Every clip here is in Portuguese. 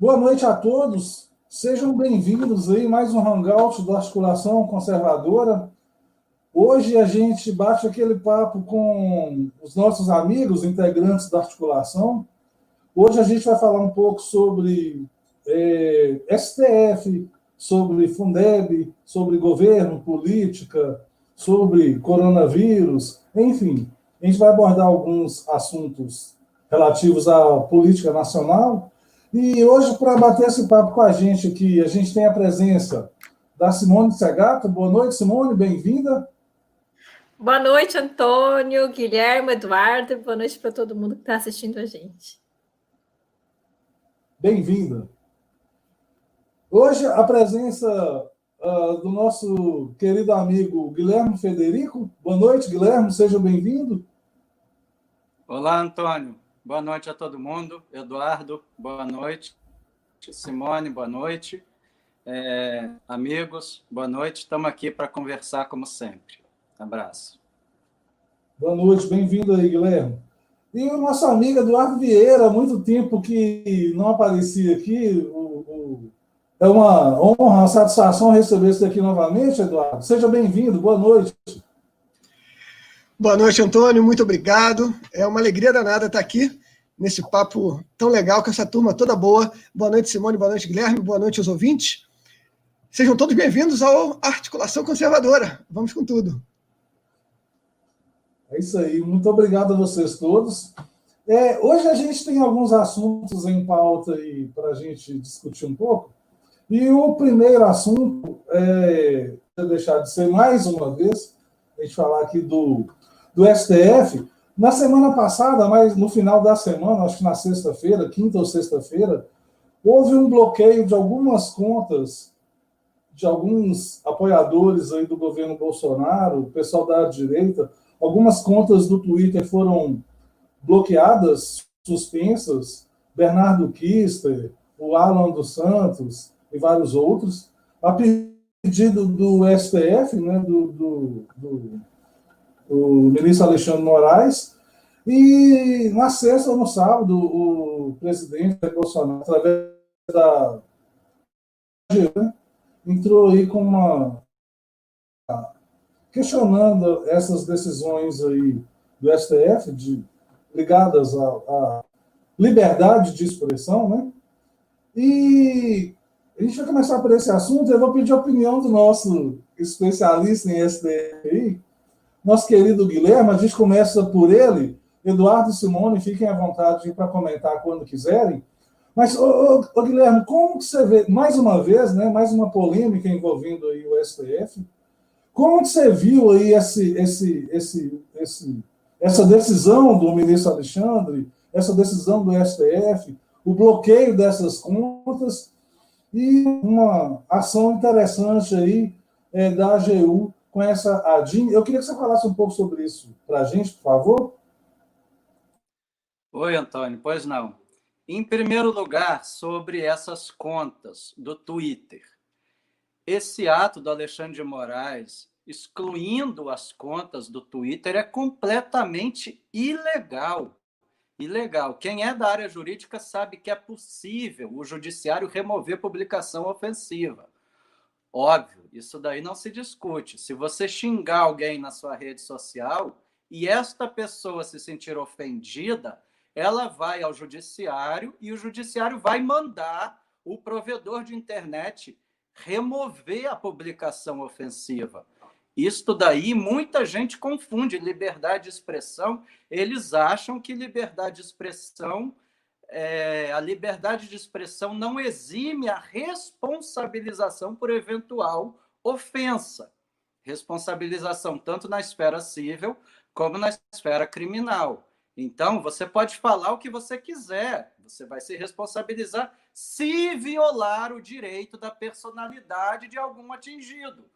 Boa noite a todos. Sejam bem-vindos aí mais um hangout da Articulação Conservadora. Hoje a gente bate aquele papo com os nossos amigos, integrantes da articulação. Hoje a gente vai falar um pouco sobre é, STF, sobre Fundeb, sobre governo, política, sobre coronavírus, enfim. A gente vai abordar alguns assuntos relativos à política nacional e hoje, para bater esse papo com a gente aqui, a gente tem a presença da Simone Segato. Boa noite, Simone, bem-vinda. Boa noite, Antônio, Guilherme, Eduardo. Boa noite para todo mundo que está assistindo a gente. Bem-vinda. Hoje, a presença uh, do nosso querido amigo Guilherme Federico. Boa noite, Guilherme, seja bem-vindo. Olá, Antônio. Boa noite a todo mundo. Eduardo, boa noite. Simone, boa noite. É, amigos, boa noite. Estamos aqui para conversar como sempre. Abraço. Boa noite, bem-vindo aí, Guilherme. E o nosso amigo Eduardo Vieira, há muito tempo que não aparecia aqui. É uma honra, uma satisfação receber você aqui novamente, Eduardo. Seja bem-vindo, boa noite. Boa noite, Antônio. Muito obrigado. É uma alegria danada estar aqui nesse papo tão legal com essa turma toda boa. Boa noite, Simone. Boa noite, Guilherme. Boa noite aos ouvintes. Sejam todos bem-vindos ao Articulação Conservadora. Vamos com tudo. É isso aí. Muito obrigado a vocês todos. É, hoje a gente tem alguns assuntos em pauta para a gente discutir um pouco. E o primeiro assunto é deixar de ser mais uma vez a gente falar aqui do do STF. Na semana passada, mas no final da semana, acho que na sexta-feira, quinta ou sexta-feira, houve um bloqueio de algumas contas de alguns apoiadores aí do governo Bolsonaro, pessoal da direita, algumas contas do Twitter foram bloqueadas, suspensas, Bernardo Kister, o Alan dos Santos e vários outros, a pedido do STF, né, do, do, do o ministro Alexandre Moraes, e na sexta ou no sábado, o presidente Bolsonaro, através da né, entrou aí com uma questionando essas decisões aí do STF de, ligadas à, liberdade de expressão, né? E a gente vai começar por esse assunto. Eu vou pedir a opinião do nosso especialista em STF nosso querido Guilherme, a gente começa por ele. Eduardo Simone, fiquem à vontade para comentar quando quiserem. Mas, ô, ô, ô, Guilherme, como que você vê, mais uma vez, né, mais uma polêmica envolvendo aí o STF, como que você viu aí esse, esse, esse, esse, essa decisão do ministro Alexandre, essa decisão do STF, o bloqueio dessas contas e uma ação interessante aí é, da AGU com essa ADIM. Eu queria que você falasse um pouco sobre isso para a gente, por favor. Oi, Antônio. Pois não. Em primeiro lugar, sobre essas contas do Twitter. Esse ato do Alexandre de Moraes excluindo as contas do Twitter é completamente ilegal. Ilegal. Quem é da área jurídica sabe que é possível o judiciário remover publicação ofensiva. Óbvio, isso daí não se discute. Se você xingar alguém na sua rede social e esta pessoa se sentir ofendida, ela vai ao judiciário e o judiciário vai mandar o provedor de internet remover a publicação ofensiva. Isto daí muita gente confunde liberdade de expressão. Eles acham que liberdade de expressão é, a liberdade de expressão não exime a responsabilização por eventual ofensa. Responsabilização tanto na esfera civil como na esfera criminal. Então, você pode falar o que você quiser, você vai se responsabilizar se violar o direito da personalidade de algum atingido.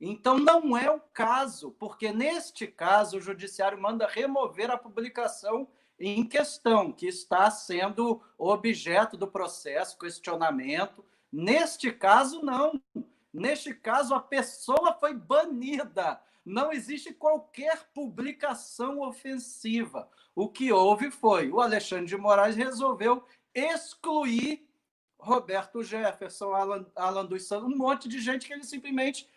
Então, não é o caso, porque neste caso o judiciário manda remover a publicação em questão, que está sendo objeto do processo, questionamento. Neste caso, não. Neste caso, a pessoa foi banida. Não existe qualquer publicação ofensiva. O que houve foi o Alexandre de Moraes resolveu excluir Roberto Jefferson, Alan, Alan dos Santos, um monte de gente que ele simplesmente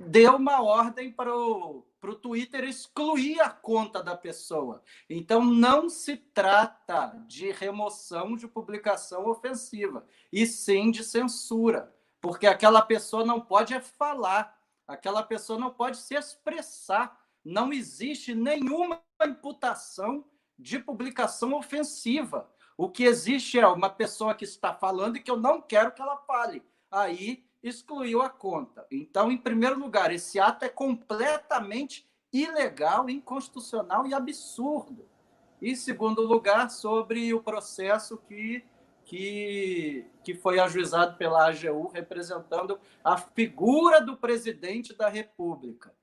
deu uma ordem para o, para o Twitter excluir a conta da pessoa. Então, não se trata de remoção de publicação ofensiva, e sim de censura, porque aquela pessoa não pode falar, aquela pessoa não pode se expressar. Não existe nenhuma imputação de publicação ofensiva. O que existe é uma pessoa que está falando e que eu não quero que ela fale. Aí excluiu a conta. Então, em primeiro lugar, esse ato é completamente ilegal, inconstitucional e absurdo. E, em segundo lugar, sobre o processo que, que, que foi ajuizado pela AGU, representando a figura do presidente da República.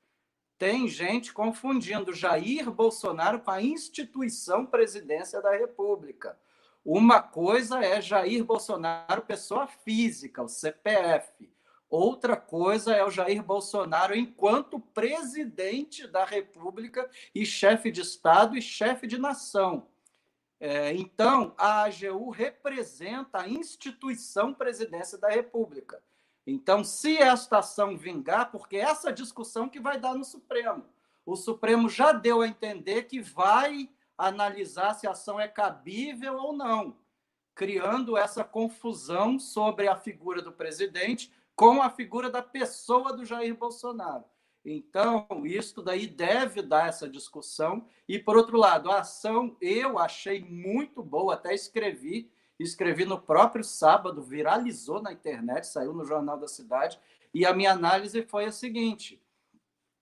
Tem gente confundindo Jair Bolsonaro com a instituição presidência da República. Uma coisa é Jair Bolsonaro, pessoa física, o CPF. Outra coisa é o Jair Bolsonaro enquanto presidente da República e chefe de Estado e chefe de nação. É, então, a AGU representa a instituição presidência da República. Então, se esta ação vingar, porque essa discussão que vai dar no Supremo. O Supremo já deu a entender que vai analisar se a ação é cabível ou não, criando essa confusão sobre a figura do presidente com a figura da pessoa do Jair Bolsonaro. Então, isso daí deve dar essa discussão. E, por outro lado, a ação eu achei muito boa, até escrevi, escrevi no próprio sábado, viralizou na internet, saiu no Jornal da Cidade, e a minha análise foi a seguinte: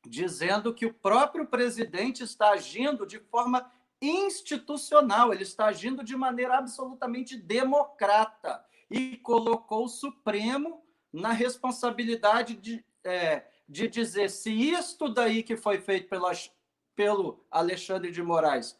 dizendo que o próprio presidente está agindo de forma institucional, ele está agindo de maneira absolutamente democrata e colocou o Supremo na responsabilidade de, é, de dizer se isto daí que foi feito pelo, pelo Alexandre de Moraes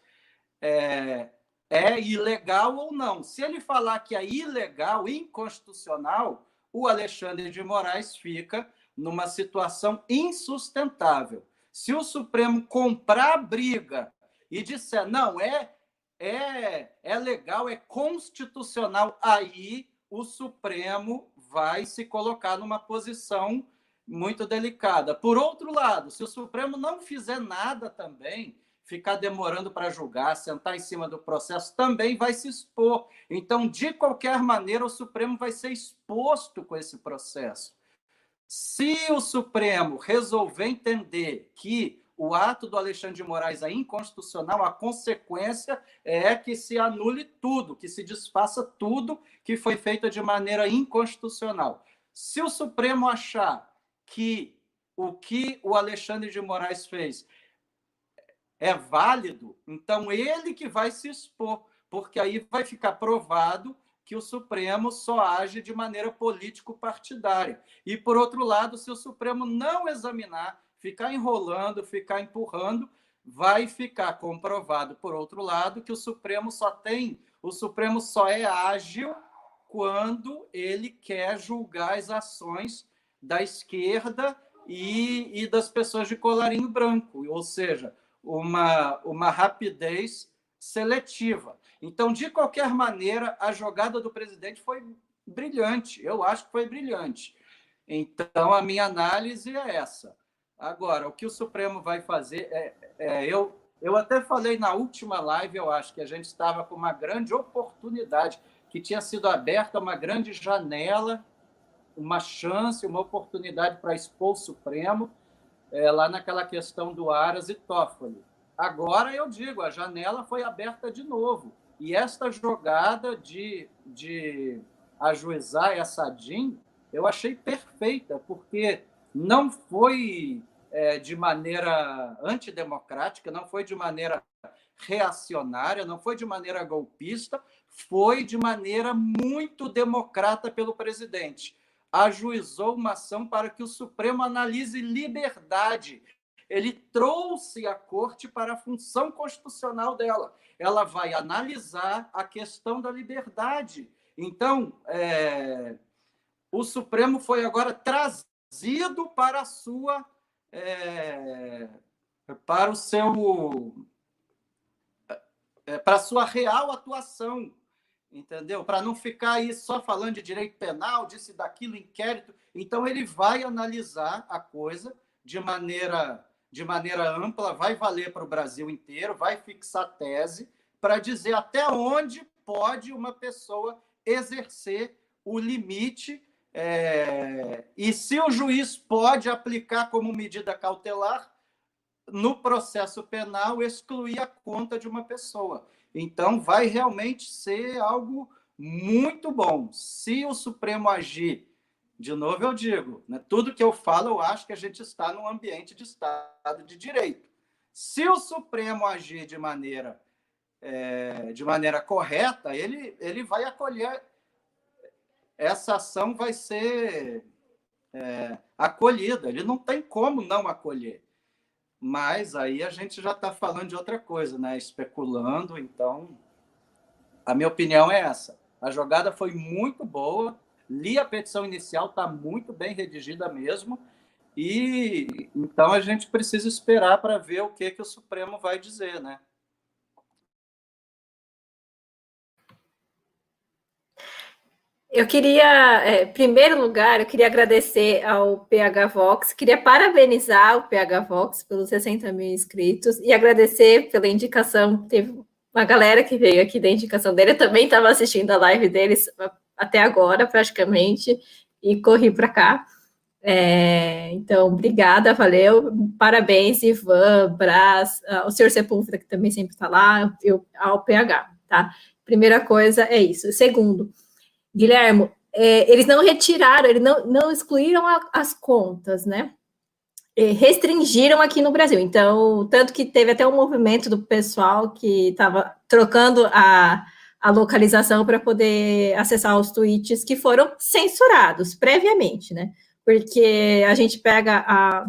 é, é ilegal ou não. Se ele falar que é ilegal, inconstitucional, o Alexandre de Moraes fica numa situação insustentável. Se o Supremo comprar briga e disser, não, é, é, é legal, é constitucional, aí o Supremo vai se colocar numa posição muito delicada. Por outro lado, se o Supremo não fizer nada também, ficar demorando para julgar, sentar em cima do processo, também vai se expor. Então, de qualquer maneira, o Supremo vai ser exposto com esse processo. Se o Supremo resolver entender que o ato do Alexandre de Moraes é inconstitucional, a consequência é que se anule tudo, que se desfaça tudo que foi feito de maneira inconstitucional. Se o Supremo achar que o que o Alexandre de Moraes fez é válido, então ele que vai se expor, porque aí vai ficar provado que o Supremo só age de maneira político-partidária. E, por outro lado, se o Supremo não examinar ficar enrolando, ficar empurrando, vai ficar comprovado, por outro lado, que o Supremo só tem, o Supremo só é ágil quando ele quer julgar as ações da esquerda e, e das pessoas de colarinho branco, ou seja, uma, uma rapidez seletiva. Então, de qualquer maneira, a jogada do presidente foi brilhante. Eu acho que foi brilhante. Então, a minha análise é essa. Agora, o que o Supremo vai fazer é, é, eu, eu até falei na última live, eu acho que a gente estava com uma grande oportunidade, que tinha sido aberta uma grande janela, uma chance, uma oportunidade para expor o Supremo é, lá naquela questão do Aras e Toffoli. Agora eu digo, a janela foi aberta de novo. E esta jogada de, de ajuizar essa DIN, eu achei perfeita, porque não foi é, de maneira antidemocrática, não foi de maneira reacionária, não foi de maneira golpista, foi de maneira muito democrata pelo presidente. Ajuizou uma ação para que o Supremo analise liberdade. Ele trouxe a corte para a função constitucional dela. Ela vai analisar a questão da liberdade. Então, é, o Supremo foi agora trazido trazido para a sua é, para o seu é, para a sua real atuação. entendeu? Para não ficar aí só falando de direito penal, disso e daquilo, inquérito. Então, ele vai analisar a coisa de maneira, de maneira ampla, vai valer para o Brasil inteiro, vai fixar tese para dizer até onde pode uma pessoa exercer o limite é, e se o juiz pode aplicar como medida cautelar no processo penal excluir a conta de uma pessoa. Então, vai realmente ser algo muito bom. Se o Supremo agir, de novo eu digo, né, tudo que eu falo, eu acho que a gente está num ambiente de Estado de Direito. Se o Supremo agir de maneira, é, de maneira correta, ele, ele vai acolher. Essa ação vai ser é, acolhida. Ele não tem como não acolher mas aí a gente já está falando de outra coisa, né? Especulando, então a minha opinião é essa. A jogada foi muito boa, li a petição inicial, está muito bem redigida mesmo, e então a gente precisa esperar para ver o que, que o Supremo vai dizer, né? Eu queria, é, em primeiro lugar, eu queria agradecer ao PH Vox, queria parabenizar o PH Vox pelos 60 mil inscritos e agradecer pela indicação. Teve uma galera que veio aqui da indicação dele, eu também estava assistindo a live deles até agora, praticamente, e corri para cá. É, então, obrigada, valeu, parabéns, Ivan, Brás, o senhor Sepúlveda, que também sempre está lá, eu, ao PH, tá? Primeira coisa é isso. Segundo, Guilherme, é, eles não retiraram, eles não, não excluíram a, as contas, né? É, restringiram aqui no Brasil. Então, tanto que teve até um movimento do pessoal que estava trocando a, a localização para poder acessar os tweets que foram censurados previamente, né? Porque a gente pega a,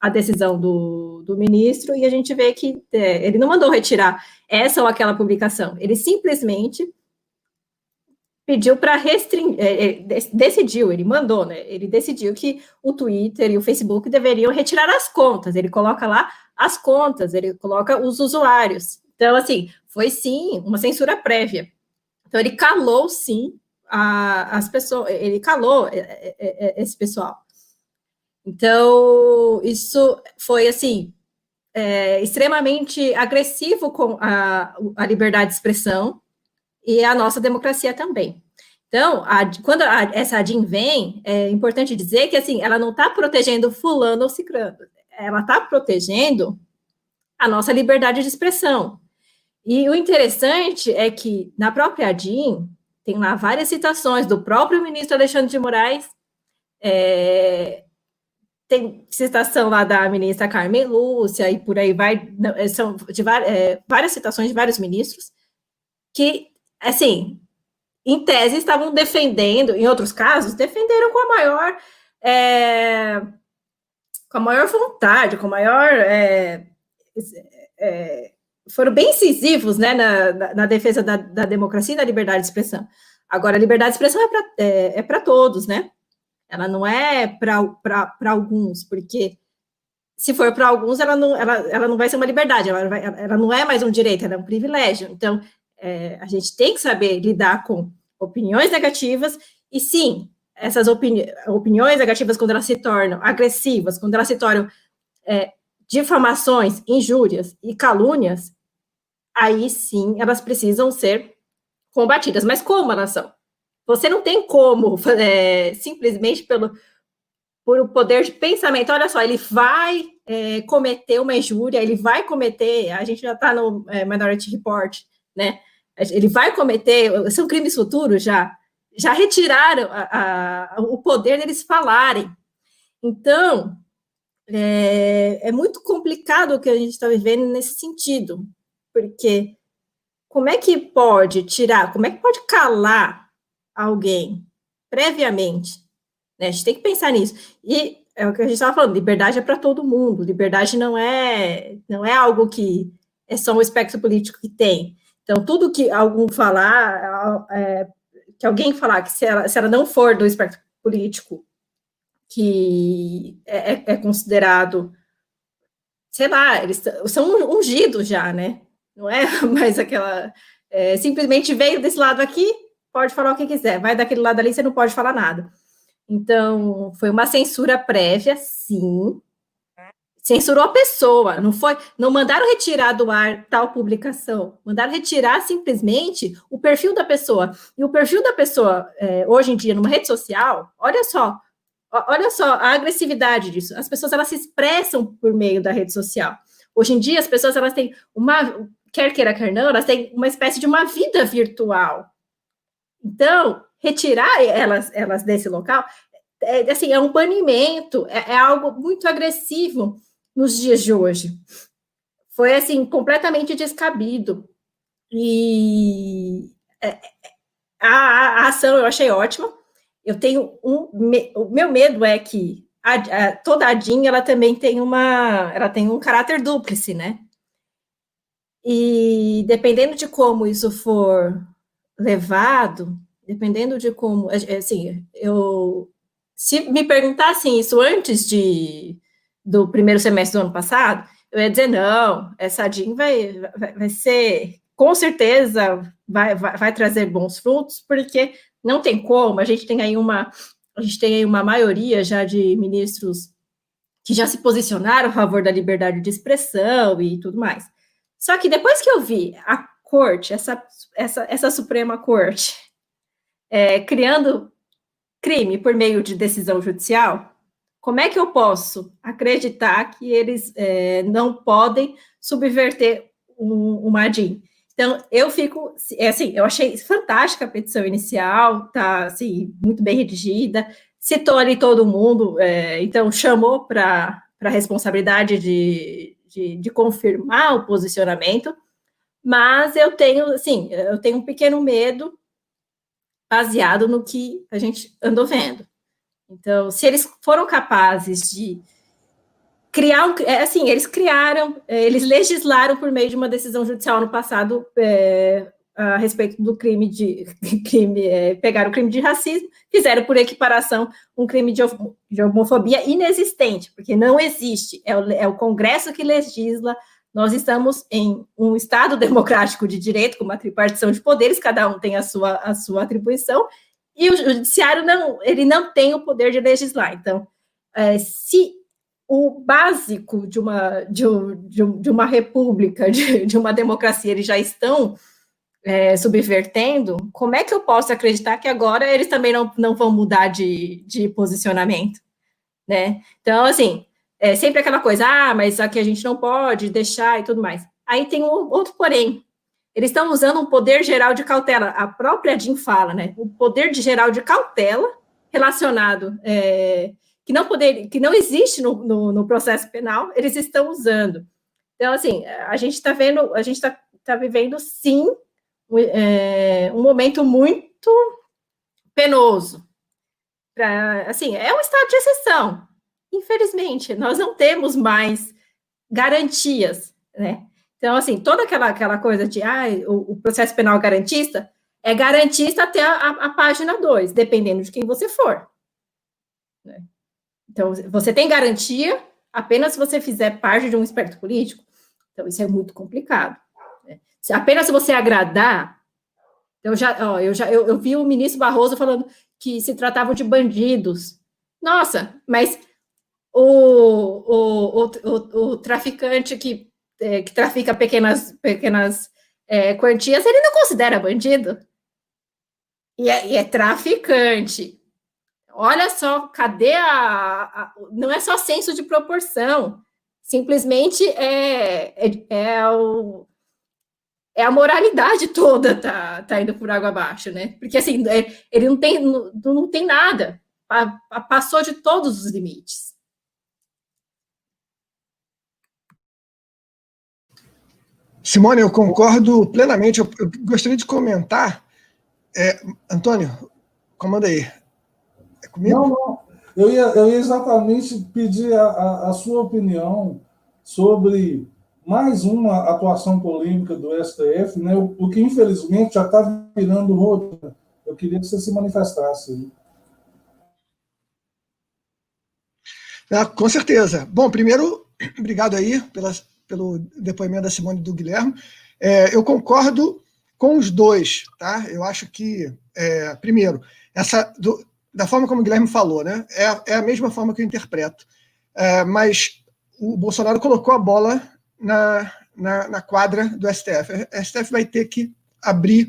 a decisão do, do ministro e a gente vê que é, ele não mandou retirar essa ou aquela publicação, ele simplesmente pediu para restringir, é, é, decidiu, ele mandou, né? Ele decidiu que o Twitter e o Facebook deveriam retirar as contas. Ele coloca lá as contas, ele coloca os usuários. Então, assim, foi sim uma censura prévia. Então, ele calou sim a, as pessoas, ele calou é, esse pessoal. Então, isso foi assim. É, extremamente agressivo com a, a liberdade de expressão, e a nossa democracia também. Então, a, quando a, essa ADIM vem, é importante dizer que assim, ela não está protegendo fulano ou ciclano, ela está protegendo a nossa liberdade de expressão. E o interessante é que na própria ADIM tem lá várias citações do próprio ministro Alexandre de Moraes, é, tem citação lá da ministra Carmen Lúcia, e por aí vai, são de é, várias citações de vários ministros, que assim, em tese estavam defendendo, em outros casos, defenderam com a maior é, com a maior vontade, com a maior é, é, foram bem incisivos né, na, na, na defesa da, da, democracia e da liberdade de expressão. Agora, a liberdade de expressão é para é, é todos, né? Ela não é para alguns, porque se for para alguns, ela não, ela, ela não vai ser uma liberdade, ela, vai, ela não é mais um direito, ela é um privilégio. Então, é, a gente tem que saber lidar com opiniões negativas, e sim, essas opini opiniões negativas, quando elas se tornam agressivas, quando elas se tornam é, difamações, injúrias e calúnias, aí sim elas precisam ser combatidas. Mas como são? Você não tem como, é, simplesmente pelo por o poder de pensamento. Olha só, ele vai é, cometer uma injúria, ele vai cometer. A gente já está no é, Minority Report, né? Ele vai cometer, são crimes futuros já, já retiraram a, a, o poder deles falarem. Então, é, é muito complicado o que a gente está vivendo nesse sentido, porque como é que pode tirar, como é que pode calar alguém previamente? Né? A gente tem que pensar nisso. E é o que a gente estava falando, liberdade é para todo mundo, liberdade não é, não é algo que é só um espectro político que tem. Então, tudo que algum falar, é, que alguém falar que se ela, se ela não for do espectro político, que é, é, é considerado, sei lá, eles são ungidos já, né? Não é mais aquela é, simplesmente veio desse lado aqui, pode falar o que quiser, vai daquele lado ali, você não pode falar nada. Então, foi uma censura prévia, sim. Censurou a pessoa, não foi, não mandaram retirar do ar tal publicação, mandaram retirar simplesmente o perfil da pessoa. E o perfil da pessoa, é, hoje em dia, numa rede social, olha só, olha só a agressividade disso. As pessoas elas se expressam por meio da rede social. Hoje em dia, as pessoas elas têm uma, quer queira, quer não, elas têm uma espécie de uma vida virtual. Então, retirar elas, elas desse local, é, assim, é um banimento, é, é algo muito agressivo nos dias de hoje. Foi, assim, completamente descabido. E é, a, a, ação eu achei ótima. Eu tenho um. O meu medo é que a, a, toda a DIN, ela também tem uma. Ela tem um caráter dúplice, né? E dependendo de como isso for levado, dependendo de como, é, é, assim, eu se me perguntassem isso antes de do primeiro semestre do ano passado, eu ia dizer não, essa DIN vai, vai, vai ser com certeza vai, vai, vai trazer bons frutos, porque não tem como, a gente tem aí uma a gente tem aí uma maioria já de ministros que já se posicionaram a favor da liberdade de expressão e tudo mais. Só que depois que eu vi a corte, essa, essa, essa Suprema Corte, é, criando crime por meio de decisão judicial, como é que eu posso acreditar que eles é, não podem subverter um, uma DIN? Então, eu fico, é assim, eu achei fantástica a petição inicial, tá, assim, muito bem redigida, citou ali todo mundo, é, então chamou para a responsabilidade de, de, de confirmar o posicionamento, mas eu tenho, assim, eu tenho um pequeno medo baseado no que a gente andou vendo. Então, se eles foram capazes de criar é, assim, eles criaram, é, eles legislaram por meio de uma decisão judicial no passado é, a respeito do crime de crime, é, o crime de racismo, fizeram por equiparação um crime de, de homofobia inexistente, porque não existe, é o, é o Congresso que legisla, nós estamos em um Estado democrático de direito, com uma tripartição de poderes, cada um tem a sua, a sua atribuição, e o judiciário não, ele não tem o poder de legislar. Então, é, se o básico de uma, de, de, de uma república, de, de, uma democracia, eles já estão é, subvertendo, como é que eu posso acreditar que agora eles também não, não vão mudar de, de posicionamento? Né? Então, assim, é sempre aquela coisa, ah, mas aqui a gente não pode deixar e tudo mais. Aí tem um outro porém. Eles estão usando um poder geral de cautela. A própria DIN fala, né? O poder de geral de cautela relacionado, é, que, não poder, que não existe no, no, no processo penal, eles estão usando. Então, assim, a gente está vendo, a gente está tá vivendo, sim, é, um momento muito penoso. Pra, assim, é um estado de exceção. Infelizmente, nós não temos mais garantias, né? Então, assim, toda aquela, aquela coisa de ah, o, o processo penal garantista é garantista até a, a, a página 2, dependendo de quem você for. Né? Então, você tem garantia apenas se você fizer parte de um espectro político. Então, isso é muito complicado. Se, apenas se você agradar. Eu já, ó, eu já eu, eu vi o ministro Barroso falando que se tratavam de bandidos. Nossa, mas o, o, o, o, o traficante que, é, que trafica pequenas, pequenas é, quantias, ele não considera bandido. E é, e é, traficante. Olha só, cadê a, a, Não é só senso de proporção. Simplesmente é, é, é o, é a moralidade toda tá, tá indo por água abaixo, né? Porque assim, é, ele não tem, não, não tem nada, passou de todos os limites. Simone, eu concordo plenamente. Eu, eu gostaria de comentar. É, Antônio, comanda aí. É comigo? Não, não. Eu ia, eu ia exatamente pedir a, a, a sua opinião sobre mais uma atuação polêmica do STF, né, o, o que infelizmente já está virando rotina. Eu queria que você se manifestasse. Ah, com certeza. Bom, primeiro, obrigado aí pela, pelo depoimento da Simone e do Guilherme. É, eu concordo com os dois, tá? Eu acho que, é, primeiro, essa do, da forma como o Guilherme falou, né? É, é a mesma forma que eu interpreto. É, mas o Bolsonaro colocou a bola na, na, na, quadra do STF. O STF vai ter que abrir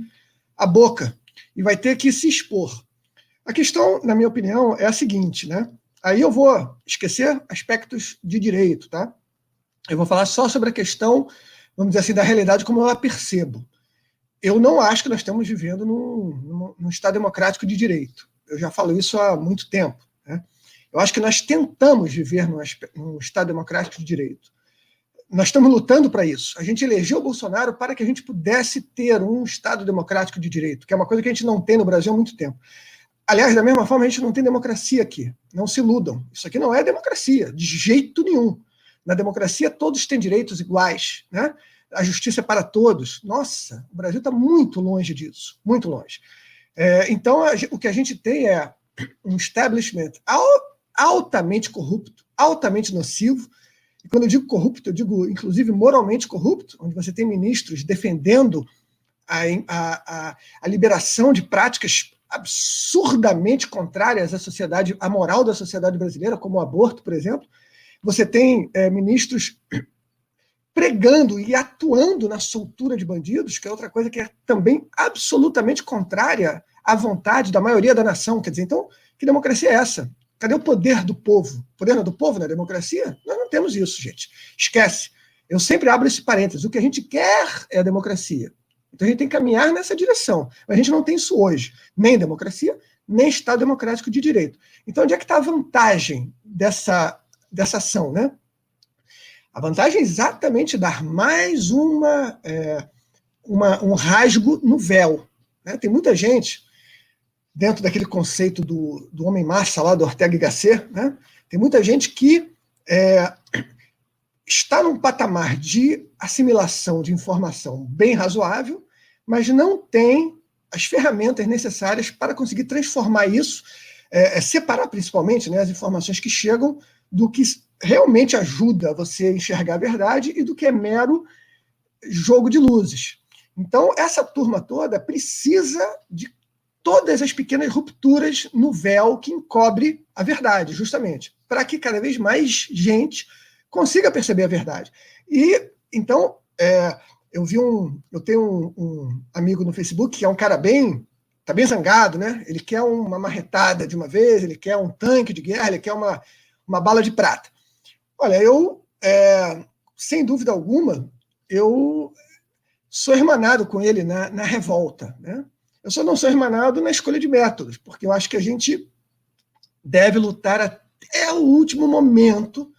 a boca e vai ter que se expor. A questão, na minha opinião, é a seguinte, né? Aí eu vou esquecer aspectos de direito, tá? Eu vou falar só sobre a questão, vamos dizer assim, da realidade como eu a percebo. Eu não acho que nós estamos vivendo num, num, Estado democrático de direito. Eu já falo isso há muito tempo. Né? Eu acho que nós tentamos viver num, num Estado democrático de direito. Nós estamos lutando para isso. A gente elegeu o Bolsonaro para que a gente pudesse ter um Estado democrático de direito, que é uma coisa que a gente não tem no Brasil há muito tempo. Aliás, da mesma forma, a gente não tem democracia aqui. Não se iludam. Isso aqui não é democracia, de jeito nenhum. Na democracia, todos têm direitos iguais. Né? A justiça é para todos. Nossa, o Brasil está muito longe disso muito longe. É, então, a, o que a gente tem é um establishment altamente corrupto, altamente nocivo, e quando eu digo corrupto, eu digo inclusive moralmente corrupto, onde você tem ministros defendendo a, a, a liberação de práticas absurdamente contrárias à sociedade, à moral da sociedade brasileira, como o aborto, por exemplo. Você tem é, ministros pregando e atuando na soltura de bandidos, que é outra coisa que é também absolutamente contrária à vontade da maioria da nação. Quer dizer, então, que democracia é essa? Cadê o poder do povo? O poder do povo na democracia? Nós não temos isso, gente. Esquece. Eu sempre abro esse parênteses. O que a gente quer é a democracia. Então a gente tem que caminhar nessa direção. Mas a gente não tem isso hoje. Nem democracia, nem Estado democrático de direito. Então, onde é que está a vantagem dessa, dessa ação? Né? A vantagem é exatamente dar mais uma, é, uma um rasgo no véu. Né? Tem muita gente dentro daquele conceito do, do homem-massa lá do Ortega y Gasset, né? tem muita gente que é, está num patamar de assimilação de informação bem razoável, mas não tem as ferramentas necessárias para conseguir transformar isso, é, é, separar principalmente né, as informações que chegam do que realmente ajuda você a enxergar a verdade e do que é mero jogo de luzes. Então, essa turma toda precisa de todas as pequenas rupturas no véu que encobre a verdade, justamente, para que cada vez mais gente consiga perceber a verdade. E então é, eu vi um, eu tenho um, um, amigo no Facebook que é um cara bem, tá bem zangado, né? Ele quer uma marretada de uma vez, ele quer um tanque de guerra, ele quer uma, uma bala de prata. Olha, eu é, sem dúvida alguma eu sou hermanado com ele na, na revolta, né? Eu só não sou irmanado na escolha de métodos, porque eu acho que a gente deve lutar até o último momento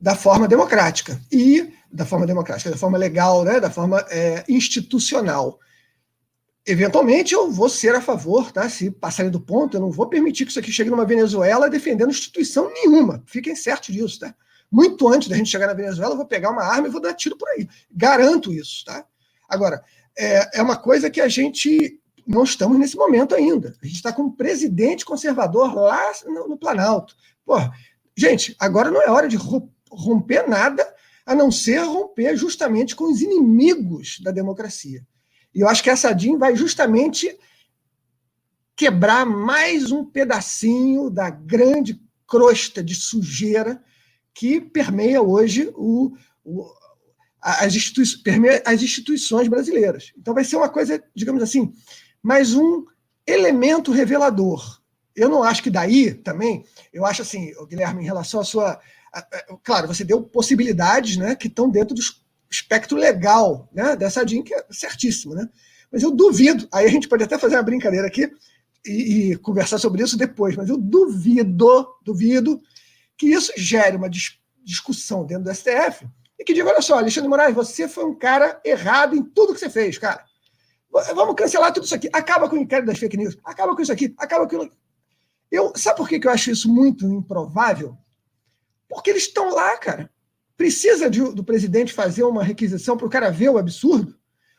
da forma democrática e da forma democrática, da forma legal, né, da forma é, institucional. Eventualmente eu vou ser a favor, tá? Se passarem do ponto, eu não vou permitir que isso aqui chegue numa Venezuela defendendo instituição nenhuma. Fiquem certos disso, tá? Muito antes da gente chegar na Venezuela, eu vou pegar uma arma e vou dar tiro por aí. Garanto isso, tá? Agora, é, é uma coisa que a gente não estamos nesse momento ainda. A gente está com um presidente conservador lá no, no Planalto. Pô, gente, agora não é hora de romper nada, a não ser romper justamente com os inimigos da democracia. E eu acho que essa DIN vai justamente quebrar mais um pedacinho da grande crosta de sujeira que permeia hoje o, o as, institui permeia as instituições brasileiras. Então vai ser uma coisa, digamos assim, mais um elemento revelador. Eu não acho que daí também, eu acho assim, Guilherme, em relação à sua. claro, você deu possibilidades né, que estão dentro do espectro legal né, dessa DIN, que é certíssimo, né? Mas eu duvido, aí a gente pode até fazer uma brincadeira aqui e, e conversar sobre isso depois, mas eu duvido, duvido que isso gere uma dis discussão dentro do STF e que diga, olha só, Alexandre Moraes, você foi um cara errado em tudo que você fez, cara. Vamos cancelar tudo isso aqui. Acaba com o inquérito das fake news. Acaba com isso aqui. Acaba com aquilo. Eu, sabe por que eu acho isso muito improvável? Porque eles estão lá, cara. Precisa de, do presidente fazer uma requisição para o cara ver o absurdo?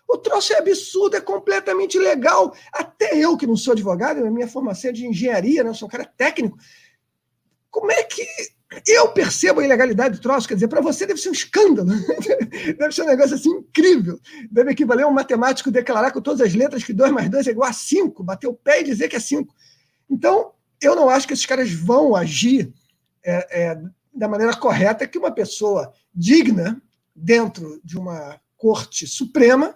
O troço é absurdo, é completamente ilegal. Até eu, que não sou advogado, minha formação é de engenharia, né? eu sou um cara técnico. Como é que eu percebo a ilegalidade do troço, quer dizer, para você deve ser um escândalo, deve ser um negócio assim incrível, deve equivaler a um matemático declarar com todas as letras que 2 mais 2 é igual a 5, bater o pé e dizer que é 5. Então, eu não acho que esses caras vão agir é, é, da maneira correta que uma pessoa digna dentro de uma corte suprema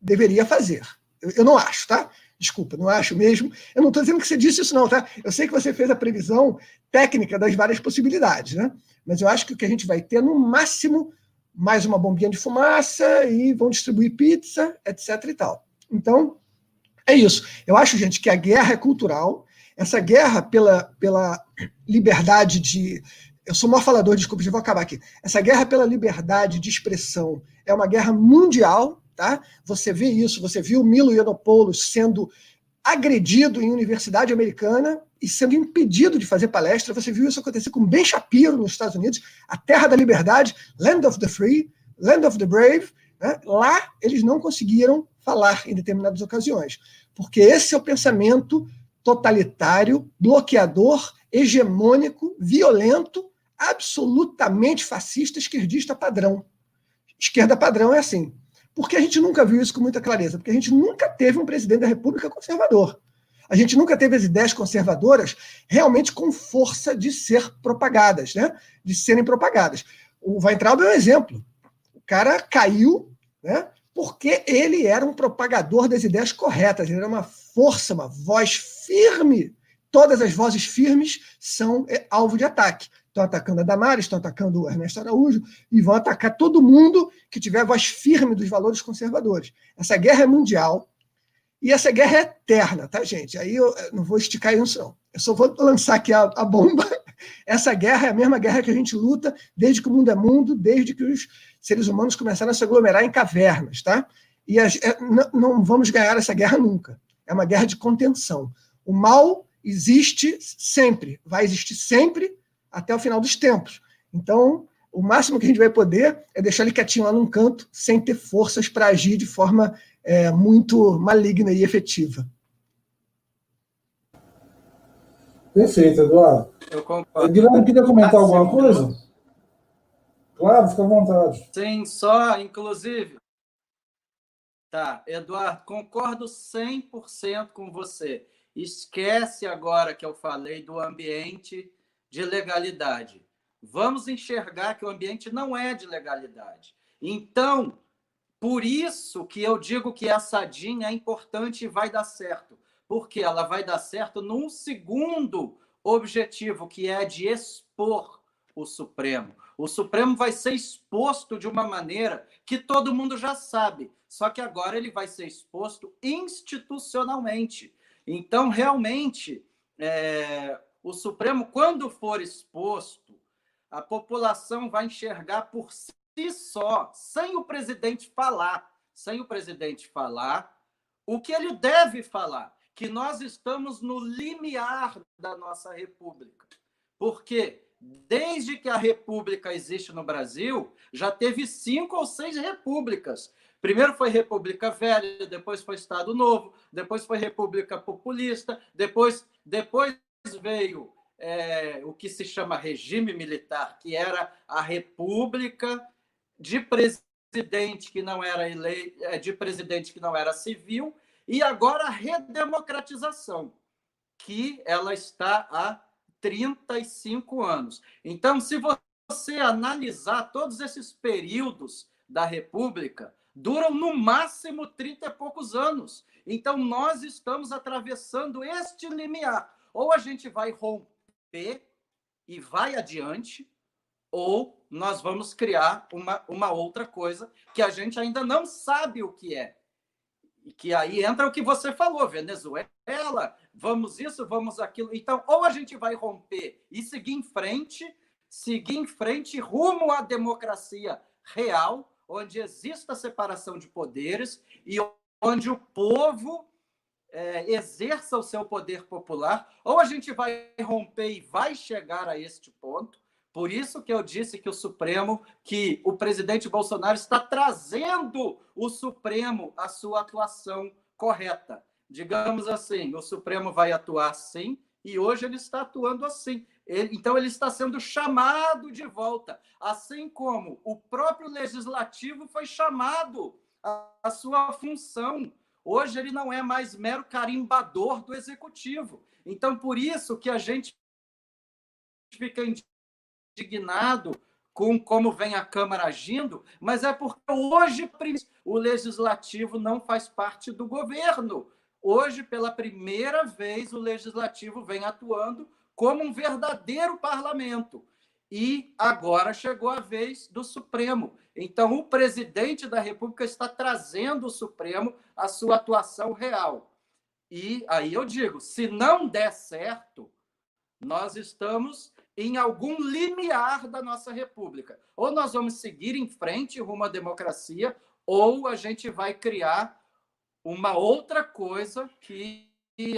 deveria fazer. Eu, eu não acho, tá? Desculpa, não acho mesmo. Eu não estou dizendo que você disse isso, não, tá? Eu sei que você fez a previsão técnica das várias possibilidades, né? Mas eu acho que o que a gente vai ter, no máximo, mais uma bombinha de fumaça e vão distribuir pizza, etc. e tal. Então, é isso. Eu acho, gente, que a guerra é cultural. Essa guerra pela, pela liberdade de. Eu sou maior falador, desculpa, já vou acabar aqui. Essa guerra pela liberdade de expressão é uma guerra mundial, tá? Você vê isso, você viu Milo Yiannopoulos sendo agredido em universidade americana e sendo impedido de fazer palestra. Você viu isso acontecer com Ben Shapiro nos Estados Unidos, a terra da liberdade, land of the free, land of the brave. Né? Lá eles não conseguiram falar em determinadas ocasiões, porque esse é o pensamento totalitário, bloqueador, hegemônico, violento, absolutamente fascista, esquerdista padrão. Esquerda padrão é assim. Porque a gente nunca viu isso com muita clareza? Porque a gente nunca teve um presidente da República conservador. A gente nunca teve as ideias conservadoras realmente com força de ser propagadas, né? de serem propagadas. O Weintraub é um exemplo. O cara caiu né? porque ele era um propagador das ideias corretas, ele era uma força, uma voz firme. Todas as vozes firmes são é, alvo de ataque estão atacando a Damares, estão atacando o Ernesto Araújo e vão atacar todo mundo que tiver voz firme dos valores conservadores. Essa guerra é mundial e essa guerra é eterna, tá, gente? Aí eu não vou esticar isso, não. Eu só vou lançar aqui a, a bomba. Essa guerra é a mesma guerra que a gente luta desde que o mundo é mundo, desde que os seres humanos começaram a se aglomerar em cavernas, tá? E a, é, não, não vamos ganhar essa guerra nunca. É uma guerra de contenção. O mal existe sempre, vai existir sempre, até o final dos tempos. Então, o máximo que a gente vai poder é deixar ele quietinho lá num canto, sem ter forças para agir de forma é, muito maligna e efetiva. Perfeito, Eduardo. Eu concordo. Guilherme, queria comentar assim, alguma coisa? Claro, fica à vontade. Sim, só, inclusive. Tá, Eduardo, concordo 100% com você. Esquece agora que eu falei do ambiente de legalidade. Vamos enxergar que o ambiente não é de legalidade. Então, por isso que eu digo que a sadinha é importante e vai dar certo, porque ela vai dar certo num segundo objetivo, que é de expor o Supremo. O Supremo vai ser exposto de uma maneira que todo mundo já sabe, só que agora ele vai ser exposto institucionalmente. Então, realmente, é, o Supremo, quando for exposto, a população vai enxergar por si só, sem o presidente falar, sem o presidente falar, o que ele deve falar, que nós estamos no limiar da nossa república. Porque desde que a república existe no Brasil, já teve cinco ou seis repúblicas. Primeiro foi República Velha, depois foi Estado Novo, depois foi República Populista, depois, depois veio é, o que se chama regime militar, que era a república de presidente que não era eleito, é, de presidente que não era civil, e agora a redemocratização, que ela está há 35 anos. Então, se você analisar todos esses períodos da República, duram no máximo 30 e poucos anos. Então, nós estamos atravessando este limiar. Ou a gente vai romper e vai adiante, ou nós vamos criar uma, uma outra coisa que a gente ainda não sabe o que é. E que aí entra o que você falou, Venezuela, vamos isso, vamos aquilo. Então, ou a gente vai romper e seguir em frente, seguir em frente rumo à democracia real, onde exista separação de poderes e onde o povo é, exerça o seu poder popular, ou a gente vai romper e vai chegar a este ponto. Por isso que eu disse que o Supremo, que o presidente Bolsonaro está trazendo o Supremo à sua atuação correta. Digamos assim, o Supremo vai atuar sim, e hoje ele está atuando assim. Ele, então, ele está sendo chamado de volta, assim como o próprio legislativo foi chamado à sua função. Hoje, ele não é mais mero carimbador do executivo. Então, por isso que a gente fica indignado com como vem a Câmara agindo, mas é porque hoje o legislativo não faz parte do governo. Hoje, pela primeira vez, o legislativo vem atuando como um verdadeiro parlamento. E agora chegou a vez do Supremo. Então, o presidente da República está trazendo o Supremo à sua atuação real. E aí eu digo: se não der certo, nós estamos em algum limiar da nossa república. Ou nós vamos seguir em frente rumo à democracia, ou a gente vai criar uma outra coisa que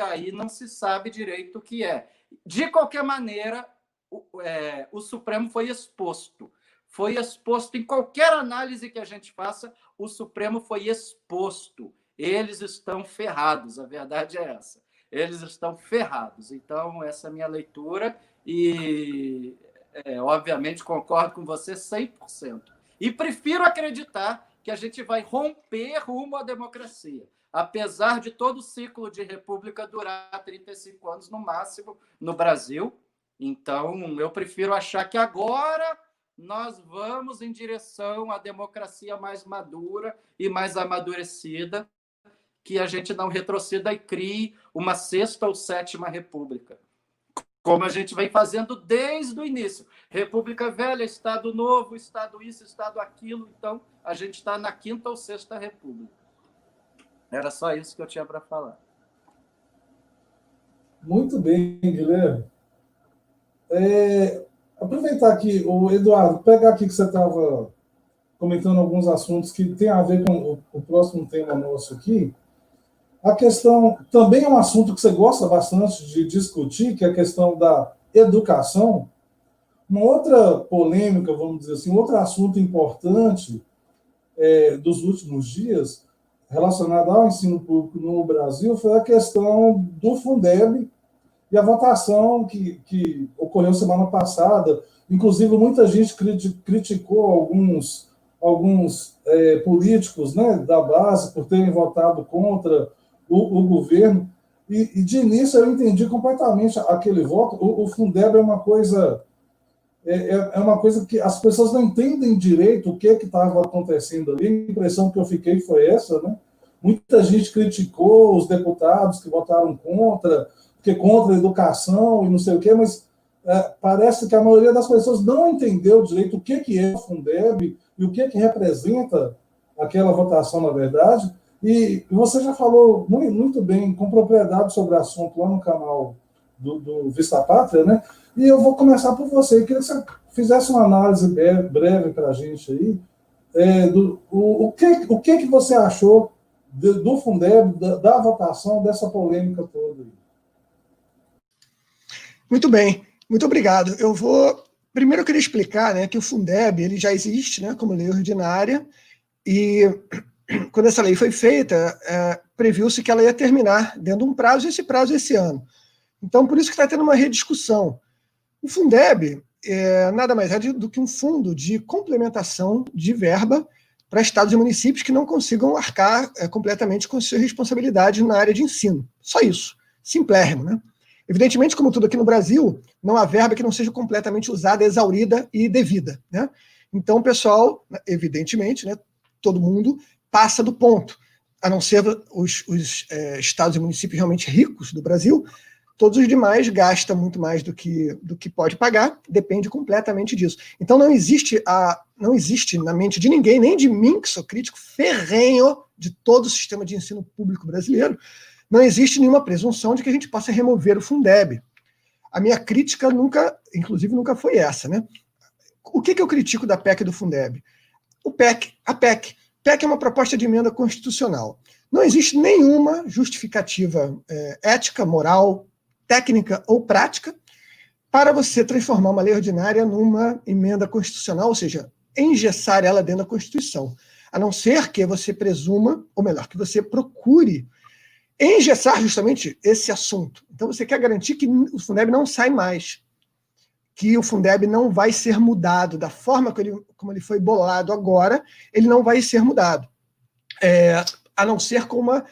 aí não se sabe direito o que é. De qualquer maneira, o, é, o Supremo foi exposto. Foi exposto em qualquer análise que a gente faça, o Supremo foi exposto. Eles estão ferrados, a verdade é essa. Eles estão ferrados. Então, essa é a minha leitura e, é, obviamente, concordo com você 100%. E prefiro acreditar que a gente vai romper rumo à democracia, apesar de todo o ciclo de república durar 35 anos no máximo no Brasil. Então, eu prefiro achar que agora nós vamos em direção à democracia mais madura e mais amadurecida, que a gente não retroceda e crie uma sexta ou sétima república como a gente vem fazendo desde o início. República Velha, Estado Novo, Estado isso, Estado aquilo. Então, a gente está na quinta ou sexta República. Era só isso que eu tinha para falar. Muito bem, Guilherme. É, aproveitar aqui, o Eduardo, pegar aqui que você estava comentando alguns assuntos que tem a ver com o, o próximo tema nosso aqui. A questão também é um assunto que você gosta bastante de discutir, que é a questão da educação. Uma outra polêmica, vamos dizer assim, outro assunto importante é, dos últimos dias, relacionado ao ensino público no Brasil, foi a questão do Fundeb e a votação que, que ocorreu semana passada. Inclusive, muita gente criticou alguns, alguns é, políticos né, da base por terem votado contra o, o governo. E, e, de início eu entendi completamente aquele voto. O, o Fundeb é uma coisa é, é, é uma coisa que as pessoas não entendem direito o que estava acontecendo ali. A impressão que eu fiquei foi essa, né? Muita gente criticou os deputados que votaram contra, porque contra a educação e não sei o quê, mas é, parece que a maioria das pessoas não entendeu direito o que, que é o Fundeb e o que, que representa aquela votação, na verdade. E você já falou muito bem, com propriedade sobre o assunto lá no canal do, do Vista Pátria, né? E eu vou começar por você. Eu queria que você fizesse uma análise breve para a gente aí é, do o, o, que, o que, que você achou do, do Fundeb, da, da, votação, dessa polêmica toda. Aí. Muito bem, muito obrigado. Eu vou. Primeiro eu queria explicar né, que o Fundeb ele já existe né, como lei ordinária, e quando essa lei foi feita, é, previu-se que ela ia terminar dentro de um prazo, esse prazo é esse ano. Então, por isso que está tendo uma rediscussão. O Fundeb é nada mais é do que um fundo de complementação de verba para estados e municípios que não consigam arcar é, completamente com suas responsabilidades na área de ensino. Só isso. Simplérrimo, né? Evidentemente, como tudo aqui no Brasil, não há verba que não seja completamente usada, exaurida e devida. Né? Então, pessoal, evidentemente, né, todo mundo passa do ponto. A não ser os, os é, estados e municípios realmente ricos do Brasil, todos os demais gastam muito mais do que, do que pode pagar, depende completamente disso. Então não existe a não existe na mente de ninguém, nem de mim, que sou crítico ferrenho de todo o sistema de ensino público brasileiro, não existe nenhuma presunção de que a gente possa remover o Fundeb. A minha crítica nunca, inclusive, nunca foi essa, né? O que, que eu critico da PEC do Fundeb? O PEC, a PEC. PEC é uma proposta de emenda constitucional. Não existe nenhuma justificativa é, ética, moral, técnica ou prática para você transformar uma lei ordinária numa emenda constitucional, ou seja, engessar ela dentro da Constituição. A não ser que você presuma, ou melhor, que você procure engessar justamente esse assunto. Então você quer garantir que o Fundeb não sai mais. que o Fundeb não vai ser mudado da forma como ele, como ele foi bolado agora, ele não vai ser mudado. É, a não ser com uma,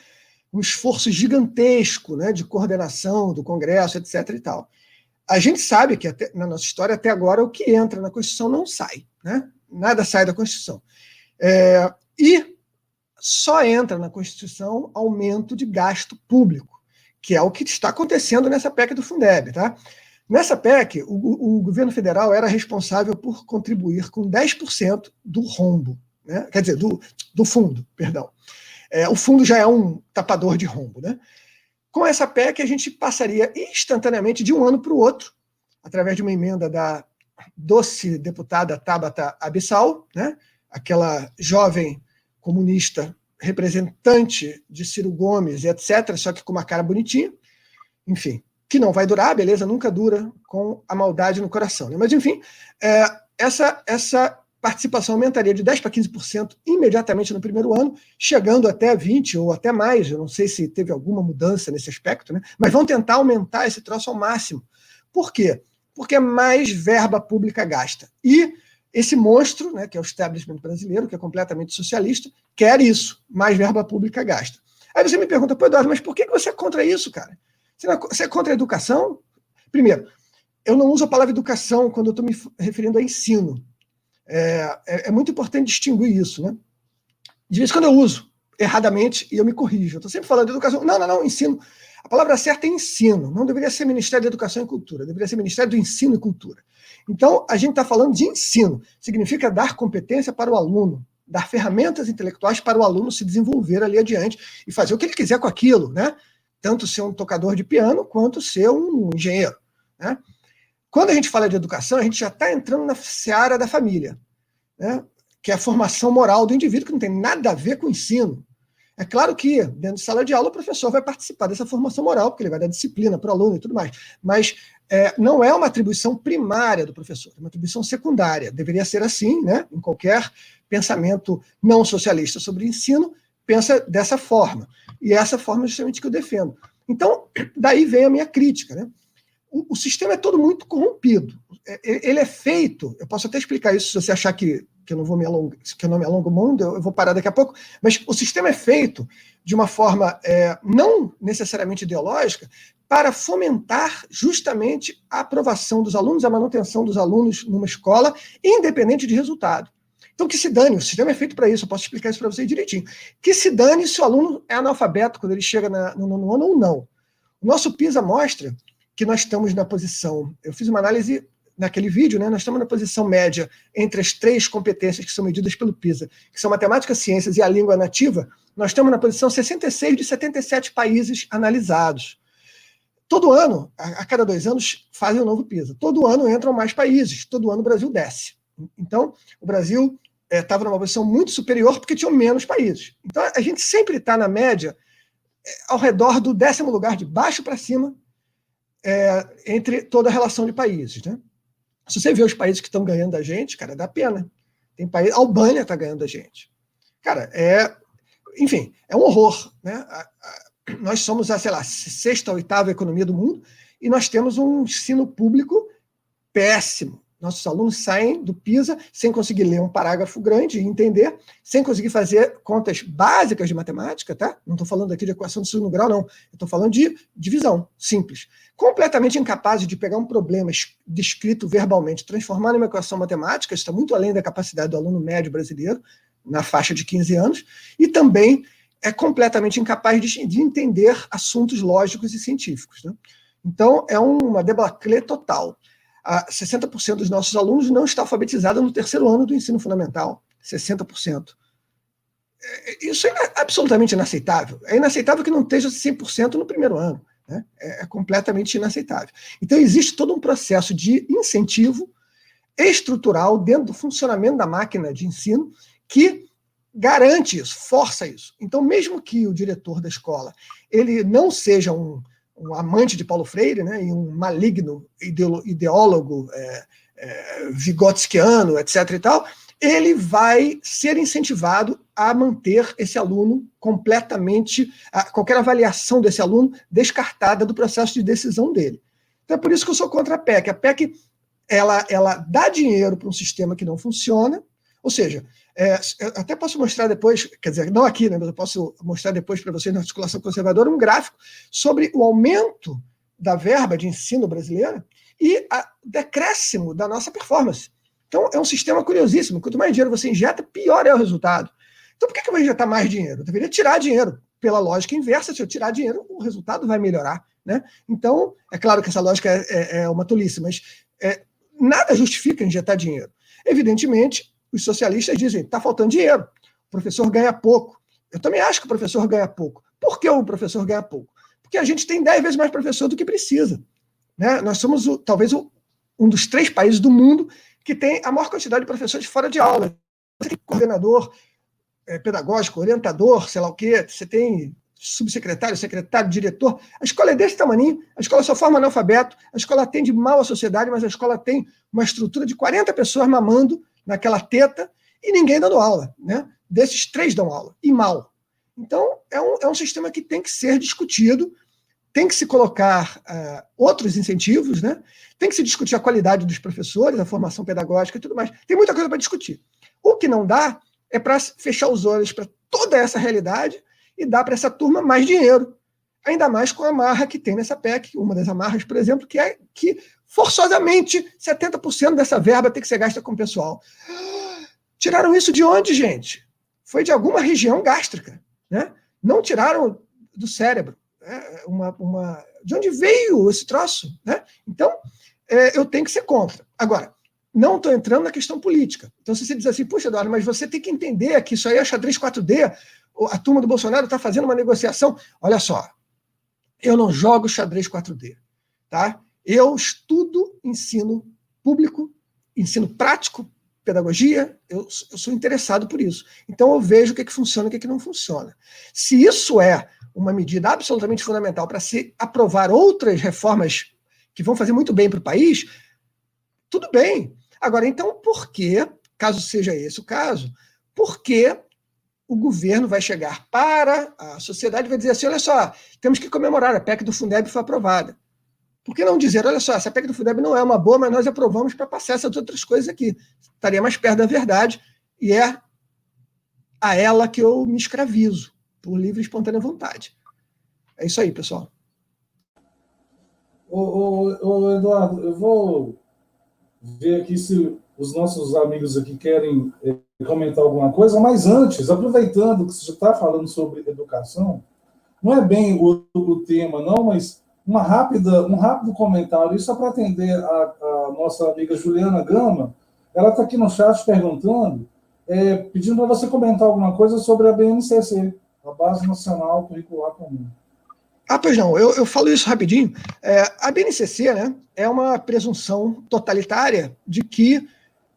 um esforço gigantesco né, de coordenação do Congresso, etc. e tal. A gente sabe que até, na nossa história, até agora, o que entra na Constituição não sai. Né? Nada sai da Constituição. É, e só entra na Constituição aumento de gasto público, que é o que está acontecendo nessa PEC do Fundeb. Tá? Nessa PEC, o, o governo federal era responsável por contribuir com 10% do rombo, né? quer dizer, do, do fundo, perdão. É, o fundo já é um tapador de rombo. Né? Com essa PEC, a gente passaria instantaneamente de um ano para o outro, através de uma emenda da doce deputada Tabata Abissal, né? aquela jovem comunista representante de Ciro Gomes, etc., só que com uma cara bonitinha. Enfim, que não vai durar, beleza, nunca dura com a maldade no coração. Né? Mas, enfim, é, essa, essa participação aumentaria de 10% para 15% imediatamente no primeiro ano, chegando até 20% ou até mais. Eu não sei se teve alguma mudança nesse aspecto, né? mas vão tentar aumentar esse troço ao máximo. Por quê? Porque mais verba pública gasta. E esse monstro, né, que é o establishment brasileiro, que é completamente socialista, quer isso, mais verba pública gasta. Aí você me pergunta, pô, Eduardo, mas por que você é contra isso, cara? Você é contra a educação? Primeiro, eu não uso a palavra educação quando eu estou me referindo a ensino. É, é, é, muito importante distinguir isso, né? De vez em quando eu uso erradamente e eu me corrijo. Eu estou sempre falando de educação. Não, não, não, ensino. A palavra certa é ensino. Não deveria ser Ministério da Educação e Cultura, deveria ser Ministério do Ensino e Cultura. Então, a gente está falando de ensino. Significa dar competência para o aluno, dar ferramentas intelectuais para o aluno se desenvolver ali adiante e fazer o que ele quiser com aquilo, né? tanto ser um tocador de piano quanto ser um engenheiro. Né? Quando a gente fala de educação, a gente já está entrando na seara da família, né? que é a formação moral do indivíduo, que não tem nada a ver com o ensino. É claro que, dentro de sala de aula, o professor vai participar dessa formação moral, porque ele vai dar disciplina para o aluno e tudo mais. Mas é, não é uma atribuição primária do professor, é uma atribuição secundária. Deveria ser assim, né? em qualquer pensamento não socialista sobre ensino, pensa dessa forma. E essa forma é justamente que eu defendo. Então, daí vem a minha crítica. Né? O, sistema é todo muito corrompido. É, é, ele é feito, eu posso até explicar isso se você achar que, que eu não vou me alongar, que eu não me alongo muito, eu, vou parar daqui a pouco, mas o sistema é feito de uma forma é, não necessariamente ideológica para fomentar justamente a aprovação dos alunos, a manutenção dos alunos numa escola, independente de resultado. Então, que se dane, o sistema é feito para isso, eu posso explicar isso para vocês direitinho. Que se dane se o aluno é analfabeto quando ele chega na, no nono ano ou não. O nosso PISA mostra que nós estamos na posição. Eu fiz uma análise naquele vídeo, né? Nós estamos na posição média entre as três competências que são medidas pelo PISA, que são matemática, ciências e a língua nativa. Nós estamos na posição 66 de 77 países analisados. Todo ano, a, a cada dois anos, fazem um novo PISA. Todo ano entram mais países, todo ano o Brasil desce. Então, o Brasil estava é, numa posição muito superior porque tinham menos países. Então, a gente sempre está na média é, ao redor do décimo lugar, de baixo para cima, é, entre toda a relação de países. Né? Se você vê os países que estão ganhando da gente, cara, dá pena. Tem país, a Albânia está ganhando da gente. Cara, é. Enfim, é um horror. Né? Nós somos a, sei lá, sexta, oitava economia do mundo e nós temos um ensino público péssimo. Nossos alunos saem do PISA sem conseguir ler um parágrafo grande e entender, sem conseguir fazer contas básicas de matemática, tá? Não estou falando aqui de equação de segundo grau, não. Estou falando de divisão simples. Completamente incapazes de pegar um problema descrito verbalmente, transformar numa equação matemática, está muito além da capacidade do aluno médio brasileiro, na faixa de 15 anos, e também é completamente incapaz de, de entender assuntos lógicos e científicos. Né? Então, é uma debacle total. 60% dos nossos alunos não está alfabetizado no terceiro ano do ensino fundamental. 60%. É, isso é absolutamente inaceitável. É inaceitável que não esteja 100% no primeiro ano. Né? É, é completamente inaceitável. Então, existe todo um processo de incentivo estrutural dentro do funcionamento da máquina de ensino que garante isso, força isso. Então, mesmo que o diretor da escola ele não seja um, um amante de Paulo Freire, né, e um maligno ideólogo é, é, vigotskiano, etc. e tal, ele vai ser incentivado a manter esse aluno completamente, qualquer avaliação desse aluno descartada do processo de decisão dele. Então é por isso que eu sou contra a PEC. A PEC ela, ela dá dinheiro para um sistema que não funciona, ou seja, é, até posso mostrar depois, quer dizer, não aqui, né, mas eu posso mostrar depois para vocês na articulação conservadora um gráfico sobre o aumento da verba de ensino brasileira e o decréscimo da nossa performance. Então, é um sistema curiosíssimo. Quanto mais dinheiro você injeta, pior é o resultado. Então, por que, que eu vou injetar mais dinheiro? Eu deveria tirar dinheiro. Pela lógica inversa, se eu tirar dinheiro, o resultado vai melhorar. Né? Então, é claro que essa lógica é, é, é uma tolice, mas é, nada justifica injetar dinheiro. Evidentemente, os socialistas dizem está faltando dinheiro, o professor ganha pouco. Eu também acho que o professor ganha pouco. Por que o professor ganha pouco? Porque a gente tem 10 vezes mais professor do que precisa. Né? Nós somos o, talvez o, um dos três países do mundo que tem a maior quantidade de professores fora de aula. Você tem coordenador é, pedagógico, orientador, sei lá o quê, você tem subsecretário, secretário, diretor. A escola é desse tamanho, a escola só forma analfabeto, a escola atende mal à sociedade, mas a escola tem uma estrutura de 40 pessoas mamando naquela teta e ninguém dando aula. Né? Desses, três dão aula, e mal. Então, é um, é um sistema que tem que ser discutido, tem que se colocar uh, outros incentivos, né? tem que se discutir a qualidade dos professores, a formação pedagógica e tudo mais. Tem muita coisa para discutir. O que não dá é para fechar os olhos para toda essa realidade e dar para essa turma mais dinheiro. Ainda mais com a amarra que tem nessa PEC, uma das amarras, por exemplo, que é que forçosamente 70% dessa verba tem que ser gasta com o pessoal. Tiraram isso de onde, gente? Foi de alguma região gástrica. Né? Não tiraram do cérebro. Né? Uma, uma... De onde veio esse troço? Né? Então, é, eu tenho que ser contra. Agora, não estou entrando na questão política. Então, se você diz assim, puxa, Eduardo, mas você tem que entender que isso aí é xadrez 4D, a turma do Bolsonaro está fazendo uma negociação. Olha só, eu não jogo xadrez 4D. Tá? Eu estudo ensino público, ensino prático, pedagogia, eu, eu, sou interessado por isso. Então eu vejo o que, é que funciona e o que, é que não funciona. Se isso é uma medida absolutamente fundamental para se aprovar outras reformas que vão fazer muito bem para o país, tudo bem. Agora, então, por que, caso seja esse o caso, por que o governo vai chegar para a sociedade e vai dizer assim: olha só, temos que comemorar, a PEC do Fundeb foi aprovada. Por que não dizer, olha só, essa PEC do Fundeb não é uma boa, mas nós aprovamos para passar essas outras coisas aqui? Estaria mais perto da verdade e é a ela que eu me escravizo, por livre e espontânea vontade. É isso aí, pessoal. Ô, ô, ô, Eduardo, eu vou ver aqui se os nossos amigos aqui querem eh, comentar alguma coisa, mas antes, aproveitando que você está falando sobre educação, não é bem o, o tema, não, mas uma rápida, um rápido comentário, isso é para atender a, a, nossa amiga Juliana Gama. Ela está aqui no chat perguntando, é, pedindo para você comentar alguma coisa sobre a BNCC, a Base Nacional Curricular Comum. Ah, pois não, eu, eu falo isso rapidinho. É, a BNCC né, é uma presunção totalitária de que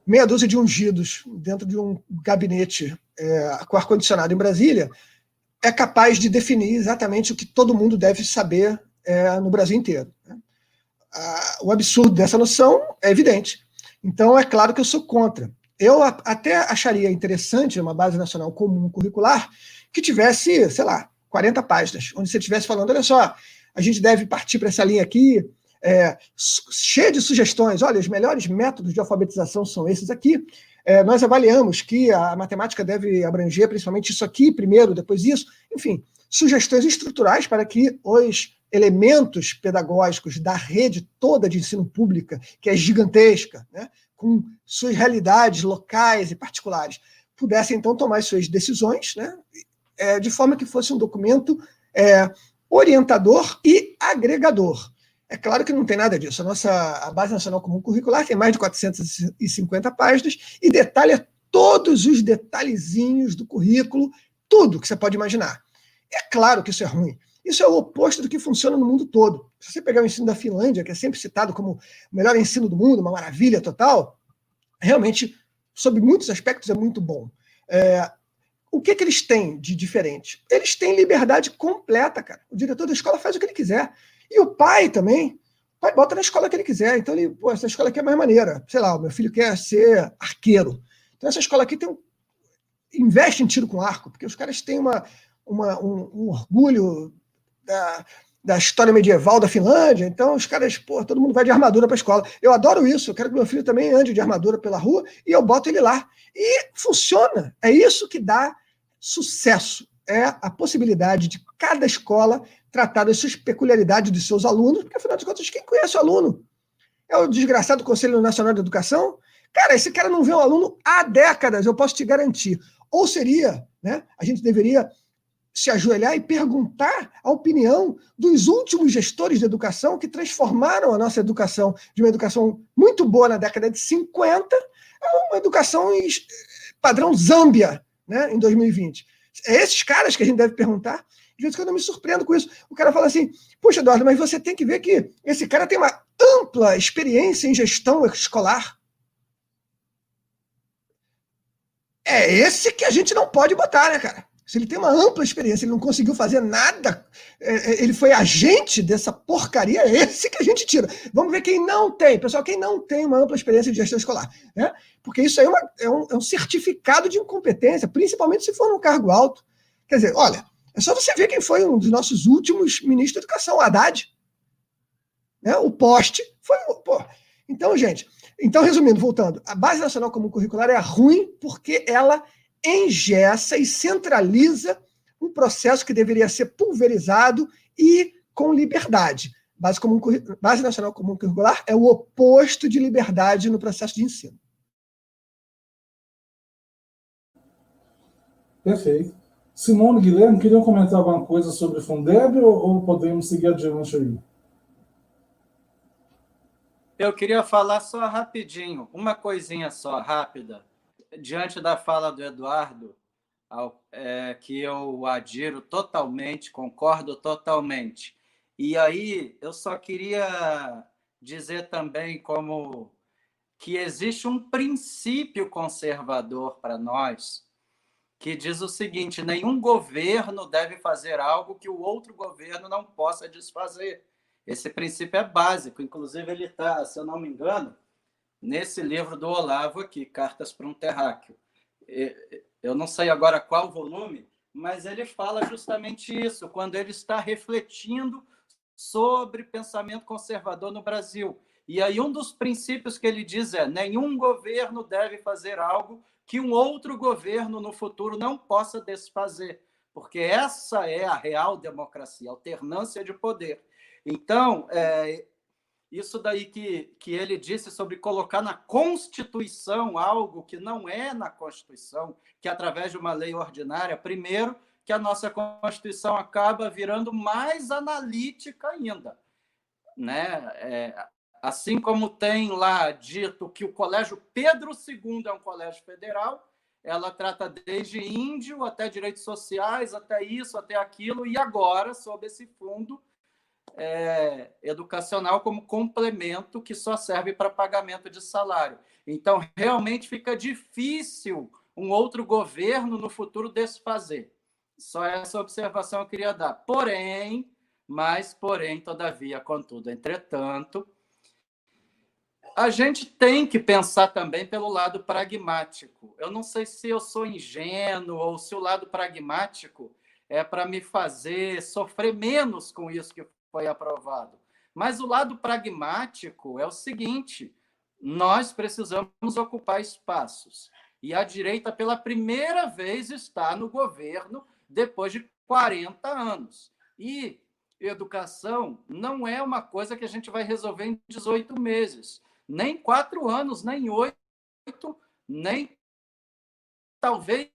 meia dúzia de ungidos dentro de um gabinete é, com ar-condicionado em Brasília é capaz de definir exatamente o que todo mundo deve saber é, no Brasil inteiro. Né? o absurdo dessa noção é evidente. Então, é claro que eu sou contra. Eu até acharia interessante uma base nacional comum curricular que tivesse, sei lá, 40 páginas, onde você estivesse falando, olha só, a gente deve partir para essa linha aqui, é, cheia de sugestões. Olha, os melhores métodos de alfabetização são esses aqui. É, nós avaliamos que a matemática deve abranger principalmente isso aqui primeiro, depois isso. Enfim, sugestões estruturais para que os elementos pedagógicos da rede toda de ensino pública, que é gigantesca, né, com suas realidades locais e particulares, pudessem então tomar suas decisões, né, é, de forma que fosse um documento é, orientador e agregador. É claro que não tem nada disso. A nossa a Base Nacional Comum Curricular tem mais de 450 páginas e detalha todos os detalhezinhos do currículo, tudo que você pode imaginar. É claro que isso é ruim. Isso é o oposto do que funciona no mundo todo. Se você pegar o ensino da Finlândia, que é sempre citado como o melhor ensino do mundo, uma maravilha total, realmente, sob muitos aspectos, é muito bom. É, o que, que eles têm de diferente? Eles têm liberdade completa, cara. O diretor da escola faz o que ele quiser. E o pai também. O pai bota na escola que ele quiser. Então, ele, pô, essa escola aqui é mais maneira. Sei lá, o meu filho quer ser arqueiro. Então, essa escola aqui tem um, investe em tiro com arco, porque os caras têm uma, uma um, um orgulho da, da história medieval da Finlândia. Então, os caras, pô, todo mundo vai de armadura para a escola. Eu adoro isso. Eu quero que meu filho também ande de armadura pela rua e eu boto ele lá. E funciona. É isso que dá sucesso. É a possibilidade de cada escola tratar das suas peculiaridades dos seus alunos, porque afinal de contas, quem conhece o aluno? É o desgraçado Conselho Nacional de Educação? Cara, esse cara não vê um aluno há décadas, eu posso te garantir. Ou seria, né? A gente deveria se ajoelhar e perguntar a opinião dos últimos gestores de educação que transformaram a nossa educação de uma educação muito boa na década de 50 a uma educação padrão Zâmbia, né, em 2020. É esses caras que a gente deve perguntar. De vez em quando eu me surpreendo com isso. O cara fala assim: Puxa, Eduardo, mas você tem que ver que esse cara tem uma ampla experiência em gestão escolar. É esse que a gente não pode botar, né, cara? Se ele tem uma ampla experiência, ele não conseguiu fazer nada, é, é, ele foi agente dessa porcaria, é esse que a gente tira. Vamos ver quem não tem, pessoal, quem não tem uma ampla experiência de gestão escolar. Né? Porque isso aí é, uma, é, um, é um certificado de incompetência, principalmente se for num cargo alto. Quer dizer, olha, é só você ver quem foi um dos nossos últimos ministros da educação, o Haddad. Né? O poste foi. Pô. Então, gente, então, resumindo, voltando, a Base Nacional Comum Curricular é ruim porque ela engessa e centraliza um processo que deveria ser pulverizado e com liberdade. Base, comum, base Nacional Comum Curricular é o oposto de liberdade no processo de ensino. Perfeito. Simone Guilherme, queriam comentar alguma coisa sobre Fundeb ou, ou podemos seguir adiante aí? Eu queria falar só rapidinho, uma coisinha só, rápida diante da fala do Eduardo, é, que eu adiro totalmente, concordo totalmente. E aí eu só queria dizer também como que existe um princípio conservador para nós que diz o seguinte: nenhum governo deve fazer algo que o outro governo não possa desfazer. Esse princípio é básico, inclusive ele está, se eu não me engano, nesse livro do Olavo aqui, Cartas para um Terráqueo. Eu não sei agora qual volume, mas ele fala justamente isso, quando ele está refletindo sobre pensamento conservador no Brasil. E aí um dos princípios que ele diz é: nenhum governo deve fazer algo que um outro governo no futuro não possa desfazer, porque essa é a real democracia, alternância de poder. Então, é, isso daí que, que ele disse sobre colocar na Constituição algo que não é na Constituição, que é através de uma lei ordinária, primeiro, que a nossa Constituição acaba virando mais analítica ainda. Né? É, assim como tem lá dito que o Colégio Pedro II é um colégio federal, ela trata desde índio até direitos sociais, até isso, até aquilo, e agora, sob esse fundo, é, educacional como complemento que só serve para pagamento de salário. Então, realmente fica difícil um outro governo no futuro desfazer. Só essa observação eu queria dar. Porém, mas, porém, todavia, contudo, entretanto, a gente tem que pensar também pelo lado pragmático. Eu não sei se eu sou ingênuo ou se o lado pragmático é para me fazer sofrer menos com isso que foi aprovado. Mas o lado pragmático é o seguinte: nós precisamos ocupar espaços. E a direita, pela primeira vez, está no governo depois de 40 anos. E educação não é uma coisa que a gente vai resolver em 18 meses, nem quatro anos, nem oito, nem talvez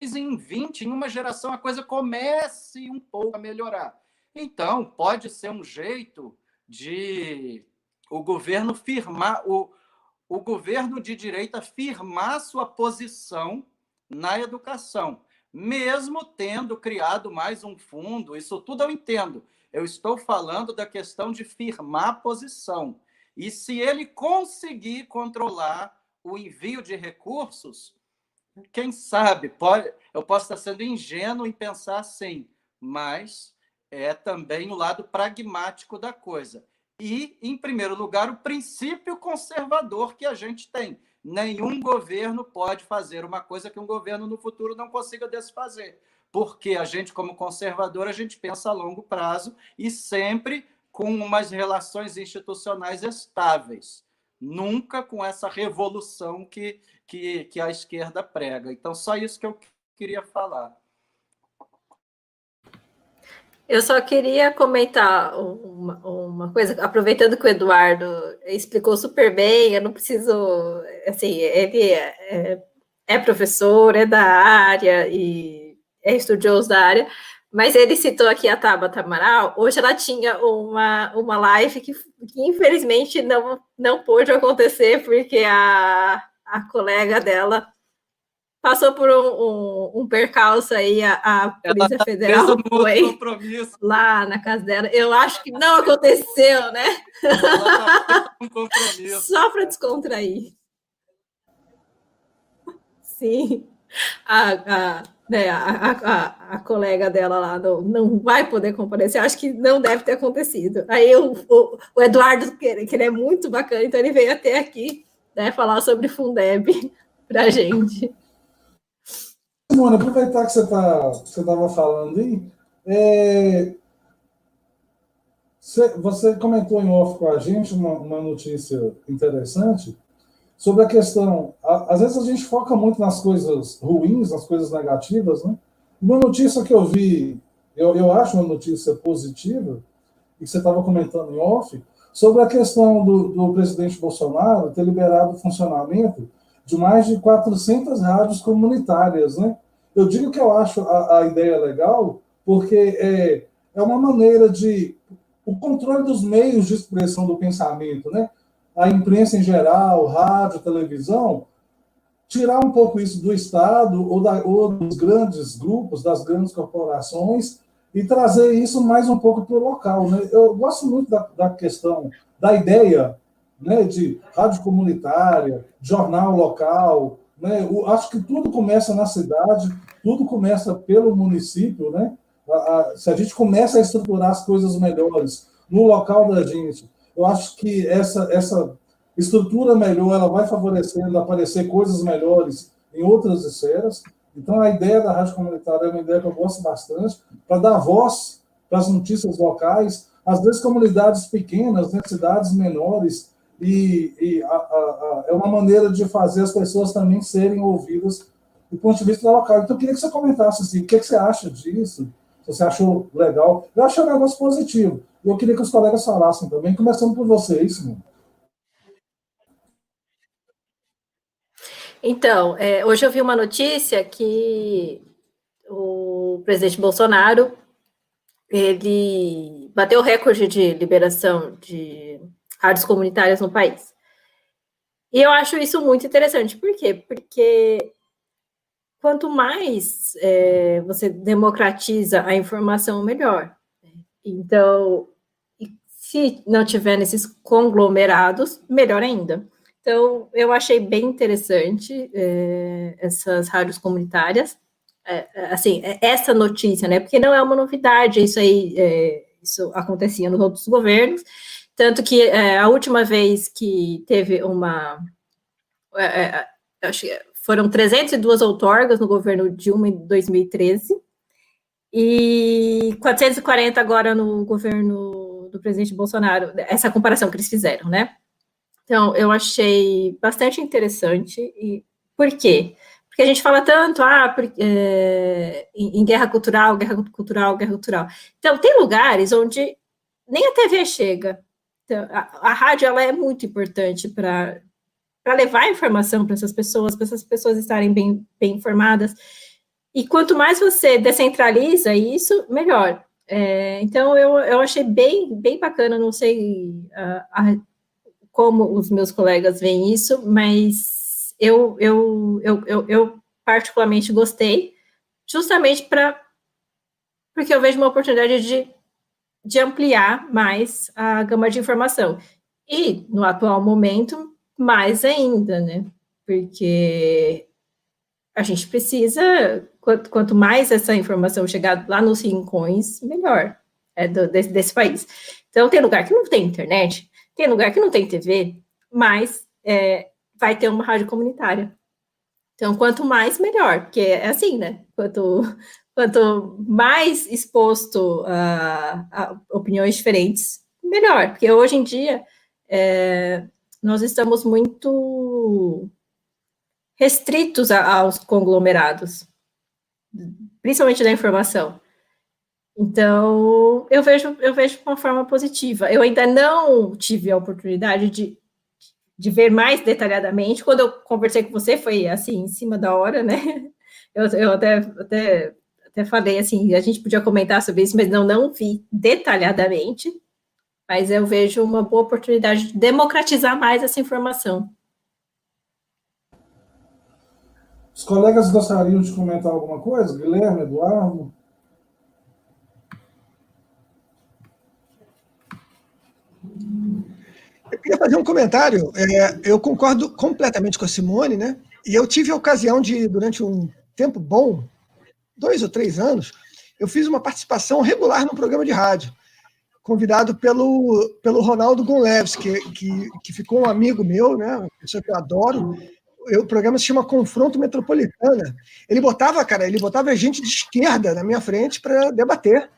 em 20, em uma geração, a coisa comece um pouco a melhorar. Então, pode ser um jeito de o governo firmar, o, o governo de direita firmar sua posição na educação, mesmo tendo criado mais um fundo, isso tudo eu entendo. Eu estou falando da questão de firmar posição. E se ele conseguir controlar o envio de recursos, quem sabe, pode, eu posso estar sendo ingênuo em pensar assim, mas é também o lado pragmático da coisa. E, em primeiro lugar, o princípio conservador que a gente tem. Nenhum governo pode fazer uma coisa que um governo no futuro não consiga desfazer. porque a gente, como conservador, a gente pensa a longo prazo e sempre com umas relações institucionais estáveis, nunca com essa revolução que, que, que a esquerda prega. Então, só isso que eu queria falar. Eu só queria comentar uma, uma, coisa, aproveitando que o Eduardo explicou super bem, eu não preciso, assim, ele é, é, é professor, é da área e é estudioso da área, mas ele citou aqui a Tabata Amaral. Hoje ela tinha uma, uma live que, que infelizmente não, não pôde acontecer, porque a, a colega dela passou por um, um, um percalço aí, a, a Polícia Federal foi compromisso. lá na casa dela. Eu acho que não aconteceu, né? Um compromisso. Só para descontrair. Sim. A, a, né, a, a, colega dela lá não, não vai poder comparecer, acho que não deve ter acontecido. Aí o, o, o Eduardo, que, que ele é muito bacana, então ele veio até aqui né, falar sobre Fundeb para a gente. Simone, aproveitar que você tá, estava falando aí, é, você, você, comentou em off com a gente uma, uma notícia interessante sobre a questão. às vezes a gente foca muito nas coisas ruins, nas coisas negativas, né? Uma notícia que eu vi, eu, eu acho uma notícia positiva, e que você estava comentando em off, sobre a questão do, do presidente Bolsonaro ter liberado o funcionamento de mais de 400 rádios comunitárias, né? Eu digo que eu acho a, a ideia legal, porque é, é uma maneira de o controle dos meios de expressão do pensamento, né? a imprensa em geral, rádio, televisão, tirar um pouco isso do Estado ou, da, ou dos grandes grupos, das grandes corporações, e trazer isso mais um pouco para o local. Né? Eu gosto muito da, da questão, da ideia né, de rádio comunitária, jornal local. Né? Eu acho que tudo começa na cidade, tudo começa pelo município. Né? A, a, se a gente começa a estruturar as coisas melhores no local da gente, eu acho que essa, essa estrutura melhor ela vai favorecendo aparecer coisas melhores em outras esferas. Então, a ideia da rádio comunitária é uma ideia que eu gosto bastante, para dar voz para as notícias locais, às vezes comunidades pequenas, né, cidades menores, e, e a, a, a, é uma maneira de fazer as pessoas também serem ouvidas do ponto de vista local. Então, eu queria que você comentasse assim, o que, que você acha disso, se você achou legal. Eu achei um negócio positivo. Eu queria que os colegas falassem também, começando por vocês, Simone. Então, é, hoje eu vi uma notícia que o presidente Bolsonaro ele bateu o recorde de liberação de rádios comunitárias no país. E eu acho isso muito interessante. Por quê? Porque quanto mais é, você democratiza a informação, melhor. Então, se não tiver nesses conglomerados, melhor ainda. Então, eu achei bem interessante é, essas rádios comunitárias. É, é assim, é, essa notícia, né? Porque não é uma novidade, isso aí, é, isso acontecia nos outros governos. Tanto que é, a última vez que teve uma. acho que foram 302 outorgas no governo Dilma em 2013 e 440 agora no governo do presidente Bolsonaro, essa comparação que eles fizeram, né? Então, eu achei bastante interessante. E por quê? Porque a gente fala tanto ah, porque, é, em, guerra cultural, guerra cultural, guerra cultural. Então, tem lugares onde nem a TV chega. Então, a, a rádio ela é muito importante para levar informação para essas pessoas, para essas pessoas estarem bem, bem informadas. E quanto mais você descentraliza isso, melhor. É, então, eu, eu achei bem, bem bacana, não sei uh, como os meus colegas veem isso, mas eu, eu, eu, eu, eu particularmente gostei, justamente para porque eu vejo uma oportunidade de, de ampliar mais a gama de informação. E, no atual momento, mais ainda, né? Porque a gente precisa quanto, quanto mais essa informação chegar lá nos rincões, melhor é, do, desse, desse, país. Então, tem lugar que não tem internet, tem lugar que não tem TV, mas é, vai ter uma rádio comunitária. Então, quanto mais, melhor, porque é assim, né? Quanto, quanto mais exposto a, a opiniões diferentes, melhor, porque hoje em dia é, nós estamos muito restritos a, aos conglomerados, principalmente da informação. Então, eu vejo, eu vejo uma forma positiva. Eu ainda não tive a oportunidade de, de ver mais detalhadamente. Quando eu conversei com você, foi assim, em cima da hora, né? Eu, eu até, até, até falei assim, a gente podia comentar sobre isso, mas não, não vi detalhadamente. Mas eu vejo uma boa oportunidade de democratizar mais essa informação. Os colegas gostariam de comentar alguma coisa? Guilherme, Eduardo? Eu queria fazer um comentário. É, eu concordo completamente com a Simone, né? E eu tive a ocasião de, durante um tempo bom, dois ou três anos, eu fiz uma participação regular no programa de rádio, convidado pelo, pelo Ronaldo Gonleves, que, que, que ficou um amigo meu, né? Uma pessoa que eu adoro. Eu, o programa se chama Confronto Metropolitana. Ele botava, cara, ele botava gente de esquerda na minha frente para debater.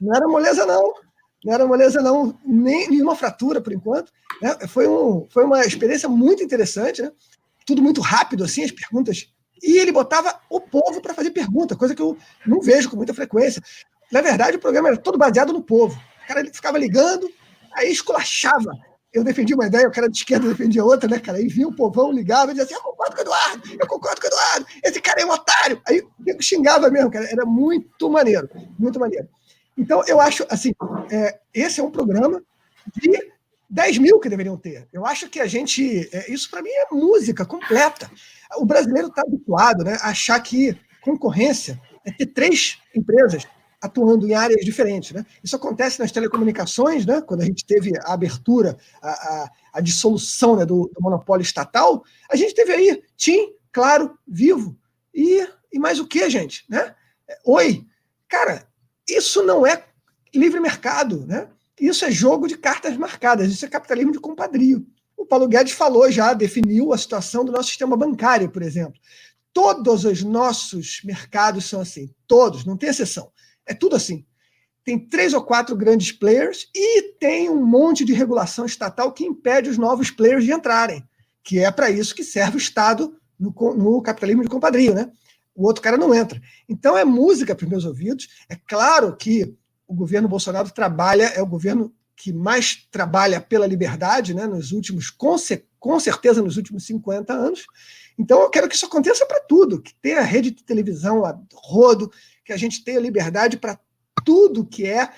Não era moleza, não não era moleza, não, nem nenhuma fratura por enquanto. Né? Foi, um, foi uma experiência muito interessante, né? tudo muito rápido, assim, as perguntas. E ele botava o povo para fazer pergunta, coisa que eu não vejo com muita frequência. Na verdade, o programa era todo baseado no povo. O cara ele ficava ligando, aí esculachava. Eu defendia uma ideia, o cara de esquerda defendia outra, né, cara? Aí vinha o povão, ligava e dizia assim: Eu concordo com o Eduardo, eu concordo com o Eduardo, esse cara é um otário. Aí eu xingava mesmo, cara. Era muito maneiro, muito maneiro. Então, eu acho, assim, é, esse é um programa de 10 mil que deveriam ter. Eu acho que a gente. É, isso, para mim, é música completa. O brasileiro está habituado né, a achar que concorrência é ter três empresas atuando em áreas diferentes. Né? Isso acontece nas telecomunicações, né? quando a gente teve a abertura, a, a, a dissolução né, do, do, monopólio estatal, a gente teve aí TIM, Claro, Vivo. E, e mais o que, gente? Né? Oi. Cara, isso não é livre mercado, né? Isso é jogo de cartas marcadas, isso é capitalismo de compadrio. O Paulo Guedes falou já, definiu a situação do nosso sistema bancário, por exemplo. Todos os nossos mercados são assim, todos, não tem exceção. É tudo assim. Tem três ou quatro grandes players e tem um monte de regulação estatal que impede os novos players de entrarem, que é para isso que serve o Estado no, no capitalismo de compadrio, né? o outro cara não entra. Então é música para os meus ouvidos. É claro que o governo Bolsonaro trabalha, é o governo que mais trabalha pela liberdade, né, nos últimos, com, com certeza nos últimos 50 anos. Então eu quero que isso aconteça para tudo, que tenha rede de televisão a rodo, que a gente tenha liberdade para tudo que é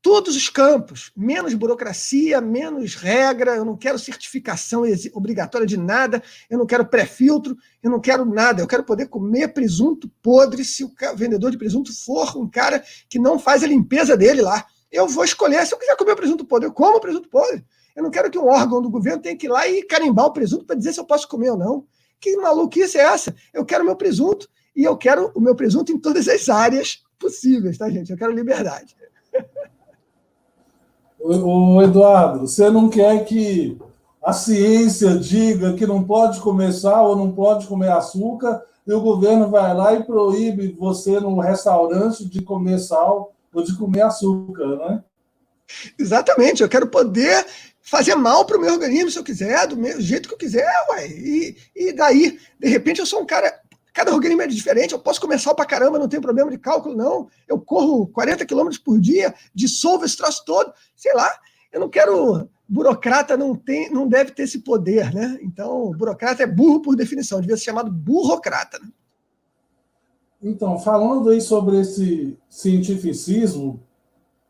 todos os campos, menos burocracia, menos regra, eu não quero certificação obrigatória de nada, eu não quero pré-filtro, eu não quero nada, eu quero poder comer presunto podre se o vendedor de presunto for um cara que não faz a limpeza dele lá. Eu vou escolher, se eu quiser comer presunto podre, eu como presunto podre. Eu não quero que um órgão do governo tenha que ir lá e carimbar o presunto para dizer se eu posso comer ou não. Que maluquice é essa? Eu quero meu presunto e eu quero o meu presunto em todas as áreas possíveis, tá, gente? Eu quero liberdade. O Eduardo, você não quer que a ciência diga que não pode comer sal ou não pode comer açúcar e o governo vai lá e proíbe você no restaurante de comer sal ou de comer açúcar, né? Exatamente, eu quero poder fazer mal para o meu organismo se eu quiser, do jeito que eu quiser, ué. E, e daí, de repente, eu sou um cara Cada organismo é diferente, eu posso comer sal pra caramba, não tem problema de cálculo, não. Eu corro 40 quilômetros por dia, dissolvo esse troço todo, sei lá. Eu não quero. Burocrata não, tem, não deve ter esse poder, né? Então, burocrata é burro por definição, devia ser chamado burrocrata. Né? Então, falando aí sobre esse cientificismo,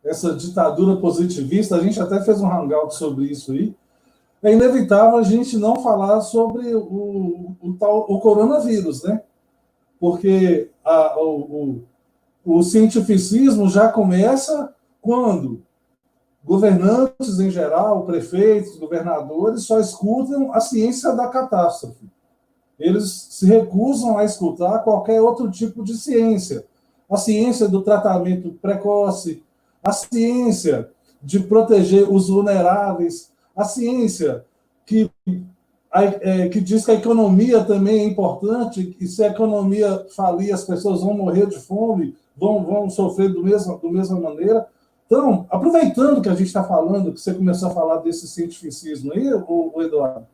essa ditadura positivista, a gente até fez um hangout sobre isso aí. É inevitável a gente não falar sobre o, o, tal, o coronavírus, né? Porque a, o, o, o cientificismo já começa quando governantes em geral, prefeitos, governadores, só escutam a ciência da catástrofe. Eles se recusam a escutar qualquer outro tipo de ciência. A ciência do tratamento precoce, a ciência de proteger os vulneráveis, a ciência que é, que diz que a economia também é importante, e se a economia falir, as pessoas vão morrer de fome, vão, vão sofrer do mesmo, do mesma maneira. Então, aproveitando que a gente está falando, que você começou a falar desse cientificismo aí, o, o Eduardo,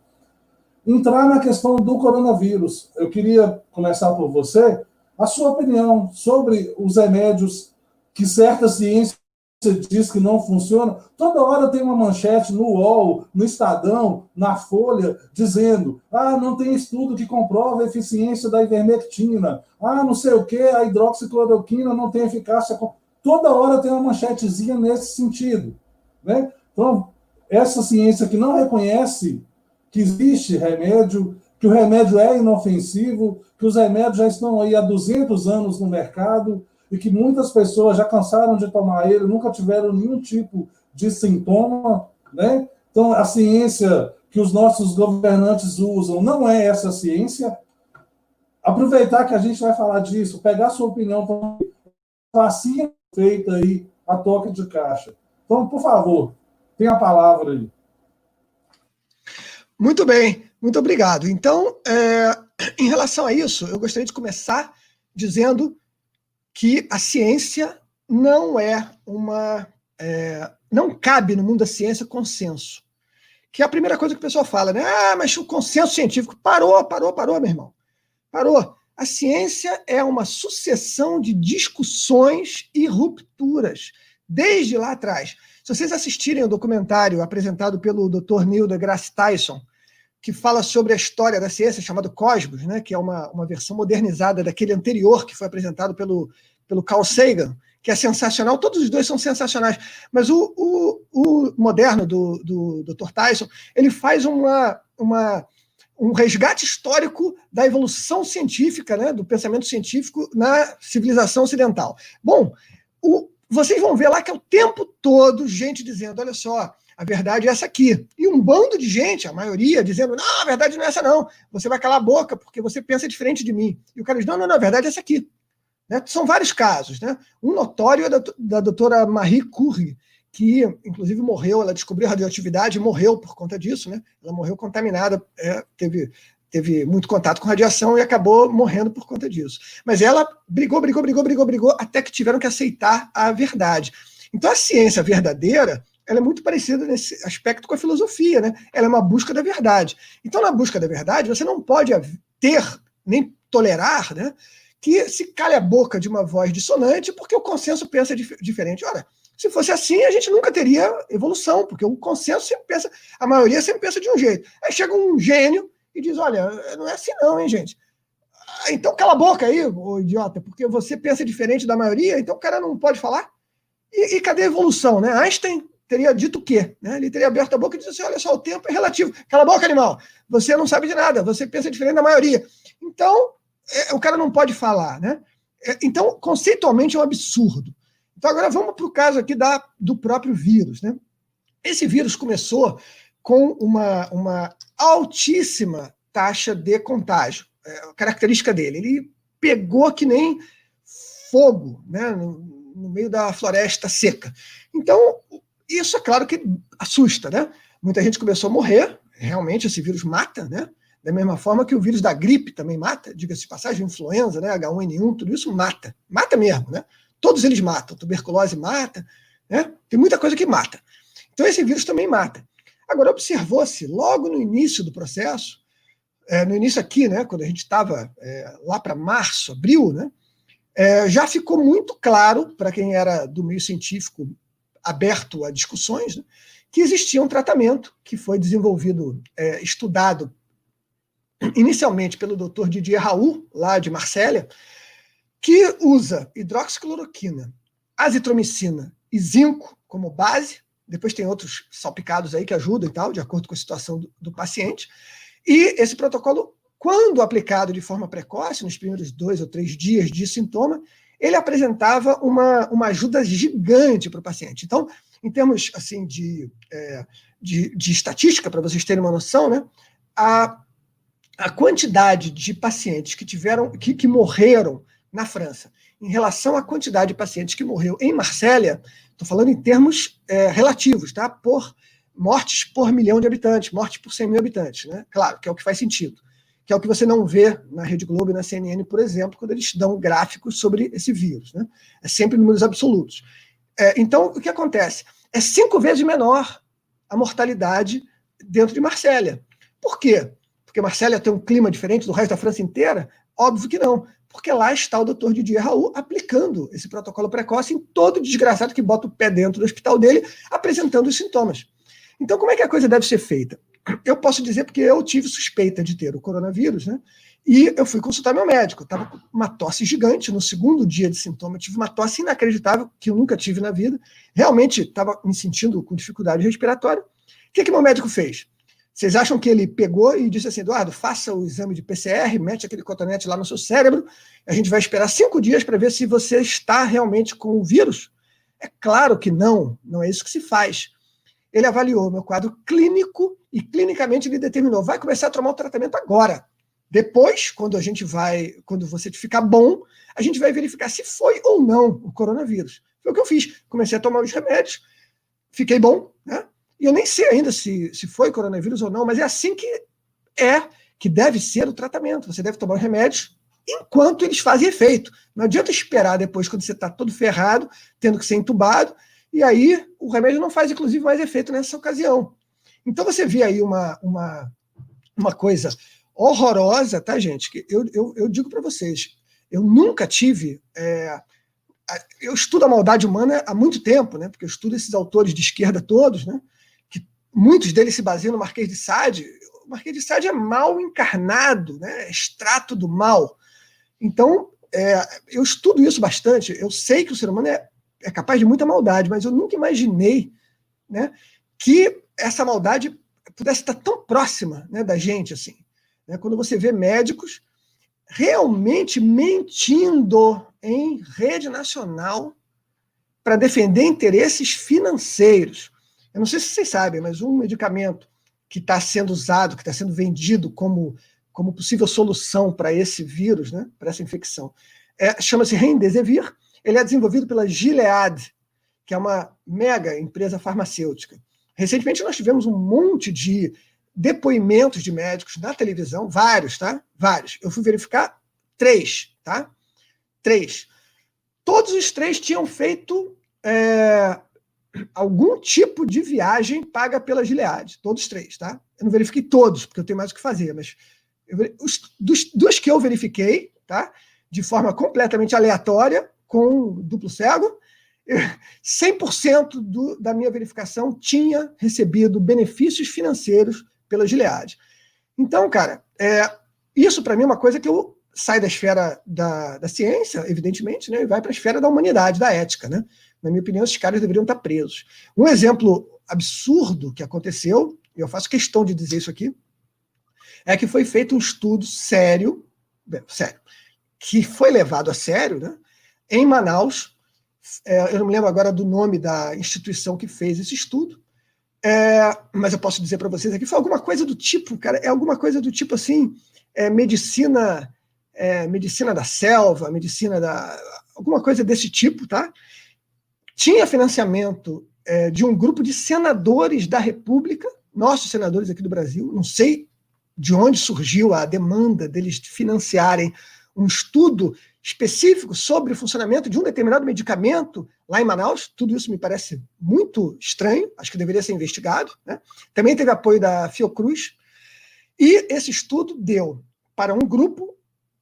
entrar na questão do coronavírus. Eu queria começar por você, a sua opinião sobre os remédios que certa ciência diz que não funciona. Toda hora tem uma manchete no UOL, no Estadão, na Folha, dizendo: ah, não tem estudo que comprova a eficiência da ivermectina. Ah, não sei o que, a hidroxicloroquina não tem eficácia. Toda hora tem uma manchetezinha nesse sentido. Né? Então, essa ciência que não reconhece que existe remédio, que o remédio é inofensivo, que os remédios já estão aí há 200 anos no mercado e que muitas pessoas já cansaram de tomar ele, nunca tiveram nenhum tipo de sintoma, né? Então, a ciência que os nossos governantes usam não é essa ciência. Aproveitar que a gente vai falar disso, pegar sua opinião, vacina feita aí a toque de caixa. Então, por favor, tem a palavra aí. Muito bem, muito obrigado. Então, é, em relação a isso, eu gostaria de começar dizendo que a ciência não é uma. É, não cabe no mundo da ciência consenso. Que é a primeira coisa que o pessoal fala, né? Ah, mas o consenso científico parou, parou, parou, meu irmão. Parou. A ciência é uma sucessão de discussões e rupturas, desde lá atrás. Se vocês assistirem o documentário apresentado pelo Dr. Neil deGrasse Tyson, que fala sobre a história da ciência, chamado Cosmos, né, que é uma, uma versão modernizada daquele anterior que foi apresentado pelo, pelo Carl Sagan, que é sensacional. Todos os dois são sensacionais. Mas o, o, o moderno do, do Dr. Tyson, ele faz uma, uma um resgate histórico da evolução científica, né, do pensamento científico na civilização ocidental. Bom, o, vocês vão ver lá que é o tempo todo gente dizendo: olha só, a verdade é essa aqui. E um bando de gente, a maioria, dizendo: não, a verdade não é essa, não. Você vai calar a boca porque você pensa diferente de mim. E o cara diz: não, não, não, a verdade é essa aqui. Né? São vários casos. Né? Um notório é da, da doutora Marie Curie, que inclusive morreu, ela descobriu radioatividade e morreu por conta disso, né? Ela morreu contaminada, é, teve, teve muito contato com radiação e acabou morrendo por conta disso. Mas ela brigou, brigou, brigou, brigou, brigou, até que tiveram que aceitar a verdade. Então a ciência verdadeira, ela é muito parecida nesse aspecto com a filosofia, né? Ela é uma busca da verdade. Então na busca da verdade, você não pode ter nem tolerar, né? Que se calhe a boca de uma voz dissonante porque o consenso pensa dif diferente. Ora, se fosse assim, a gente nunca teria evolução, porque o consenso sempre pensa, a maioria sempre pensa de um jeito. Aí chega um gênio e diz: olha, não é assim não, hein, gente? Ah, então cala a boca aí, ô idiota, porque você pensa diferente da maioria, então o cara não pode falar. E, e cadê a evolução, né? Einstein teria dito o quê? Né? Ele teria aberto a boca e dito assim: olha só, o tempo é relativo. Cala a boca, animal. Você não sabe de nada, você pensa diferente da maioria. Então, é, o cara não pode falar, né? É, então, conceitualmente é um absurdo. Então, agora vamos para o caso aqui da, do próprio vírus. Né? Esse vírus começou com uma, uma altíssima taxa de contágio, é, característica dele. Ele pegou que nem fogo né, no, no meio da floresta seca. Então, isso é claro que assusta, né? Muita gente começou a morrer, realmente esse vírus mata, né? Da mesma forma que o vírus da gripe também mata, diga-se passagem, influenza, né? H1N1, tudo isso mata, mata mesmo, né? Todos eles matam. Tuberculose mata, né? Tem muita coisa que mata. Então esse vírus também mata. Agora, observou-se logo no início do processo, é, no início aqui, né, quando a gente estava é, lá para março, abril, né, é, já ficou muito claro para quem era do meio científico aberto a discussões, né, que existia um tratamento que foi desenvolvido, é, estudado inicialmente pelo Dr. Didier Raul, lá de Marsella, que usa hidroxicloroquina, azitromicina e zinco como base. Depois tem outros salpicados aí que ajudam e tal, de acordo com a situação do, do paciente. E esse protocolo, quando aplicado de forma precoce, nos primeiros dois ou três dias de sintoma, ele apresentava uma, uma ajuda gigante para o paciente. Então, em termos assim de, é, de, de, estatística, para vocês terem uma noção, né, a, a quantidade de pacientes que tiveram que, que morreram na França. Em relação à quantidade de pacientes que morreu em Marsella, estou falando em termos é, relativos, tá? Por mortes por milhão de habitantes, mortes por 100 mil habitantes, né? Claro, que é o que faz sentido. Que é o que você não vê na Rede Globo e na CNN, por exemplo, quando eles dão gráficos sobre esse vírus. Né? É sempre números absolutos. É, então, o que acontece? É cinco vezes menor a mortalidade dentro de Marsella. Por quê? Porque Marsella tem um clima diferente do resto da França inteira? Óbvio que não. Porque lá está o doutor Didier Raul aplicando esse protocolo precoce em todo desgraçado que bota o pé dentro do hospital dele, apresentando os sintomas. Então, como é que a coisa deve ser feita? Eu posso dizer porque eu tive suspeita de ter o coronavírus, né? E eu fui consultar meu médico. Estava com uma tosse gigante no segundo dia de sintoma. Eu tive uma tosse inacreditável, que eu nunca tive na vida. Realmente estava me sentindo com dificuldade respiratória. O que, que meu médico fez? Vocês acham que ele pegou e disse assim, Eduardo, faça o exame de PCR, mete aquele cotonete lá no seu cérebro, a gente vai esperar cinco dias para ver se você está realmente com o vírus? É claro que não, não é isso que se faz ele avaliou meu quadro clínico e clinicamente ele determinou, vai começar a tomar o tratamento agora. Depois, quando a gente vai, quando você ficar bom, a gente vai verificar se foi ou não o coronavírus. Foi o que eu fiz. Comecei a tomar os remédios, fiquei bom, né? E eu nem sei ainda se, se foi coronavírus ou não, mas é assim que é, que deve ser o tratamento. Você deve tomar os remédios enquanto eles fazem efeito. Não adianta esperar depois, quando você está todo ferrado, tendo que ser entubado, e aí o remédio não faz, inclusive, mais efeito nessa ocasião. Então você vê aí uma, uma, uma coisa horrorosa, tá, gente? Que eu, eu, eu digo para vocês, eu nunca tive. É, eu estudo a maldade humana há muito tempo, né? Porque eu estudo esses autores de esquerda todos, né? Que muitos deles se baseiam no Marquês de Sade. O Marquês de Sade é mal encarnado, né? É extrato do mal. Então, é, eu estudo isso bastante. Eu sei que o ser humano é é capaz de muita maldade, mas eu nunca imaginei né, que essa maldade pudesse estar tão próxima né, da gente assim. Né? Quando você vê médicos realmente mentindo em rede nacional para defender interesses financeiros. Eu não sei se vocês sabem, mas um medicamento que está sendo usado, que está sendo vendido como, como possível solução para esse vírus, né, para essa infecção, é, chama-se Remdesivir, ele é desenvolvido pela Gilead, que é uma mega empresa farmacêutica. Recentemente nós tivemos um monte de depoimentos de médicos na televisão, vários, tá? Vários. Eu fui verificar três, tá? Três. Todos os três tinham feito é, algum tipo de viagem paga pela Gilead. Todos três, tá? Eu não verifiquei todos, porque eu tenho mais o que fazer, mas eu, os, dos, dos que eu verifiquei, tá? De forma completamente aleatória, com duplo cego, 100% do, da minha verificação tinha recebido benefícios financeiros pela Gilead. Então, cara, é, isso para mim é uma coisa que eu sai da esfera da, da ciência, evidentemente, né, e vai para a esfera da humanidade, da ética. Né? Na minha opinião, esses caras deveriam estar presos. Um exemplo absurdo que aconteceu, e eu faço questão de dizer isso aqui, é que foi feito um estudo sério, sério, que foi levado a sério, né, em Manaus. É, eu não me lembro agora do nome da instituição que fez esse estudo, é, mas eu posso dizer para vocês aqui, foi alguma coisa do tipo, cara, é alguma coisa do tipo assim, é, medicina, é, medicina da selva, medicina da. alguma coisa desse tipo, tá? Tinha financiamento é, de um grupo de senadores da República, nossos senadores aqui do Brasil, não sei de onde surgiu a demanda deles financiarem um estudo específico sobre o funcionamento de um determinado medicamento lá em Manaus. Tudo isso me parece muito estranho, acho que deveria ser investigado. Né? Também teve apoio da Fiocruz. E esse estudo deu para um grupo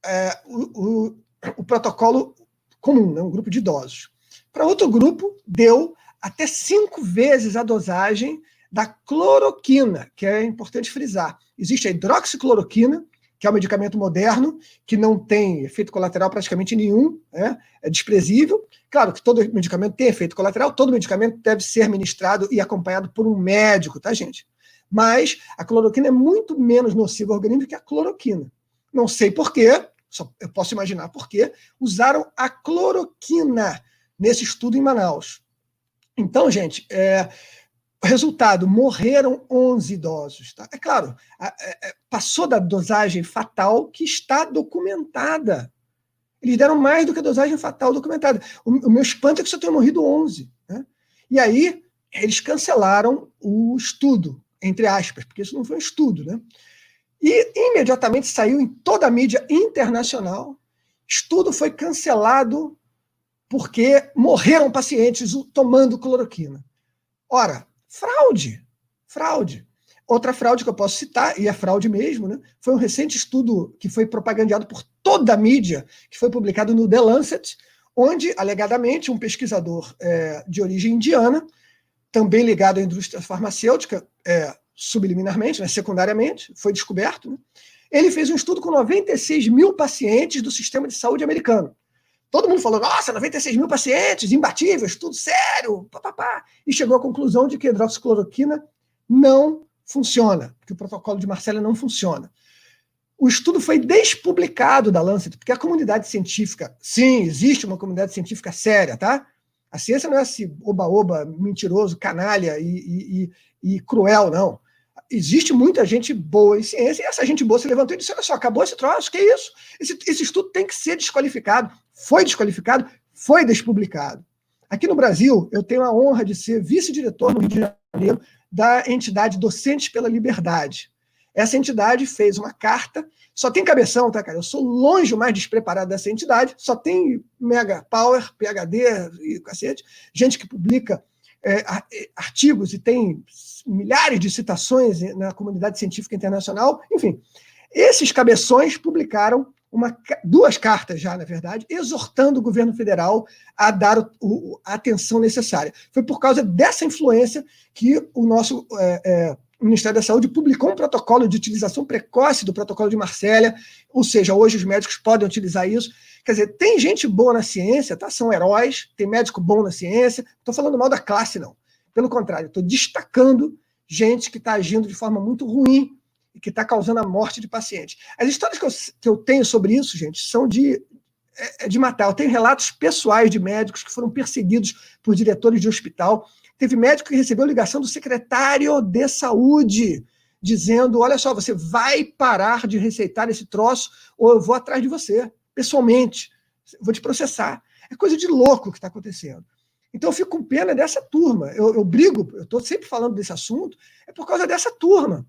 é, o, o, o, protocolo comum, né? um grupo de idosos. Para outro grupo, deu até cinco vezes a dosagem da cloroquina, que é importante frisar. Existe a hidroxicloroquina, que é um medicamento moderno, que não tem efeito colateral praticamente nenhum, né? é desprezível. Claro que todo medicamento tem efeito colateral, todo medicamento deve ser ministrado e acompanhado por um médico, tá, gente? Mas a cloroquina é muito menos nociva ao organismo que a cloroquina. Não sei porquê, só eu posso imaginar porquê, usaram a cloroquina nesse estudo em Manaus. Então, gente, é, Resultado: morreram 11 idosos. Tá? É claro, é, é, passou da dosagem fatal que está documentada. Eles deram mais do que a dosagem fatal documentada. O, meu espanto é que só tenham morrido 11. Né? E aí, eles cancelaram o estudo, entre aspas, porque isso não foi um estudo, né? E imediatamente saiu em toda a mídia internacional. Estudo foi cancelado porque morreram pacientes tomando cloroquina. Ora, fraude, fraude. Outra fraude que eu posso citar, e é fraude mesmo, né, foi um recente estudo que foi propagandeado por toda a mídia, que foi publicado no The Lancet, onde, alegadamente, um pesquisador é, de origem indiana, também ligado à indústria farmacêutica, é, subliminarmente, né, secundariamente, foi descoberto, né, ele fez um estudo com 96 mil pacientes do sistema de saúde americano. Todo mundo falou, nossa, 96 mil pacientes, imbatíveis, tudo sério, papapá. E chegou à conclusão de que a hidroxicloroquina não funciona, que o protocolo de Marcela não funciona. O estudo foi despublicado da Lancet, porque a comunidade científica, sim, existe uma comunidade científica séria, tá? A ciência não é esse oba-oba mentiroso, canalha e, e, e, e, cruel, não. Existe muita gente boa em ciência, e essa gente boa se levantou e disse: olha só, acabou esse troço, que isso? Esse, esse estudo tem que ser desqualificado. Foi desqualificado, foi despublicado. Aqui no Brasil, eu tenho a honra de ser vice-diretor no Rio de Janeiro da entidade Docentes pela Liberdade. Essa entidade fez uma carta, só tem cabeção, tá, cara? Eu sou longe o mais despreparado dessa entidade, só tem mega power, PHD e cacete, gente que publica é, artigos e tem milhares de citações na comunidade científica internacional. Enfim, esses cabeções publicaram uma, duas cartas já, na verdade, exortando o governo federal a dar o, o, a atenção necessária. Foi por causa dessa influência que o nosso é, é, Ministério da Saúde publicou um protocolo de utilização precoce do protocolo de Marsella, ou seja, hoje os médicos podem utilizar isso. Quer dizer, tem gente boa na ciência, tá? são heróis, tem médico bom na ciência, estou falando mal da classe, não. Pelo contrário, estou destacando gente que está agindo de forma muito ruim e que está causando a morte de pacientes. As histórias que eu, que eu tenho sobre isso, gente, são de, é, é de matar. Eu tenho relatos pessoais de médicos que foram perseguidos por diretores de hospital. Teve médico que recebeu ligação do secretário de saúde dizendo: olha só, você vai parar de receitar esse troço ou eu vou atrás de você, pessoalmente. Vou te processar. É coisa de louco que está acontecendo. Então eu fico com pena dessa turma. Eu, eu brigo, eu estou sempre falando desse assunto, é por causa dessa turma.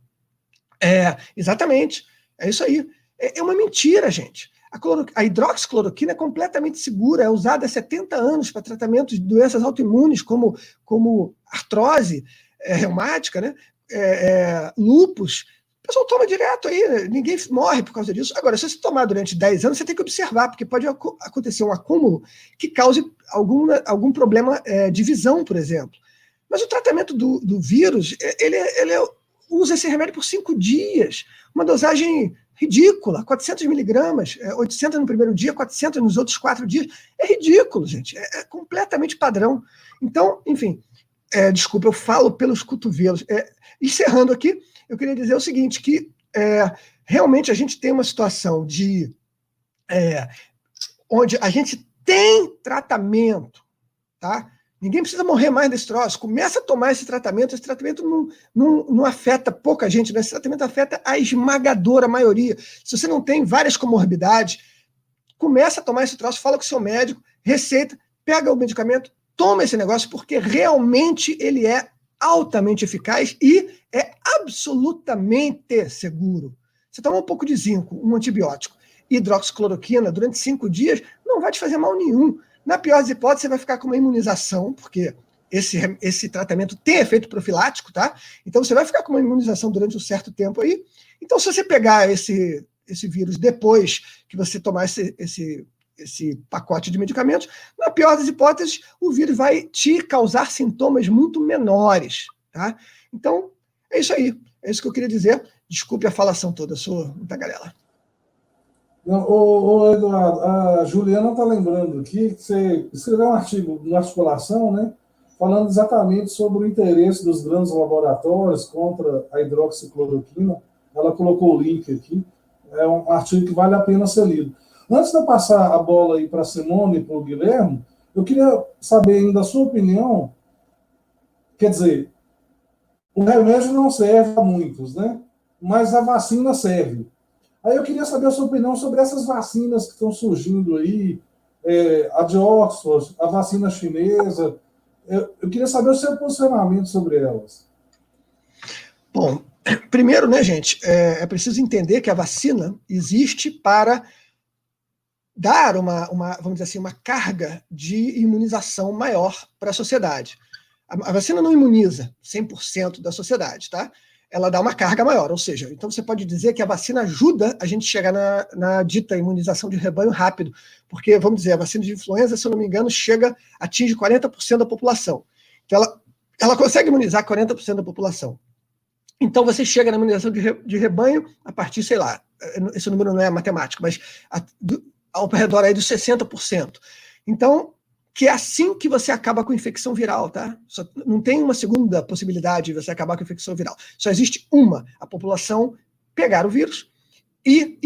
É, exatamente. É isso aí. É, é uma mentira, gente. A, cloro, a, hidroxicloroquina é completamente segura, é usada há 70 anos para tratamento de doenças autoimunes, como, como artrose é, reumática, né? É, é lupus. O pessoal toma direto aí, ninguém morre por causa disso. Agora, se você tomar durante 10 anos, você tem que observar, porque pode acontecer um acúmulo que cause algum, algum problema é, de visão, por exemplo. Mas o tratamento do, do vírus, ele, é, ele é usa esse remédio por cinco dias, uma dosagem ridícula, 400 miligramas, 800 é, no primeiro dia, 400 nos outros quatro dias, é ridículo, gente, é, é completamente padrão. Então, enfim, é, desculpa, eu falo pelos cotovelos. É, encerrando aqui, eu queria dizer o seguinte, que é, realmente a gente tem uma situação de onde a gente tem tratamento, tá? Ninguém precisa morrer mais desse troço. Começa a tomar esse tratamento. Esse tratamento não, não, não afeta pouca gente, né? esse tratamento afeta a esmagadora maioria. Se você não tem várias comorbidades, começa a tomar esse troço, fala com o seu médico, receita, pega o medicamento, toma esse negócio, porque realmente ele é altamente eficaz e é absolutamente seguro. Você toma um pouco de zinco, um antibiótico, hidroxicloroquina durante cinco dias, não vai te fazer mal nenhum. Na pior das hipóteses, você vai ficar com uma imunização, porque esse, esse tratamento tem efeito profilático, tá? Então você vai ficar com uma imunização durante um certo tempo aí. Então, se você pegar esse, esse vírus depois que você tomar esse, esse, esse pacote de medicamentos, na pior das hipóteses, o vírus vai te causar sintomas muito menores, tá? Então, é isso aí. É isso que eu queria dizer. Desculpe a falação toda, sou muita galera. Não, ô, Eduardo, a Juliana está lembrando aqui que você escreveu um artigo na articulação, né? Falando exatamente sobre o interesse dos grandes laboratórios contra a hidroxicloroquina. Ela colocou o link aqui. É um artigo que vale a pena ser lido. Antes de eu passar a bola aí para Simone e para o Guilherme, eu queria saber ainda a sua opinião. Quer dizer, o remédio não serve a muitos, né? Mas a vacina serve. Aí eu queria saber a sua opinião sobre essas vacinas que estão surgindo aí, é, a de Oxford, a vacina chinesa. Eu, eu queria saber o seu posicionamento sobre elas. Bom, primeiro, né, gente, é, é preciso entender que a vacina existe para dar uma, uma, vamos dizer assim, uma carga de imunização maior para a sociedade. A, a vacina não imuniza 100% da sociedade, tá? Ela dá uma carga maior, ou seja, então você pode dizer que a vacina ajuda a gente chegar na, na dita imunização de rebanho rápido, porque, vamos dizer, a vacina de influenza, se eu não me engano, chega, atinge 40% da população. Então, ela, ela consegue imunizar 40% da população. Então, você chega na imunização de, re, de rebanho a partir, sei lá, esse número não é matemático, mas a, do, ao redor aí dos 60%. Então, que é assim que você acaba com infecção viral, tá? Só, não tem uma segunda possibilidade de você acabar com infecção viral. Só existe uma, a população pegar o vírus e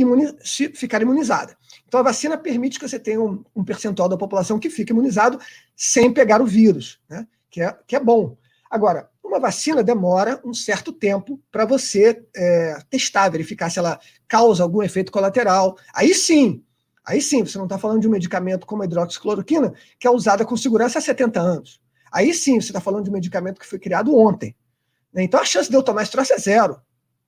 ficar imunizada. Então, a vacina permite que você tenha um, um, percentual da população que fique imunizado sem pegar o vírus, né? que, é, que é bom. Agora, uma vacina demora um certo tempo para você é, testar, verificar se ela causa algum efeito colateral. Aí sim, Aí sim, você não está falando de um medicamento como a hidroxicloroquina, que é usada com segurança há 70 anos. Aí sim, você está falando de um medicamento que foi criado ontem. Né? Então a chance de eu tomar esse troço é zero.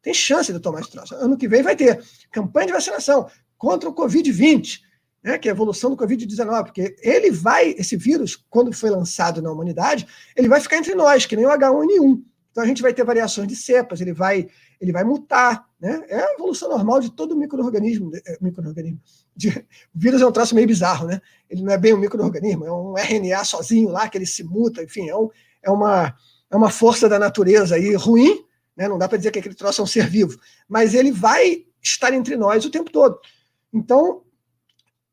Tem chance de eu tomar esse troço. Ano que vem vai ter campanha de vacinação contra o Covid-20, né, que é a evolução do Covid-19, porque ele vai, esse vírus, quando foi lançado na humanidade, ele vai ficar entre nós, que nem o H1N1. Então a gente vai ter variações de cepas, ele vai, ele vai mutar, né? É a evolução normal de todo microorganismo, é, microorganismo. O vírus é um troço meio bizarro, né? Ele não é bem um microorganismo, é um RNA sozinho lá que ele se muta, enfim, é, um, é uma é uma força da natureza aí ruim, né? Não dá para dizer que aquele troço é um ser vivo, mas ele vai estar entre nós o tempo todo. Então,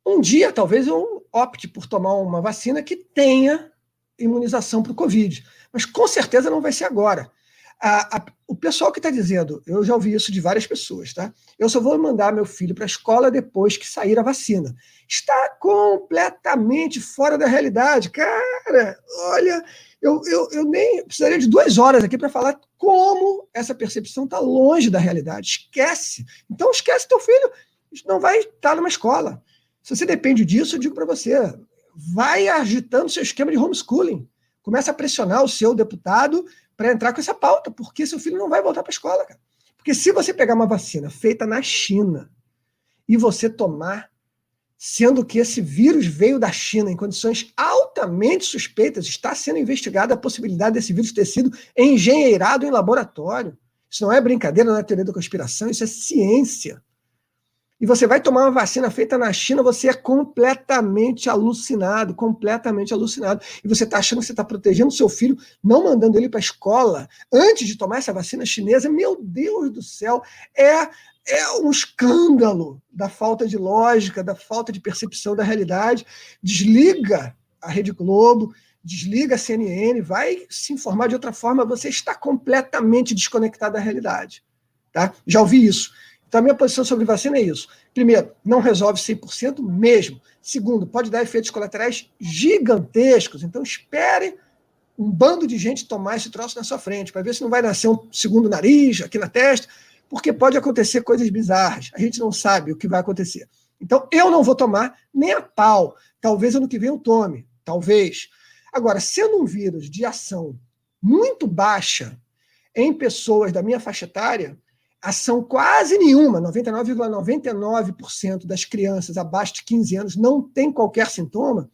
um dia talvez eu opte por tomar uma vacina que tenha imunização para o Covid mas com certeza não vai ser agora. A, a, o pessoal que está dizendo, eu já ouvi isso de várias pessoas, tá? Eu só vou mandar meu filho para a escola depois que sair a vacina. Está completamente fora da realidade. Cara, olha, eu, eu, eu nem precisaria de duas horas aqui para falar como essa percepção está longe da realidade. Esquece. Então esquece teu filho. Não vai estar tá numa escola. Se você depende disso, eu digo para você, vai agitando seu esquema de homeschooling. Começa a pressionar o seu deputado para entrar com essa pauta, porque seu filho não vai voltar para a escola, cara. Porque se você pegar uma vacina feita na China e você tomar, sendo que esse vírus veio da China em condições altamente suspeitas, está sendo investigada a possibilidade desse vírus ter sido engenheirado em laboratório. Isso não é brincadeira, não é teoria da conspiração, isso é ciência e você vai tomar uma vacina feita na China, você é completamente alucinado, completamente alucinado. E você está achando que você está protegendo seu filho, não mandando ele para a escola antes de tomar essa vacina chinesa. Meu Deus do céu, é, é um escândalo da falta de lógica, da falta de percepção da realidade. Desliga a Rede Globo, desliga a CNN, vai se informar de outra forma, você está completamente desconectado da realidade. Tá? Já ouvi isso. Então, a minha posição sobre vacina é isso. Primeiro, não resolve 100% mesmo. Segundo, pode dar efeitos colaterais gigantescos. Então, espere um bando de gente tomar esse troço na sua frente, para ver se não vai nascer um segundo nariz aqui na testa, porque pode acontecer coisas bizarras. A gente não sabe o que vai acontecer. Então, eu não vou tomar nem a pau. Talvez ano que vem eu tome. Talvez. Agora, sendo um vírus de ação muito baixa em pessoas da minha faixa etária, ação quase nenhuma, 99,99% ,99 das crianças abaixo de 15 anos não tem qualquer sintoma,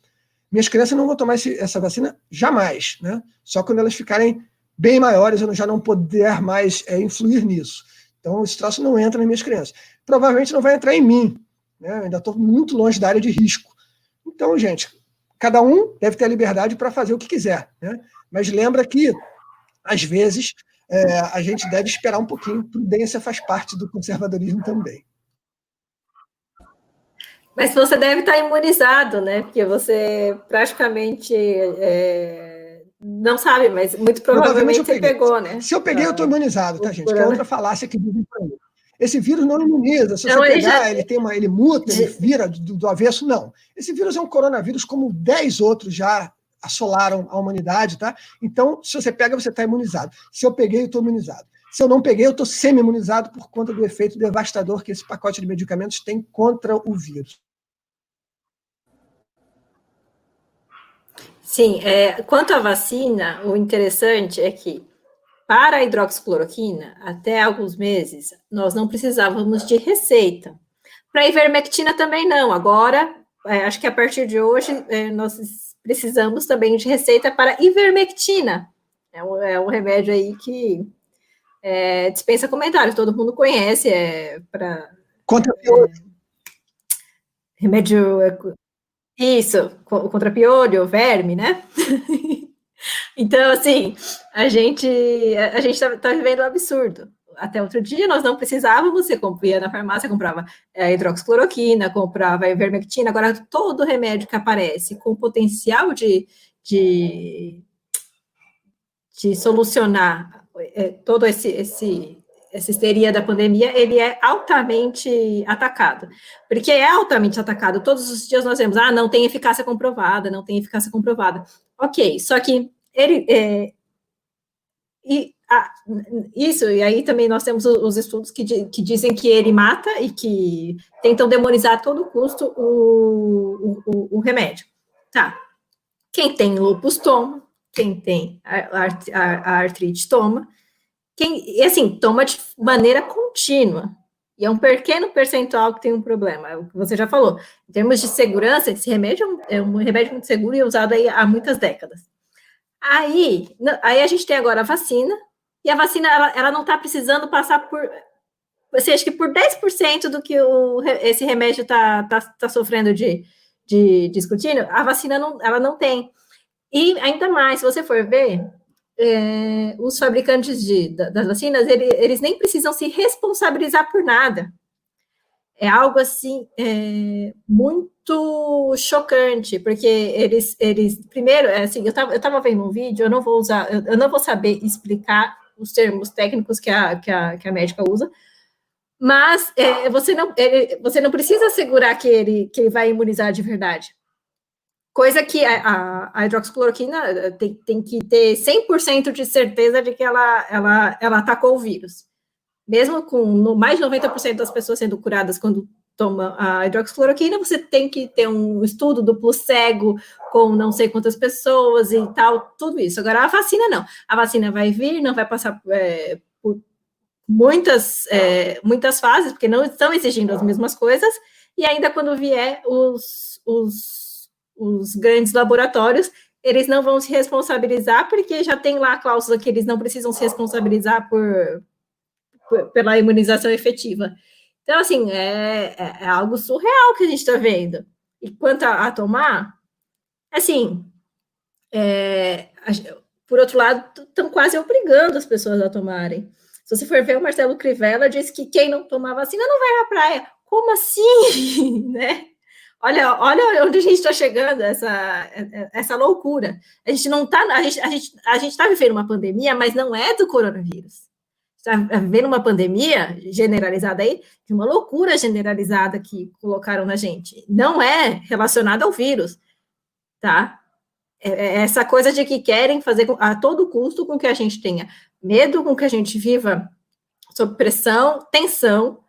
minhas crianças não vão tomar esse, essa vacina jamais, né? Só quando elas ficarem bem maiores, eu já não poder mais é, influir nisso. Então, esse troço não entra nas minhas crianças. Provavelmente não vai entrar em mim, né? Eu ainda estou muito longe da área de risco. Então, gente, cada um deve ter a liberdade para fazer o que quiser, né? Mas lembra que, às vezes, é, a gente deve esperar um pouquinho. Prudência faz parte do conservadorismo também. Mas você deve estar imunizado, né? Porque você praticamente é, não sabe, mas muito provavelmente, provavelmente você pegou, né? Se eu peguei, eu estou imunizado, tá, gente? Que é outra falácia que dizem para mim. Esse vírus não imuniza. Se você pegar, ele, já... ele, tem uma, ele muta, ele vira do, do avesso. Não. Esse vírus é um coronavírus como 10 outros já assolaram a humanidade, tá? Então, se você pega, você está imunizado. Se eu peguei, eu estou imunizado. Se eu não peguei, eu estou semi-imunizado por conta do efeito devastador que esse pacote de medicamentos tem contra o vírus. Sim, é, quanto à vacina, o interessante é que para a hidroxicloroquina, até alguns meses, nós não precisávamos de receita. Para a ivermectina também não. Agora, é, acho que a partir de hoje, é, nós precisamos também de receita para ivermectina. É um, é um remédio aí que é, dispensa comentários, todo mundo conhece, é para... Contra piolho. É, remédio... É, isso, contra piolho, verme, né? então, assim, a gente a gente está tá vivendo um absurdo. Até outro dia nós não precisávamos, você ia na farmácia, comprava é, hidroxicloroquina, comprava ivermectina, agora todo remédio que aparece com potencial de, de, de solucionar é, todo esse, esse, essa histeria da pandemia, ele é altamente atacado. Porque é altamente atacado. Todos os dias nós vemos, ah, não tem eficácia comprovada, não tem eficácia comprovada. Ok, só que ele. É, e ah, isso, e aí também nós temos os estudos que, que dizem que ele mata e que tentam demonizar a todo custo o, o, o remédio. Tá. Quem tem lupus toma, quem tem a, a, a artrite toma, quem, e assim, toma de maneira contínua. E é um pequeno percentual que tem um problema, é o que você já falou. Em termos de segurança, esse remédio é um é remédio muito seguro e usado aí há muitas décadas. Aí, aí a gente tem agora a vacina, e a vacina, ela, ela não está precisando passar por, você acha que por 10% do que o, esse remédio está tá, tá sofrendo de, de, de escrutínio, a vacina não, ela não tem. E ainda mais, se você for ver, é, os fabricantes de, das vacinas, ele, eles nem precisam se responsabilizar por nada. É algo assim é, muito chocante, porque eles, eles primeiro, é assim, eu estava eu tava vendo um vídeo, eu não vou usar, eu, eu, não vou saber explicar os termos técnicos que a, que a, que a médica usa, mas é, você, não, ele, você não precisa assegurar que ele, que ele vai imunizar de verdade. Coisa que a, a, a hidroxicloroquina eh, tem, tem, que ter 100% de certeza de que ela, ela, ela atacou o vírus. Mesmo com no, mais de 90% das pessoas sendo curadas quando toma a hidroxicloroquina, você tem que ter um estudo duplo cego com não sei quantas pessoas e tal, tudo isso. Agora, a vacina não. A vacina vai vir, não vai passar é, por muitas, é, muitas fases, porque não estão exigindo as mesmas coisas, e ainda quando vier os, os os grandes laboratórios, eles não vão se responsabilizar, porque já tem lá a cláusula que eles não precisam se responsabilizar por, por pela imunização efetiva. Então, assim, é, é, é algo surreal que a gente está vendo. E quanto a, a tomar, assim, é, por outro lado, estão quase obrigando as pessoas a tomarem. Se você for ver, o Marcelo Crivella disse que quem não tomar vacina não vai à praia. Como assim? né? Olha, olha onde a gente está chegando, essa, essa loucura. A gente não está, a gente, a gente, a gente está vivendo uma pandemia, mas não é do coronavírus. Está vivendo uma pandemia generalizada aí, de uma loucura generalizada que colocaram na gente. Não é relacionada ao vírus, tá? É, é essa coisa de que querem fazer a todo custo com que a gente tenha medo, com que a gente viva sob pressão, tensão.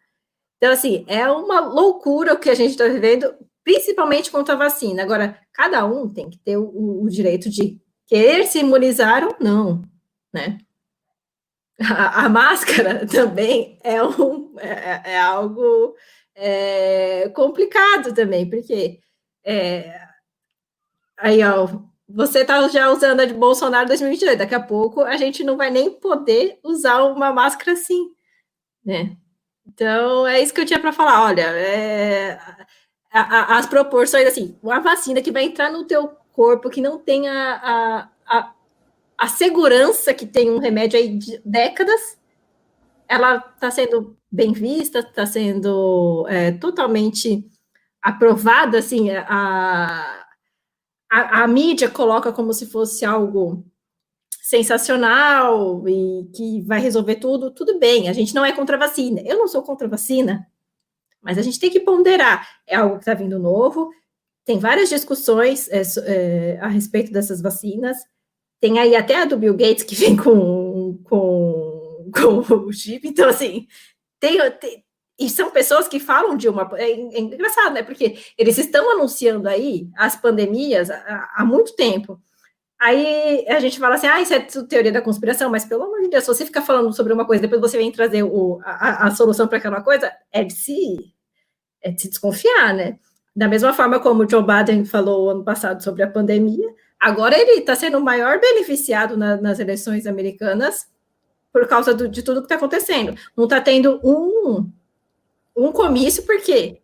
Então, assim, é uma loucura o que a gente está vivendo principalmente contra a vacina. Agora, cada um tem que ter o, o direito de querer se imunizar ou não, né? A, máscara também é, um, é, é algo é, complicado também, porque é, aí, ó, você está já usando a de Bolsonaro 2022, daqui a pouco a gente não vai nem poder usar uma máscara assim, né? Então, é isso que eu tinha para falar. Olha, é, a, a, as proporções, assim, uma vacina que vai entrar no teu corpo, que não tem a, a, a, segurança que tem um remédio aí de décadas, ela está sendo bem vista, está sendo é, totalmente aprovada, assim, a, a, a mídia coloca como se fosse algo sensacional e que vai resolver tudo, tudo bem, a gente não é contra a vacina. Eu não sou contra a vacina, mas a gente tem que ponderar. É algo que está vindo novo, tem várias discussões é, é, a respeito dessas vacinas. Tem aí até a do Bill Gates que vem com, com, com o chip. Então, assim, tem, tem, e são pessoas que falam de uma. É, é, engraçado, né? Porque eles estão anunciando aí as pandemias há, há muito tempo. Aí a gente fala assim, ah, isso é teoria da conspiração, mas pelo amor de Deus, se você ficar falando sobre uma coisa, depois você vem trazer o, a, a solução para aquela coisa, é de se, é de se desconfiar, né? Da mesma forma como o Joe Biden falou ano passado sobre a pandemia, agora ele está sendo o maior beneficiado na, nas eleições americanas por causa do, de tudo que está acontecendo. Não está tendo um, um comício, por quê?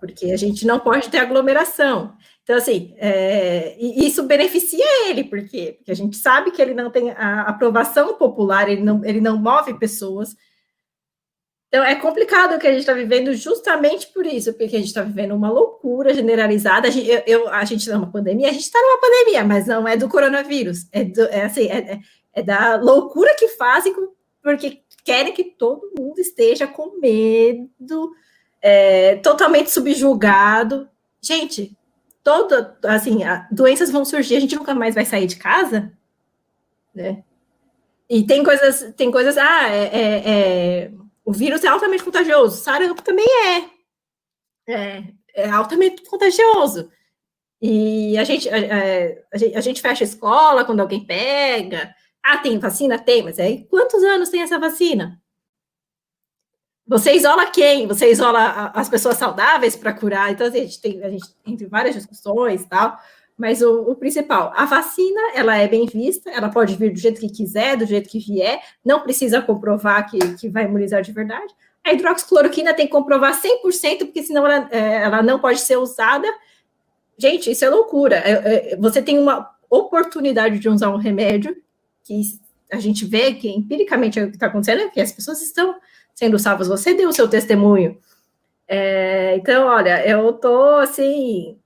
Porque a gente não pode ter aglomeração. Então, assim, é, isso beneficia ele, por quê? Porque a gente sabe que ele não tem a aprovação popular, ele não, ele não move pessoas. Então, é complicado o que a gente está vivendo justamente por isso, porque a gente está vivendo uma loucura generalizada. A gente, eu, eu, a gente está numa pandemia, a gente está numa pandemia, mas não é do coronavírus. É, do, é assim, é, é, é da loucura que fazem porque querem que todo mundo esteja com medo, é, totalmente subjugado. Gente, toda, assim, doenças vão surgir, a gente nunca mais vai sair de casa, né? E tem coisas, tem coisas, ah, é, é, é o vírus é altamente contagioso, sarampo também é, é, é altamente contagioso. E a gente, a, a, gente, a gente fecha a escola quando alguém pega. Ah, tem vacina? Tem, mas aí quantos anos tem essa vacina? Você isola quem? Você isola as pessoas saudáveis para curar? Então, assim, a gente tem, a gente tem várias discussões e tal, mas o, o, principal, a vacina, ela é bem vista, ela pode vir do jeito que quiser, do jeito que vier, não precisa comprovar que, que vai imunizar de verdade. A hidroxicloroquina tem que comprovar 100%, porque senão ela, é, ela não pode ser usada. Gente, isso é loucura. É, é, você tem uma oportunidade de usar um remédio que a gente vê que empiricamente é o que está acontecendo, é que as pessoas estão sendo salvos. Você deu o seu testemunho. É, então, olha, eu tô assim.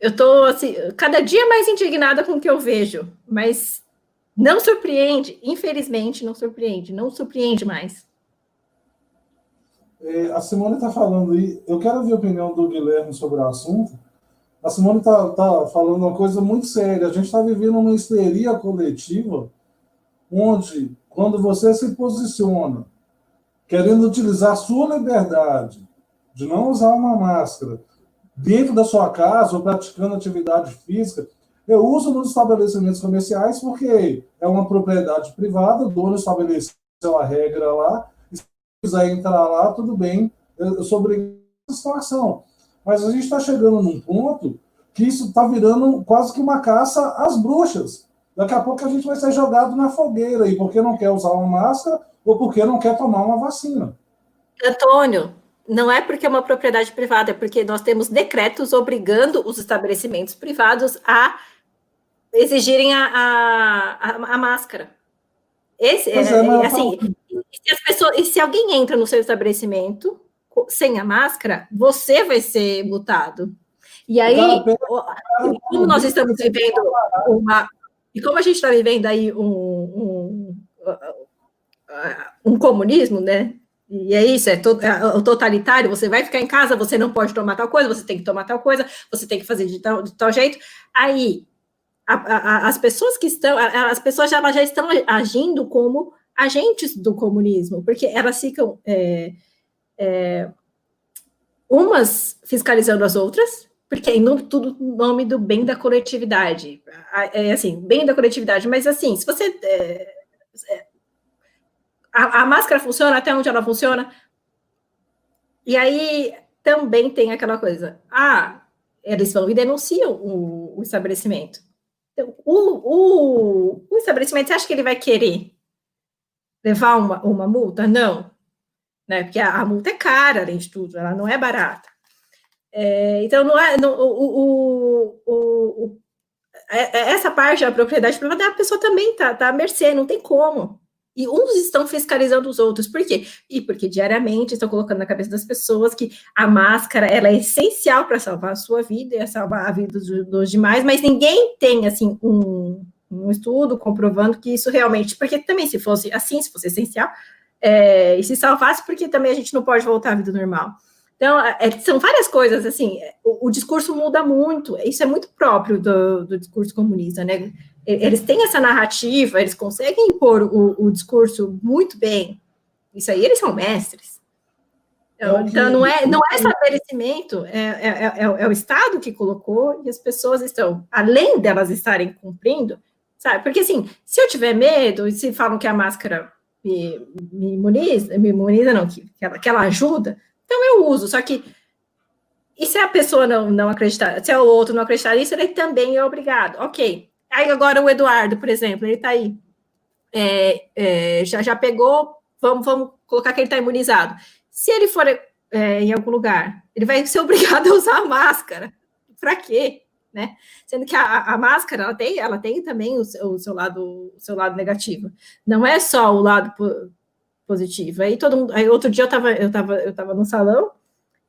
Eu tô assim, cada dia mais indignada com o que eu vejo, mas não surpreende, infelizmente, não surpreende, não surpreende mais. É, a Simone está falando aí, eu quero ouvir a opinião do Guilherme sobre o assunto. A Simone está tá falando uma coisa muito séria. A gente está vivendo uma histeria coletiva onde quando você se posiciona querendo utilizar sua liberdade de não usar uma máscara dentro da sua casa ou praticando atividade física, eu uso nos estabelecimentos comerciais porque é uma propriedade privada, o dono estabeleceu a regra lá, e se quiser entrar lá, tudo bem, eu sou obrigado a situação. Mas a gente está chegando num ponto que isso está virando quase que uma caça às bruxas. Daqui a pouco a gente vai ser jogado na fogueira aí, porque não quer usar uma máscara ou porque não quer tomar uma vacina. Antônio, não é porque é uma propriedade privada, é porque nós temos decretos obrigando os estabelecimentos privados a exigirem a, a, a, a máscara. Esse, é, é, assim, se, as pessoas, e se alguém entra no seu estabelecimento sem a máscara, você vai ser multado. E aí, como nós estamos vivendo uma, e como a gente está vivendo aí um, um, um, comunismo, né? E é isso, é, to, é, o totalitário, você vai ficar em casa, você não pode tomar tal coisa, você tem que tomar tal coisa, você tem que fazer de tal, de tal jeito. Aí, a, a, as pessoas que estão, as pessoas já, já estão agindo como agentes do comunismo, porque elas ficam é, é, umas fiscalizando as outras, porque em nome, tudo nome do bem da coletividade. É assim, bem da coletividade, mas assim, se você. É, é, a, a, máscara funciona até onde ela funciona. E aí também tem aquela coisa. Ah, eles vão e denunciam o, o estabelecimento. Então, o, o, o, estabelecimento, você acha que ele vai querer levar uma, uma multa? Não. Né? Porque a, a multa é cara, além de tudo, ela não é barata. É, então, não é, não, o, o, o, é, é, essa parte da propriedade privada, a pessoa também está tá à mercê, não tem como. E uns estão fiscalizando os outros. Por quê? E porque diariamente estão colocando na cabeça das pessoas que a máscara ela é essencial para salvar a sua vida e salvar a vida dos, dos demais, mas ninguém tem assim um, um, estudo comprovando que isso realmente, porque também se fosse assim, se fosse essencial, é, e se salvasse, porque também a gente não pode voltar à vida normal. Então, é, é, são várias coisas, assim, o, o, discurso muda muito, isso é muito próprio do, do, discurso comunista, né? Eles têm essa narrativa, eles conseguem impor o, o discurso muito bem, isso aí eles são mestres. Então, então não, é, não é estabelecimento, é, é, é, é, o Estado que colocou e as pessoas estão, além delas estarem cumprindo, sabe? Porque assim, se eu tiver medo e se falam que a máscara me, me imuniza, me imuniza não, que, que, ela, que ela ajuda, então eu uso, só que e se a pessoa não, não acreditar, se o outro não acreditar nisso, ele também é obrigado. Ok. Aí agora o Eduardo, por exemplo, ele está aí. É, é, já, já pegou, vamos, vamos colocar que ele está imunizado. Se ele for é, em algum lugar, ele vai ser obrigado a usar a máscara. Para quê? Né? Sendo que a, a, máscara ela tem, ela tem também o, o, seu lado, o seu lado negativo. Não é só o lado positivo. Aí todo mundo, aí outro dia eu estava eu tava, eu tava no salão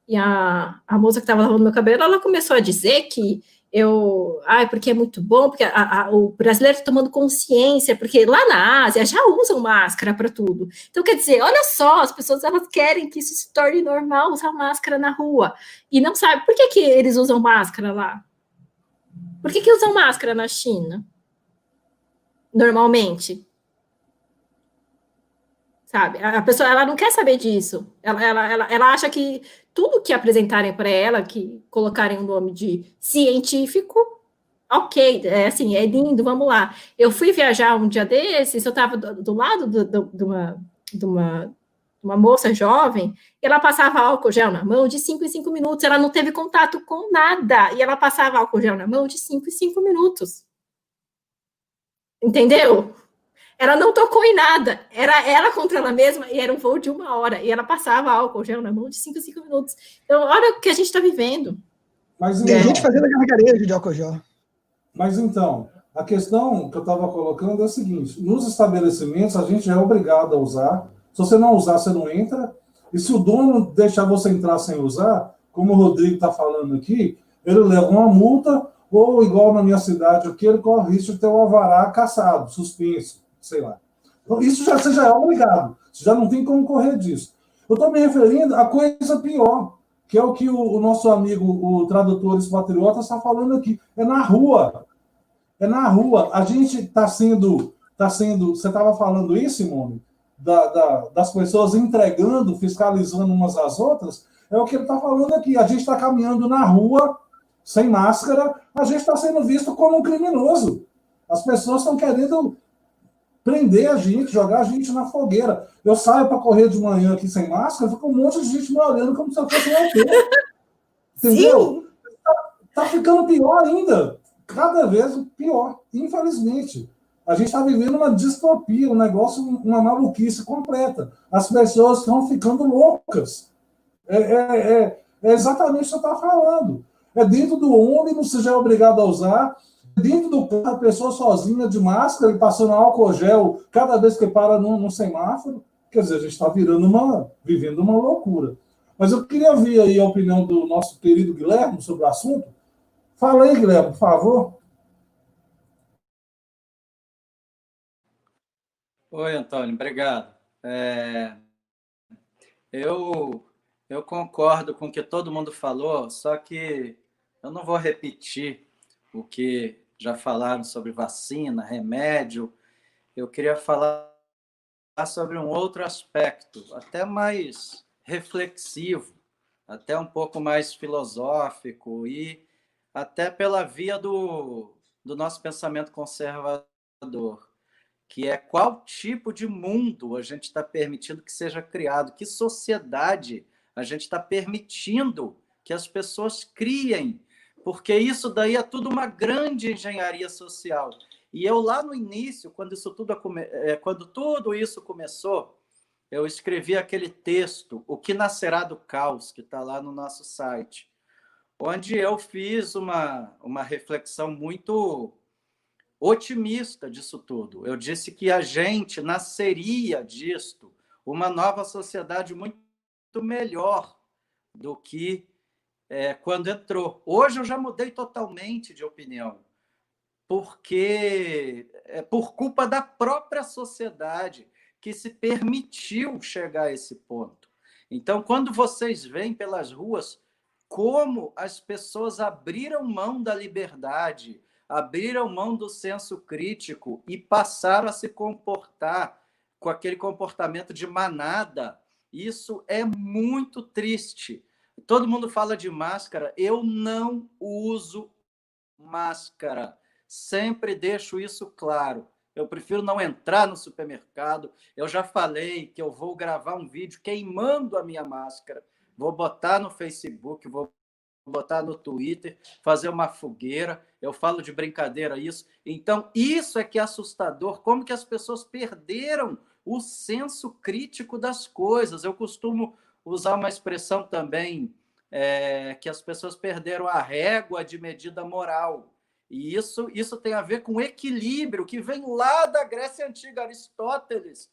e a, a moça que estava lavando meu cabelo, ela começou a dizer que eu, ai, porque é muito bom, porque a, a, o brasileiro está tomando consciência, porque lá na Ásia já usam máscara para tudo. Então, quer dizer, olha só, as pessoas elas querem que isso se torne normal usar máscara na rua. E não sabe por que, que eles usam máscara lá? Por que, que usam máscara na China? Normalmente. Sabe? A pessoa ela não quer saber disso. Ela, ela, ela, ela acha que tudo que apresentarem para ela, que colocarem o nome de científico, ok, é assim, é lindo, vamos lá. Eu fui viajar um dia desses, eu estava do, do, lado do, do, de, uma, de, uma, uma moça jovem, e ela passava álcool gel na mão de 5 em 5 minutos, ela não teve contato com nada, e ela passava álcool gel na mão de 5 em 5 minutos. Entendeu? Ela não tocou em nada. Era ela contra ela mesma e era um voo de uma hora. E ela passava álcool gel na mão de 5 a 5 minutos. Então, olha o que a gente está vivendo. Mas, Tem gente fazendo gargarejo de álcool gel. Mas então, a questão que eu estava colocando é a seguinte: nos estabelecimentos a gente é obrigado a usar. Se você não usar, você não entra. E se o dono deixar você entrar sem usar, como o Rodrigo está falando aqui, ele leva uma multa, ou igual na minha cidade aqui, ele corre o risco de ter o alvará caçado, suspenso sei lá. Então, isso já, você já é obrigado. Você já não tem como correr disso. Eu estou me referindo a coisa pior, que é o que o, o nosso amigo, o Tradutores Patriotas, está falando aqui. É na rua. É na rua. A gente está sendo. Tá sendo você estava falando isso, Simone? Da, da, das pessoas entregando, fiscalizando umas às outras. É o que ele está falando aqui. A gente está caminhando na rua, sem máscara, a gente está sendo visto como um criminoso. As pessoas estão querendo prender a gente, jogar a gente na fogueira. Eu saio para correr de manhã aqui sem máscara, fica um monte de gente me olhando como se eu fosse um Entendeu? Tá, tá, ficando pior ainda. Cada vez pior, infelizmente. A gente está vivendo uma distopia, um negócio, uma maluquice completa. As pessoas estão ficando loucas. É, é, é, é exatamente o que você está falando. É dentro do ônibus, você já é obrigado a usar dentro do carro, a pessoa sozinha, de máscara, passando álcool gel cada vez que para num semáforo. Quer dizer, a gente está virando uma, vivendo uma loucura. Mas eu queria ver aí a opinião do nosso querido Guilherme sobre o assunto. Fala aí, Guilherme, por favor. Oi, Antônio, obrigado. É... Eu, eu concordo com o que todo mundo falou, só que eu não vou repetir o que já falaram sobre vacina, remédio. Eu queria falar sobre um outro aspecto, até mais reflexivo, até um pouco mais filosófico e até pela via do, do nosso pensamento conservador, que é qual tipo de mundo a gente está permitindo que seja criado, que sociedade a gente está permitindo que as pessoas criem porque isso daí é tudo uma grande engenharia social. E eu lá no início, quando isso tudo é, quando tudo isso começou, eu escrevi aquele texto, O que nascerá do caos, que está lá no nosso site, onde eu fiz uma, uma reflexão muito otimista disso tudo. Eu disse que a gente nasceria disto, uma nova sociedade muito melhor do que é, quando entrou. Hoje eu já mudei totalmente de opinião, porque é por culpa da própria sociedade que se permitiu chegar a esse ponto. Então, quando vocês veem pelas ruas como as pessoas abriram mão da liberdade, abriram mão do senso crítico e passaram a se comportar com aquele comportamento de manada, Isso é muito triste. Todo mundo fala de máscara, eu não uso máscara. Sempre deixo isso claro. Eu prefiro não entrar no supermercado. Eu já falei que eu vou gravar um vídeo queimando a minha máscara. Vou botar no Facebook, vou botar no Twitter, fazer uma fogueira. Eu falo de brincadeira isso. Então, isso é que é assustador. Como que as pessoas perderam o senso crítico das coisas. Eu costumo usar uma expressão também é, que as pessoas perderam a régua de medida moral. E isso, isso tem a ver com equilíbrio, que vem lá da Grécia Antiga. Aristóteles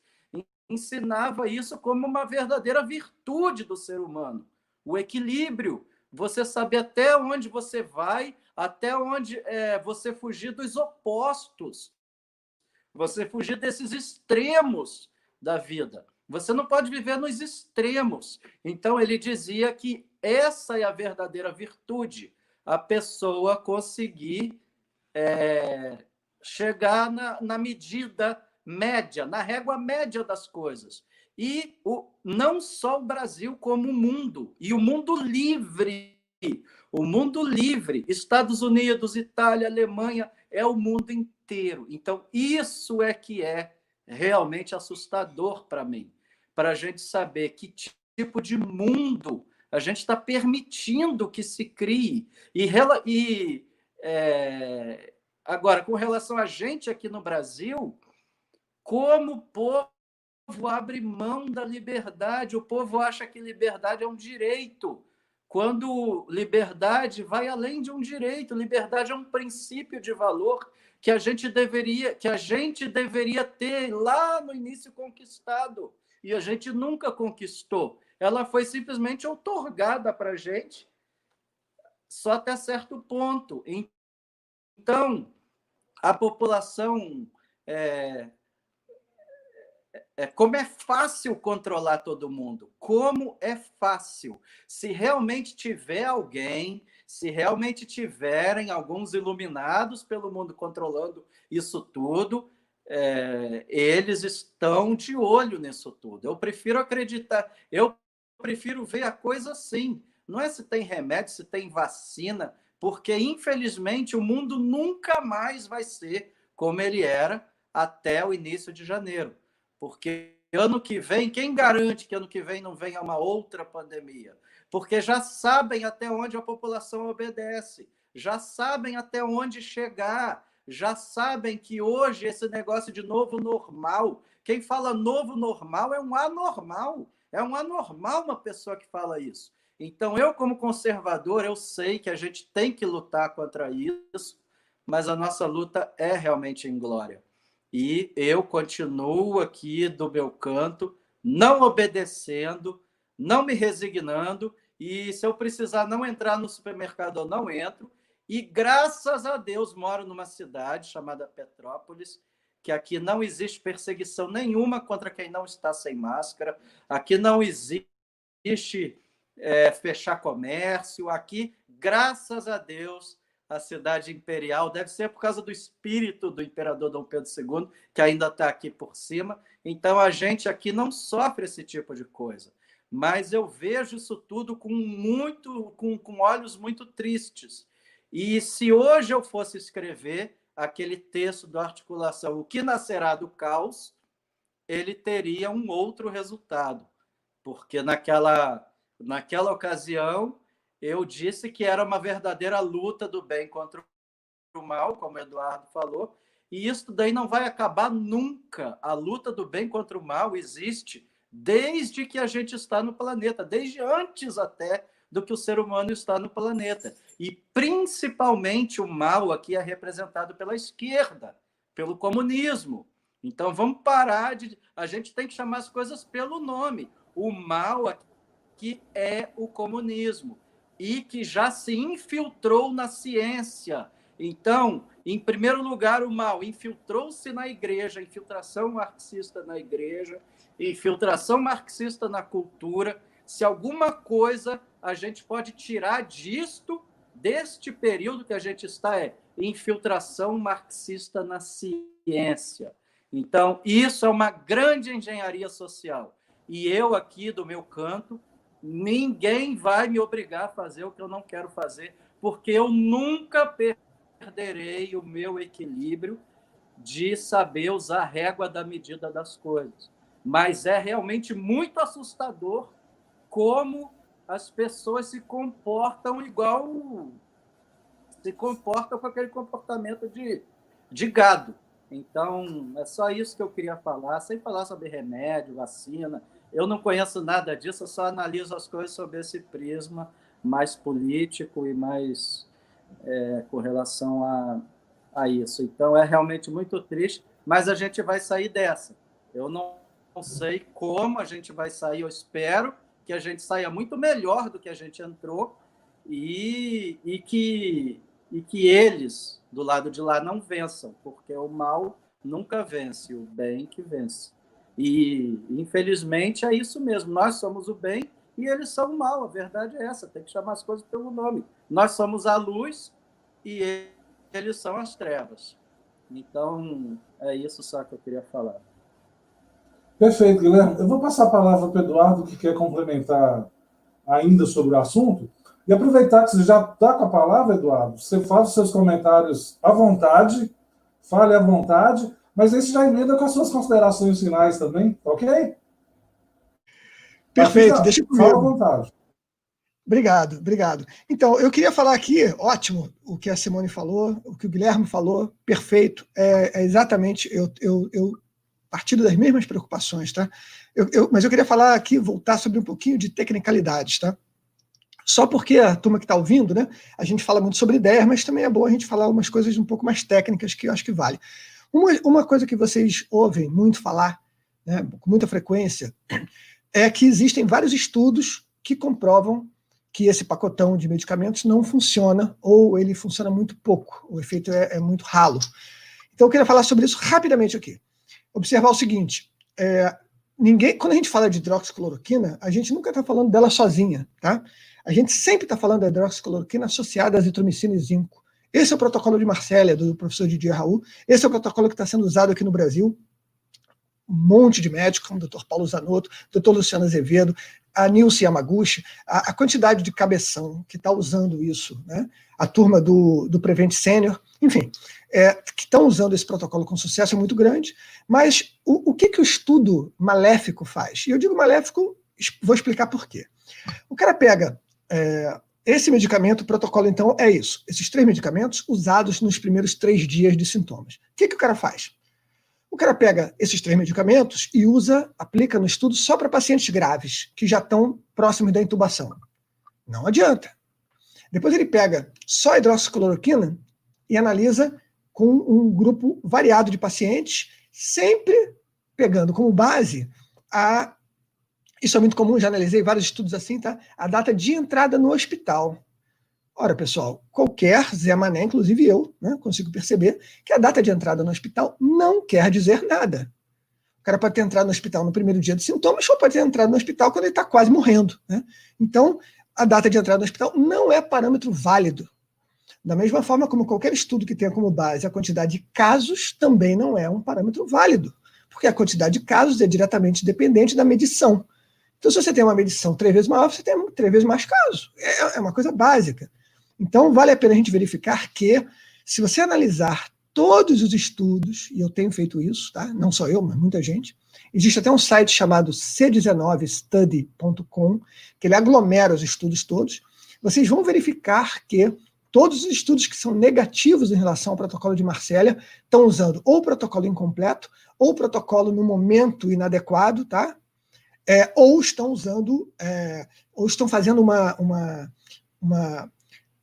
ensinava isso como uma verdadeira virtude do ser humano. O equilíbrio. Você saber até onde você vai, até onde é, você fugir dos opostos. Você fugir desses extremos da vida. Você não pode viver nos extremos. Então, ele dizia que essa é a verdadeira virtude, a pessoa conseguir é, chegar na, na medida média, na régua média das coisas. E o, não só o Brasil, como o mundo, e o mundo livre. O mundo livre, Estados Unidos, Itália, Alemanha, é o mundo inteiro. Então, isso é que é realmente assustador para mim, para a gente saber que tipo de mundo a gente está permitindo que se crie. E, e é, agora, com relação a gente aqui no Brasil, como o povo abre mão da liberdade, o povo acha que liberdade é um direito quando liberdade vai além de um direito, liberdade é um princípio de valor que a gente deveria, que a gente deveria ter lá no início conquistado e a gente nunca conquistou. Ela foi simplesmente otorgada para a gente só até certo ponto. Então, a população é, é, como é fácil controlar todo mundo. Como é fácil. Se realmente tiver alguém, se realmente tiverem alguns iluminados pelo mundo controlando isso tudo, é, eles estão de olho nisso tudo. Eu prefiro acreditar, eu prefiro ver a coisa assim. Não é se tem remédio, se tem vacina, porque infelizmente o mundo nunca mais vai ser como ele era até o início de janeiro porque ano que vem, quem garante que ano que vem não venha uma outra pandemia? Porque já sabem até onde a população obedece, já sabem até onde chegar, já sabem que hoje esse negócio de novo normal, quem fala novo normal é um anormal, é um anormal uma pessoa que fala isso. Então, eu, como conservador, eu sei que a gente tem que lutar contra isso, mas a nossa luta é realmente em glória. E eu continuo aqui do meu canto, não obedecendo, não me resignando. E se eu precisar não entrar no supermercado, eu não entro. E graças a Deus moro numa cidade chamada Petrópolis, que aqui não existe perseguição nenhuma contra quem não está sem máscara. Aqui não existe é, fechar comércio. Aqui, graças a Deus, a cidade imperial, deve ser por causa do espírito do imperador Dom Pedro II, que ainda está aqui por cima. Então a gente aqui não sofre esse tipo de coisa. Mas eu vejo isso tudo com muito, com, com olhos muito tristes. E se hoje eu fosse escrever aquele texto da articulação, o que nascerá do caos, ele teria um outro resultado, porque naquela, naquela ocasião eu disse que era uma verdadeira luta do bem contra o mal, como o Eduardo falou, e isso daí não vai acabar nunca. A luta do bem contra o mal existe desde que a gente está no planeta, desde antes até do que o ser humano está no planeta. E principalmente o mal aqui é representado pela esquerda, pelo comunismo. Então vamos parar de. A gente tem que chamar as coisas pelo nome. O mal aqui é o comunismo e que já se infiltrou na ciência. Então, em primeiro lugar, o mal infiltrou-se na igreja, infiltração marxista na igreja, infiltração marxista na cultura. Se alguma coisa a gente pode tirar disto, deste período que a gente está, é infiltração marxista na ciência. Então, isso é uma grande engenharia social. e eu aqui do meu canto, ninguém vai me obrigar a fazer o que eu não quero fazer, porque eu nunca perderei o meu equilíbrio de saber usar a régua da medida das coisas. Mas é realmente muito assustador como as pessoas se comportam igual se comportam com aquele comportamento de, de gado. Então, é só isso que eu queria falar, sem falar sobre remédio, vacina. Eu não conheço nada disso, eu só analiso as coisas sob esse prisma mais político e mais é, com relação a, a isso. Então, é realmente muito triste, mas a gente vai sair dessa. Eu não, não sei como a gente vai sair, eu espero que a gente saia muito melhor do que a gente entrou e, e, que, e que eles, do lado de lá, não vençam, porque o mal nunca vence, o bem que vence. E, infelizmente, é isso mesmo. Nós somos o bem e eles são o mal. A verdade é essa, tem que chamar as coisas pelo nome. Nós somos a luz e eles são as trevas. Então, é isso só que eu queria falar. Perfeito, Guilherme. Eu vou passar a palavra para o Eduardo, que quer complementar ainda sobre o assunto. E aproveitar que você já está com a palavra, Eduardo, você faz os seus comentários à vontade, fale à vontade, mas esse já emenda com as suas considerações finais também, ok? Perfeito, deixa comigo. Fala à vontade. Obrigado, obrigado. Então, eu queria falar aqui, ótimo, o que a Simone falou, o que o Guilherme falou, perfeito. É, é exatamente, eu, eu, eu partindo das mesmas preocupações, tá? Eu, eu, mas eu queria falar aqui, voltar sobre um pouquinho de tecnicalidades, tá? Só porque a turma que está ouvindo, né? A gente fala muito sobre ideias, mas também é bom a gente falar umas coisas um pouco mais técnicas que eu acho que vale. Uma, uma coisa que vocês ouvem muito falar, né, com muita frequência, é que existem vários estudos que comprovam que esse pacotão de medicamentos não funciona ou ele funciona muito pouco, o efeito é, é muito ralo. Então eu queria falar sobre isso rapidamente aqui observar o seguinte: é, ninguém, quando a gente fala de hidroxicloroquina, a gente nunca está falando dela sozinha, tá? A gente sempre está falando da hidroxicloroquina associada à azitromicina e zinco. Esse é o protocolo de Marsella, do professor Didier Raul. Esse é o protocolo que está sendo usado aqui no Brasil. Um monte de médicos, como o doutor Paulo Zanotto, doutor Luciano Azevedo, a Nilce Yamaguchi, a, a quantidade de cabeção que está usando isso, né? a turma do, do Prevent Senior, enfim, é, que estão usando esse protocolo com sucesso é muito grande, mas o, o que, que o estudo maléfico faz? E eu digo maléfico, vou explicar por quê. O cara pega é, esse medicamento, o protocolo então é isso, esses três medicamentos usados nos primeiros três dias de sintomas. O que, que o cara faz? O cara pega esses três medicamentos e usa, aplica no estudo só para pacientes graves, que já estão próximos da intubação. Não adianta. Depois ele pega só hidroxicloroquina e analisa com um grupo variado de pacientes, sempre pegando como base a. Isso é muito comum, já analisei vários estudos assim, tá? A data de entrada no hospital. Ora, pessoal, qualquer Zé Mané, inclusive eu, né, consigo perceber que a data de entrada no hospital não quer dizer nada. O cara pode ter entrado no hospital no primeiro dia de sintomas ou pode ter entrado no hospital quando ele está quase morrendo. Né? Então, a data de entrada no hospital não é parâmetro válido. Da mesma forma como qualquer estudo que tenha como base a quantidade de casos também não é um parâmetro válido, porque a quantidade de casos é diretamente dependente da medição. Então, se você tem uma medição três vezes maior, você tem três vezes mais casos. É, é uma coisa básica. Então, vale a pena a gente verificar que, se você analisar todos os estudos, e eu tenho feito isso, tá? não só eu, mas muita gente, Existe até um site chamado c19study.com, que ele aglomera os estudos todos. Vocês vão verificar que todos os estudos que são negativos em relação ao protocolo de Marsella estão usando ou protocolo incompleto, ou protocolo no momento inadequado, tá? É, ou estão usando, é, ou estão fazendo uma, uma, uma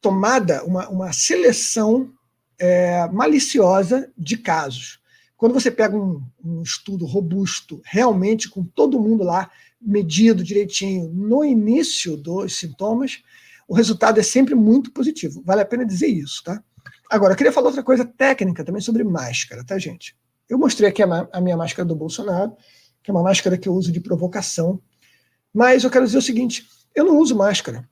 tomada, uma, uma seleção é, maliciosa de casos. Quando você pega um, um estudo robusto, realmente com todo mundo lá medido direitinho no início dos sintomas, o resultado é sempre muito positivo. Vale a pena dizer isso, tá? Agora, eu queria falar outra coisa técnica também sobre máscara, tá, gente? Eu mostrei aqui a, a, minha máscara do Bolsonaro, que é uma máscara que eu uso de provocação, mas eu quero dizer o seguinte: eu não uso máscara,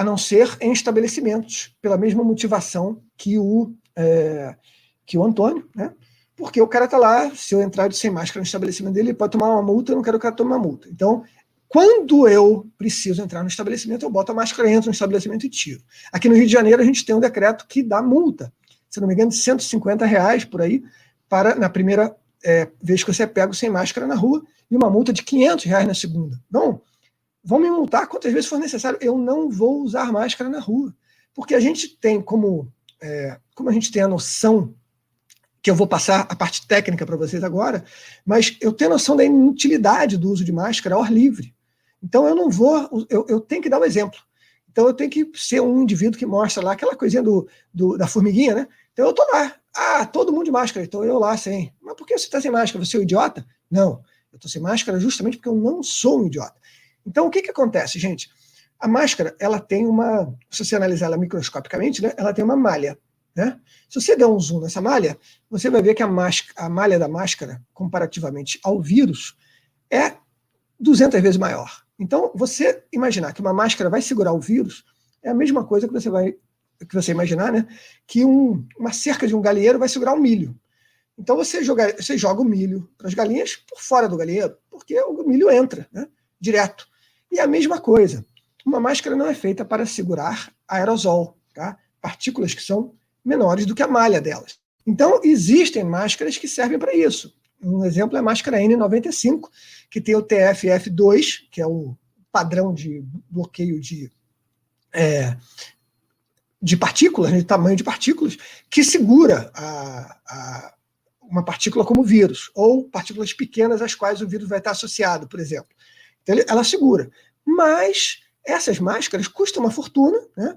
a não ser em estabelecimentos, pela mesma motivação que o, é, que o Antônio, né? porque o cara está lá, se eu entrar sem máscara no estabelecimento dele, ele pode tomar uma multa, eu não quero que o cara tome uma multa. Então, quando eu preciso entrar no estabelecimento, eu boto a máscara, entro no estabelecimento e tiro. Aqui no Rio de Janeiro, a gente tem um decreto que dá multa, se não me engano, de 150 reais por aí, para na primeira é, vez que você é pego sem máscara na rua, e uma multa de 500 reais na segunda. Então, vão me multar quantas vezes for necessário. Eu não vou usar máscara na rua. Porque a gente tem como, é, como a gente tem a noção, que eu vou passar a parte técnica para vocês agora, mas eu tenho a noção da inutilidade do uso de máscara ao ar livre. Então eu não vou, eu, eu tenho que dar o um exemplo. Então eu tenho que ser um indivíduo que mostra lá aquela coisinha do, do da formiguinha, né? Então eu tô lá, ah, todo mundo de máscara, então eu lá sem. Mas por que você está sem máscara? Você é um idiota? Não, eu estou sem máscara justamente porque eu não sou um idiota. Então o que, que acontece, gente? A máscara, ela tem uma, se você analisar ela microscopicamente, né, ela tem uma malha. Né? Se você der um zoom nessa malha, você vai ver que a, máscara, a malha da máscara, comparativamente ao vírus, é 200 vezes maior. Então, você imaginar que uma máscara vai segurar o vírus é a mesma coisa que você vai que você imaginar, né? Que um, uma cerca de um galinheiro vai segurar um milho. Então você joga, você joga o milho para as galinhas por fora do galinheiro, porque o milho entra, né? Direto. E a mesma coisa. Uma máscara não é feita para segurar aerosol, tá? Partículas que são menores do que a malha delas. Então, existem máscaras que servem para isso. Um exemplo é a máscara N95, que tem o TFF2, que é o padrão de bloqueio de, é, de partículas, né, de tamanho de partículas, que segura a, a, uma partícula como vírus, ou partículas pequenas às quais o vírus vai estar associado, por exemplo. Então, ela segura. Mas essas máscaras custam uma fortuna, né?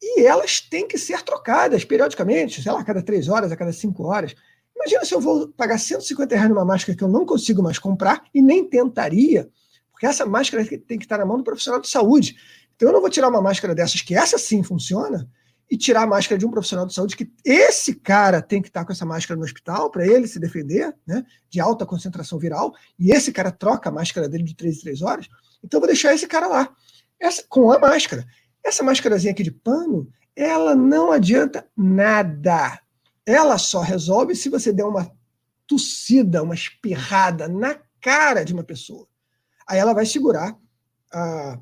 E elas têm que ser trocadas periodicamente, sei lá, a cada três horas, a cada cinco horas. Imagina se eu vou pagar 150 reais numa máscara que eu não consigo mais comprar e nem tentaria, porque essa máscara tem que estar na mão do profissional de saúde. Então eu não vou tirar uma máscara dessas, que essa sim funciona, e tirar a máscara de um profissional de saúde, que esse cara tem que estar com essa máscara no hospital para ele se defender né, de alta concentração viral, e esse cara troca a máscara dele de três em três horas. Então eu vou deixar esse cara lá, essa, com a máscara. Essa máscarazinha aqui de pano, ela não adianta nada. Ela só resolve se você der uma tossida, uma espirrada na cara de uma pessoa. Aí ela vai segurar a,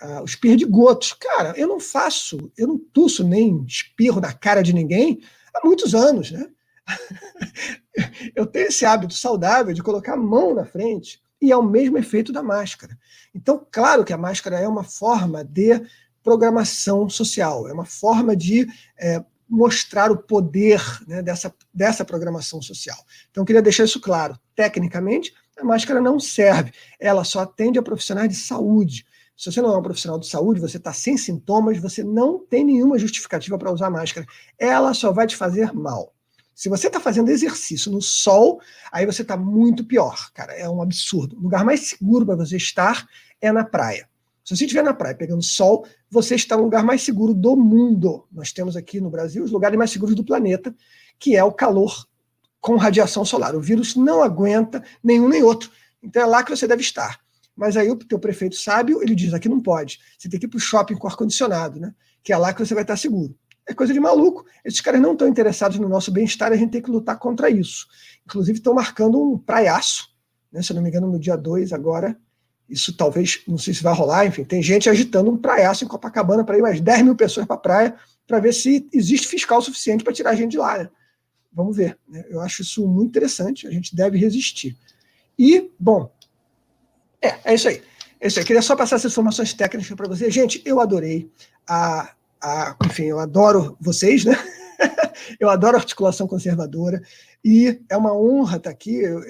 a, os perdigotos. Cara, eu não faço, eu não tuço nem espirro na cara de ninguém há muitos anos, né? eu tenho esse hábito saudável de colocar a mão na frente e é o mesmo efeito da máscara. Então, claro que a máscara é uma forma de programação social, é uma forma de é, mostrar o poder né, dessa, dessa programação social. Então, queria deixar isso claro. Tecnicamente, a máscara não serve, ela só atende a profissionais de saúde. Se você não é um profissional de saúde, você está sem sintomas, você não tem nenhuma justificativa para usar máscara. Ela só vai te fazer mal. Se você está fazendo exercício no sol, aí você está muito pior, cara. É um absurdo. O lugar mais seguro para você estar é na praia. Se você estiver na praia pegando sol, você está no lugar mais seguro do mundo. Nós temos aqui no Brasil os lugares mais seguros do planeta, que é o calor com radiação solar. O vírus não aguenta nenhum nem outro. Então é lá que você deve estar. Mas aí o teu prefeito sábio, ele diz, aqui não pode. Você tem que ir para o shopping com ar-condicionado, né? Que é lá que você vai estar seguro. É coisa de maluco. Esses caras não estão interessados no nosso bem-estar, a gente tem que lutar contra isso. Inclusive, estão marcando um praiaço, né? se eu não me engano, no dia 2 agora, isso talvez, não sei se vai rolar, enfim, tem gente agitando um praiaço em Copacabana para ir mais 10 mil pessoas para a praia, para ver se existe fiscal suficiente para tirar a gente de lá. Né? Vamos ver. Né? Eu acho isso muito interessante, a gente deve resistir. E, bom, é, é isso aí. É isso aí. Queria só passar essas informações técnicas para você. Gente, eu adorei a, a. Enfim, eu adoro vocês, né? eu adoro articulação conservadora e é uma honra estar aqui. Eu,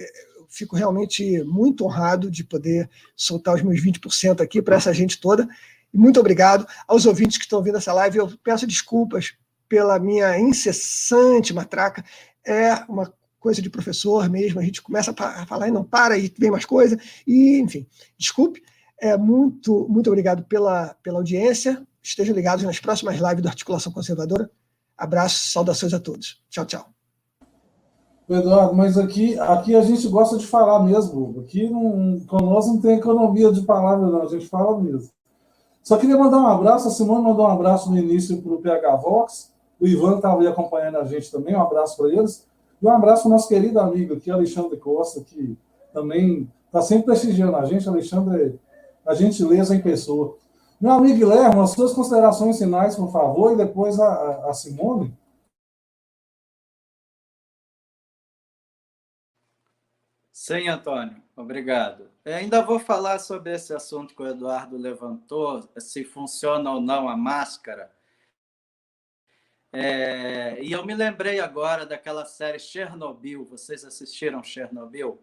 fico realmente muito honrado de poder soltar os meus 20% aqui para essa gente toda. Muito obrigado aos ouvintes que estão ouvindo essa live. Eu peço desculpas pela minha incessante matraca. É uma coisa de professor mesmo, a gente começa a falar e não para, e vem mais coisa, e enfim, desculpe. É, muito, muito obrigado pela, pela audiência. Estejam ligados nas próximas lives do Articulação Conservadora. Abraços, saudações a todos. Tchau, tchau. Eduardo, mas aqui, aqui a gente gosta de falar mesmo. Aqui não, nós não tem economia de palavras, não, a gente fala mesmo. Só queria mandar um abraço, a Simone mandou um abraço no início para o PH Vox, o Ivan estava aí acompanhando a gente também, um abraço para eles. E um abraço para o nosso querido amigo aqui, Alexandre Costa, que também está sempre prestigiando a gente. Alexandre, a gentileza em pessoa. Meu amigo Guilherme, as suas considerações finais, por favor, e depois a, a Simone. Sim, Antônio, obrigado. Eu ainda vou falar sobre esse assunto que o Eduardo levantou, se funciona ou não a máscara. É, e eu me lembrei agora daquela série Chernobyl. Vocês assistiram Chernobyl?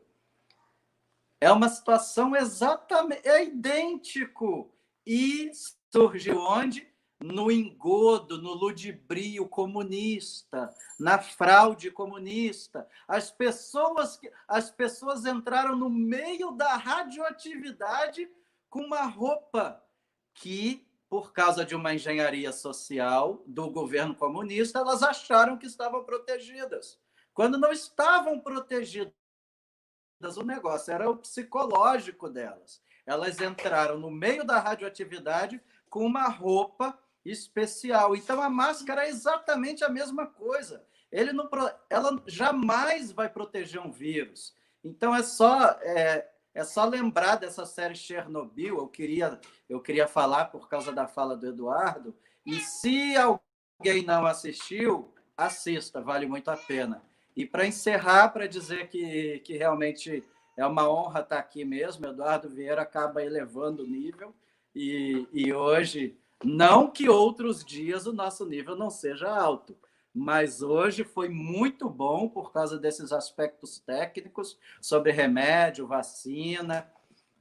É uma situação exatamente é idêntico. E surgiu onde? No engodo, no ludibrio comunista, na fraude comunista. As pessoas, as pessoas entraram no meio da radioatividade com uma roupa que, por causa de uma engenharia social do governo comunista, elas acharam que estavam protegidas, quando não estavam protegidas o negócio era o psicológico delas. Elas entraram no meio da radioatividade com uma roupa especial. Então a máscara é exatamente a mesma coisa. Ele não, ela jamais vai proteger um vírus. Então é só é, é só lembrar dessa série Chernobyl. Eu queria eu queria falar por causa da fala do Eduardo. E se alguém não assistiu, assista, vale muito a pena. E para encerrar, para dizer que, que realmente é uma honra estar aqui mesmo, Eduardo Vieira acaba elevando o nível, e, e hoje, não que outros dias o nosso nível não seja alto, mas hoje foi muito bom por causa desses aspectos técnicos sobre remédio, vacina.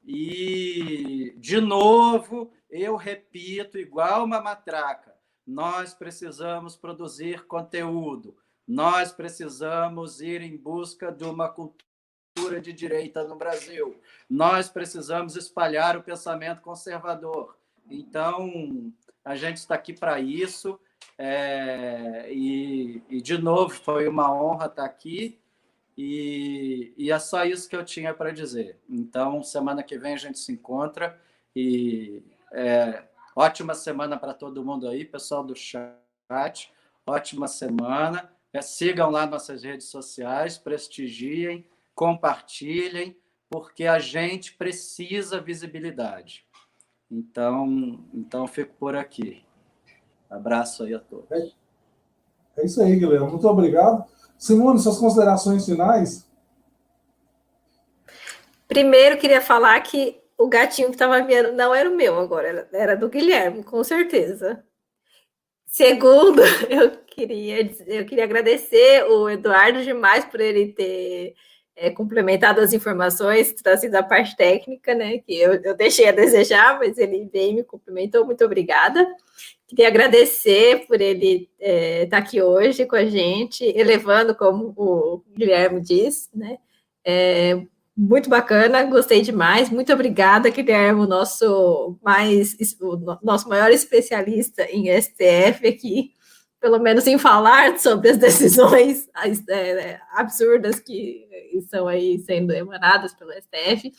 E, de novo, eu repito, igual uma matraca, nós precisamos produzir conteúdo. Nós precisamos ir em busca de uma cultura de direita no Brasil. Nós precisamos espalhar o pensamento conservador. Então, a gente está aqui para isso. É, e, e, de novo, foi uma honra estar aqui. E, e é só isso que eu tinha para dizer. Então, semana que vem a gente se encontra. E é, ótima semana para todo mundo aí, pessoal do chat. Ótima semana. É, sigam lá nossas redes sociais, prestigiem, compartilhem, porque a gente precisa visibilidade. Então, então fico por aqui. Abraço aí a todos. É, é isso aí, Guilherme. Muito obrigado. Simone, suas considerações finais? Primeiro, queria falar que o gatinho que estava vendo não era o meu agora, era do Guilherme, com certeza. Segundo, eu queria, eu queria agradecer o Eduardo demais por ele ter é, complementado as informações, trazido a parte técnica, né? Que eu, eu deixei a desejar, mas ele veio e me cumprimentou. Muito obrigada. Queria agradecer por ele estar é, tá aqui hoje com a gente, elevando, como o Guilherme disse, né? É, muito bacana, gostei demais. Muito obrigada, Guilherme, o nosso mais o nosso maior especialista em STF aqui, pelo menos em falar sobre as decisões é, absurdas que estão aí sendo emanadas pelo STF.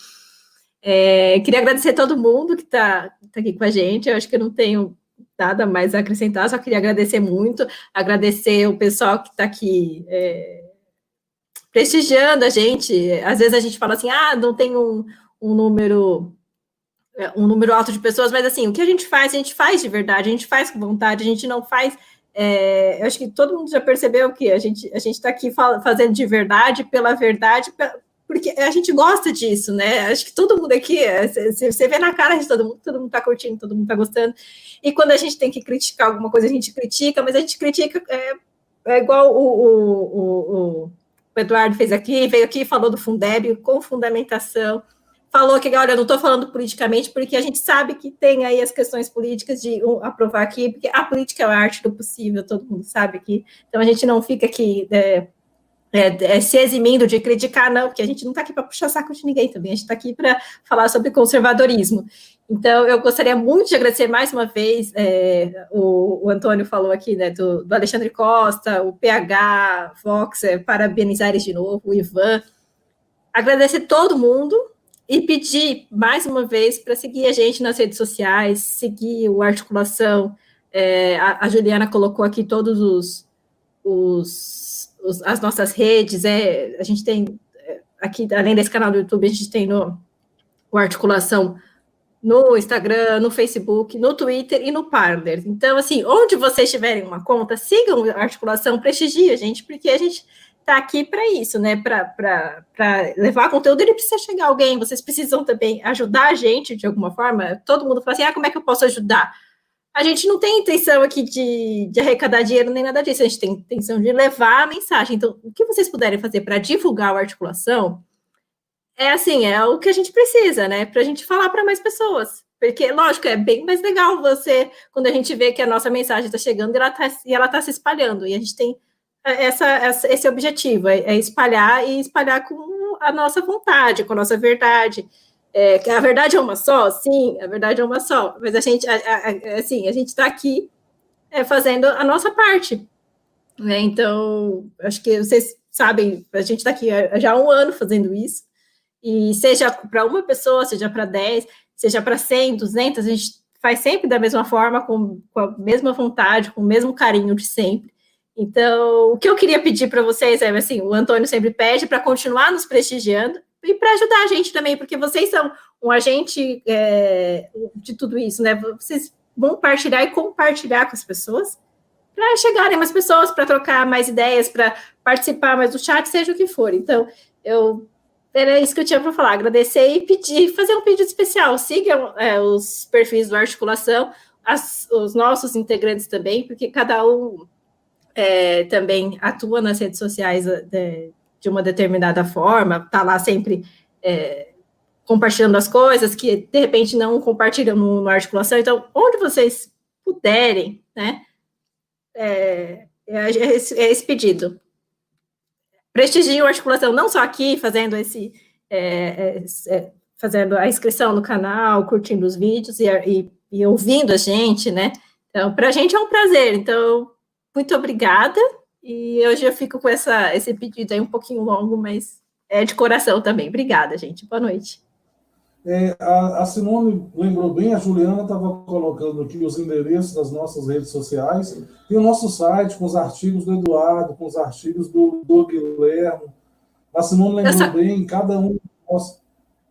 É, queria agradecer todo mundo que está tá aqui com a gente. Eu acho que eu não tenho nada mais a acrescentar, só queria agradecer muito, agradecer o pessoal que está aqui. É, prestigiando a gente. Às vezes a gente fala assim, ah, não tem um, um número é, um número alto de pessoas, mas assim, o que a gente faz, a gente faz de verdade, a gente faz com vontade, a gente não faz. É, eu acho que todo mundo já percebeu que a gente a gente está aqui fazendo de verdade, pela verdade, porque a gente gosta disso, né? Acho que todo mundo aqui, você é, vê na cara de todo mundo, todo mundo está curtindo, todo mundo está gostando. E quando a gente tem que criticar alguma coisa, a gente critica, mas a gente critica é, é igual o, o, o, o Eduardo fez aqui, veio aqui, falou do Fundeb com fundamentação, falou que, olha, eu não estou falando politicamente, porque a gente sabe que tem aí as questões políticas de aprovar aqui, porque a política é a arte do possível, todo mundo sabe aqui, então a gente não fica aqui é, é, é, se eximindo de criticar, não, porque a gente não está aqui para puxar saco de ninguém também, a gente está aqui para falar sobre conservadorismo. Então, eu gostaria muito de agradecer mais uma vez, é, o, o, Antônio falou aqui, né, do, do Alexandre Costa, o PH, Vox, é, parabenizar eles de novo, o Ivan, agradecer todo mundo e pedir mais uma vez para seguir a gente nas redes sociais, seguir o Articulação, é, a, a Juliana colocou aqui todos os, os os, as nossas redes, é, a gente tem é, aqui, além desse canal do YouTube, a gente tem no, o Articulação no Instagram, no Facebook, no Twitter e no Parler. Então, assim, onde vocês tiverem uma conta, sigam a articulação, prestigiem a gente, porque a gente está aqui para isso, né? Para levar conteúdo, ele precisa chegar alguém, vocês precisam também ajudar a gente de alguma forma. Todo mundo fala assim: ah, como é que eu posso ajudar? A gente não tem intenção aqui de, de arrecadar dinheiro nem nada disso, a gente tem intenção de levar a mensagem. Então, o que vocês puderem fazer para divulgar a articulação é assim, é o que a gente precisa, né? Para a gente falar para mais pessoas. Porque, lógico, é bem mais legal você, quando a gente vê que a nossa mensagem está chegando e ela está tá se espalhando. E a gente tem essa, essa esse objetivo, é, é, espalhar e espalhar com a nossa vontade, com a nossa verdade. É, que a verdade é uma só? Sim, a verdade é uma só. Mas a gente, a, a, assim, a gente está aqui é, fazendo a nossa parte. Né? Então, acho que vocês sabem, a gente está aqui já há um ano fazendo isso. E seja para uma pessoa, seja para 10, seja para 100, 200, a gente faz sempre da mesma forma, com, com a mesma vontade, com o mesmo carinho de sempre. Então, o que eu queria pedir para vocês é assim: o Antônio sempre pede para continuar nos prestigiando e para ajudar a gente também, porque vocês são um agente é, de tudo isso, né? Vocês vão partilhar e compartilhar com as pessoas para chegarem mais pessoas, para trocar mais ideias, para participar mais do chat, seja o que for. Então, eu era isso que eu tinha para falar. Agradecer e pedir, fazer um pedido especial. Sigam é, os perfis do Articulação, as, os nossos integrantes também, porque cada um é, também atua nas redes sociais de, de uma determinada forma, está lá sempre é, compartilhando as coisas que de repente não compartilham no, no Articulação. Então, onde vocês puderem, né? É, é, esse, é esse pedido prestigiem a articulação, não só aqui, fazendo esse. É, é, é, fazendo a inscrição no canal, curtindo os vídeos e, e, e ouvindo a gente, né? Então, para a gente é um prazer. Então, muito obrigada. E hoje eu fico com essa, esse pedido aí um pouquinho longo, mas é de coração também. Obrigada, gente. Boa noite. É, a, a, Simone lembrou bem, a Juliana estava colocando aqui os endereços das nossas redes sociais. Tem o nosso site com os artigos do Eduardo, com os artigos do, do Guilherme. A Simone lembrou Essa... bem, cada um. Nossa,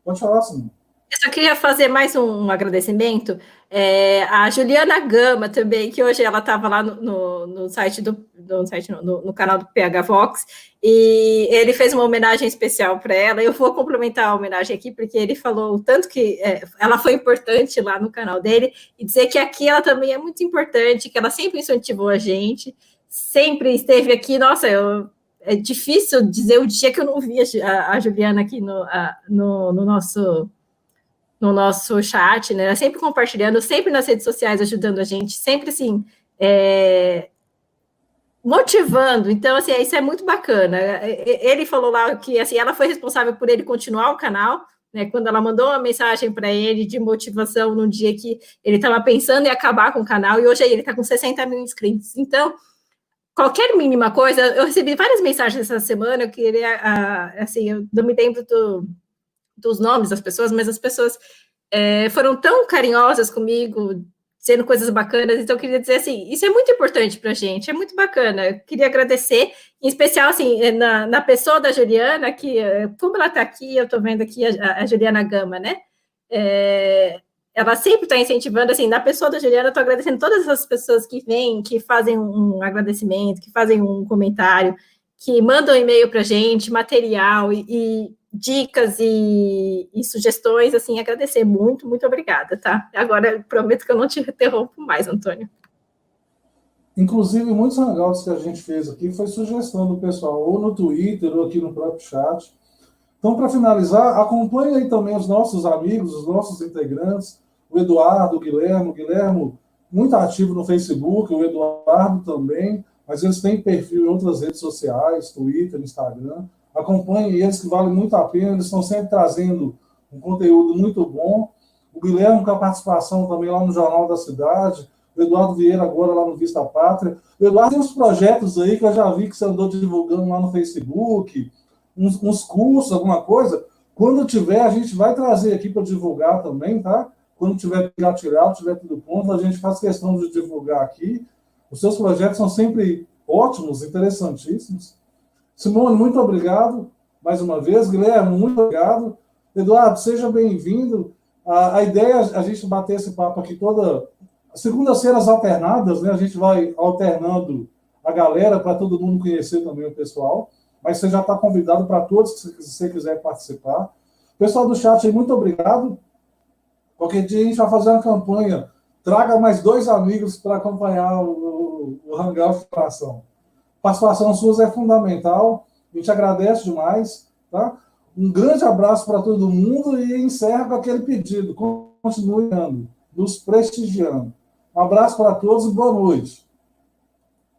pode falar, Simone. Eu só queria fazer mais um agradecimento. É, a Juliana Gama também, que hoje ela estava lá no, no, no, site do no, site, no, canal do PH Vox, e ele fez uma homenagem especial para ela. Eu vou complementar a homenagem aqui, porque ele falou tanto que é, ela foi importante lá no canal dele, e dizer que aqui ela também é muito importante, que ela sempre incentivou a gente, sempre esteve aqui. Nossa, eu, é difícil dizer o dia que eu não vi a, a Juliana aqui no, a, no nosso no nosso chat, né? Sempre compartilhando, sempre nas redes sociais ajudando a gente, sempre assim, é, motivando. Então, assim, isso é muito bacana. Ele falou lá que assim, ela foi responsável por ele continuar o canal, né? Quando ela mandou uma mensagem para ele de motivação no dia que ele estava pensando em acabar com o canal, e hoje ele está com 60 mil inscritos. Então, qualquer mínima coisa, eu recebi várias mensagens essa semana, eu queria, assim, eu não me lembro do dos nomes das pessoas, mas as pessoas é, foram tão carinhosas comigo, sendo coisas bacanas, então eu queria dizer assim, isso é muito importante para a gente, é muito bacana, eu queria agradecer, em especial, assim, é, na, na pessoa da Juliana, que, é, como ela está aqui, eu estou vendo aqui a, a, Juliana Gama, né, é, ela sempre está incentivando, assim, na pessoa da Juliana, eu estou agradecendo todas as pessoas que vêm, que fazem um agradecimento, que fazem um comentário, que mandam e-mail para a gente, material, e, e dicas e, e, sugestões, assim, agradecer muito, muito obrigada, tá? Agora prometo que eu não te interrompo mais, Antônio. Inclusive, muitos hangouts que a gente fez aqui foi sugestão do pessoal, ou no Twitter, ou aqui no próprio chat. Então, para finalizar, acompanhe aí também os nossos amigos, os nossos integrantes, o Eduardo, o Guilherme, o Guilherme muito ativo no Facebook, o Eduardo também, mas eles têm perfil em outras redes sociais, Twitter, Instagram acompanhe eles, que vale muito a pena, eles estão sempre trazendo um conteúdo muito bom. O Guilherme com a participação também lá no Jornal da Cidade, o Eduardo Vieira agora lá no Vista Pátria. O Eduardo tem uns projetos aí que eu já vi que você andou divulgando lá no Facebook, uns, uns cursos, alguma coisa. Quando tiver, a gente vai trazer aqui para divulgar também, tá? Quando tiver tirado, tiver tudo pronto, a gente faz questão de divulgar aqui. Os seus projetos são sempre ótimos, interessantíssimos. Simone, muito obrigado mais uma vez. Guilherme, muito obrigado. Eduardo, seja bem-vindo. A, a, ideia é a gente bater esse papo aqui toda. Segundas-feiras alternadas, né? A gente vai alternando a galera para todo mundo conhecer também o pessoal. Mas você já está convidado para todos, se você quiser participar. Pessoal do chat, muito obrigado. Qualquer dia a gente vai fazer uma campanha. Traga mais dois amigos para acompanhar o, o, o Hangout de Participação. Sua é fundamental. A gente agradece demais. Tá? Um grande abraço para todo mundo e encerra com aquele pedido. Continue nos prestigiando. Um abraço para todos e boa noite.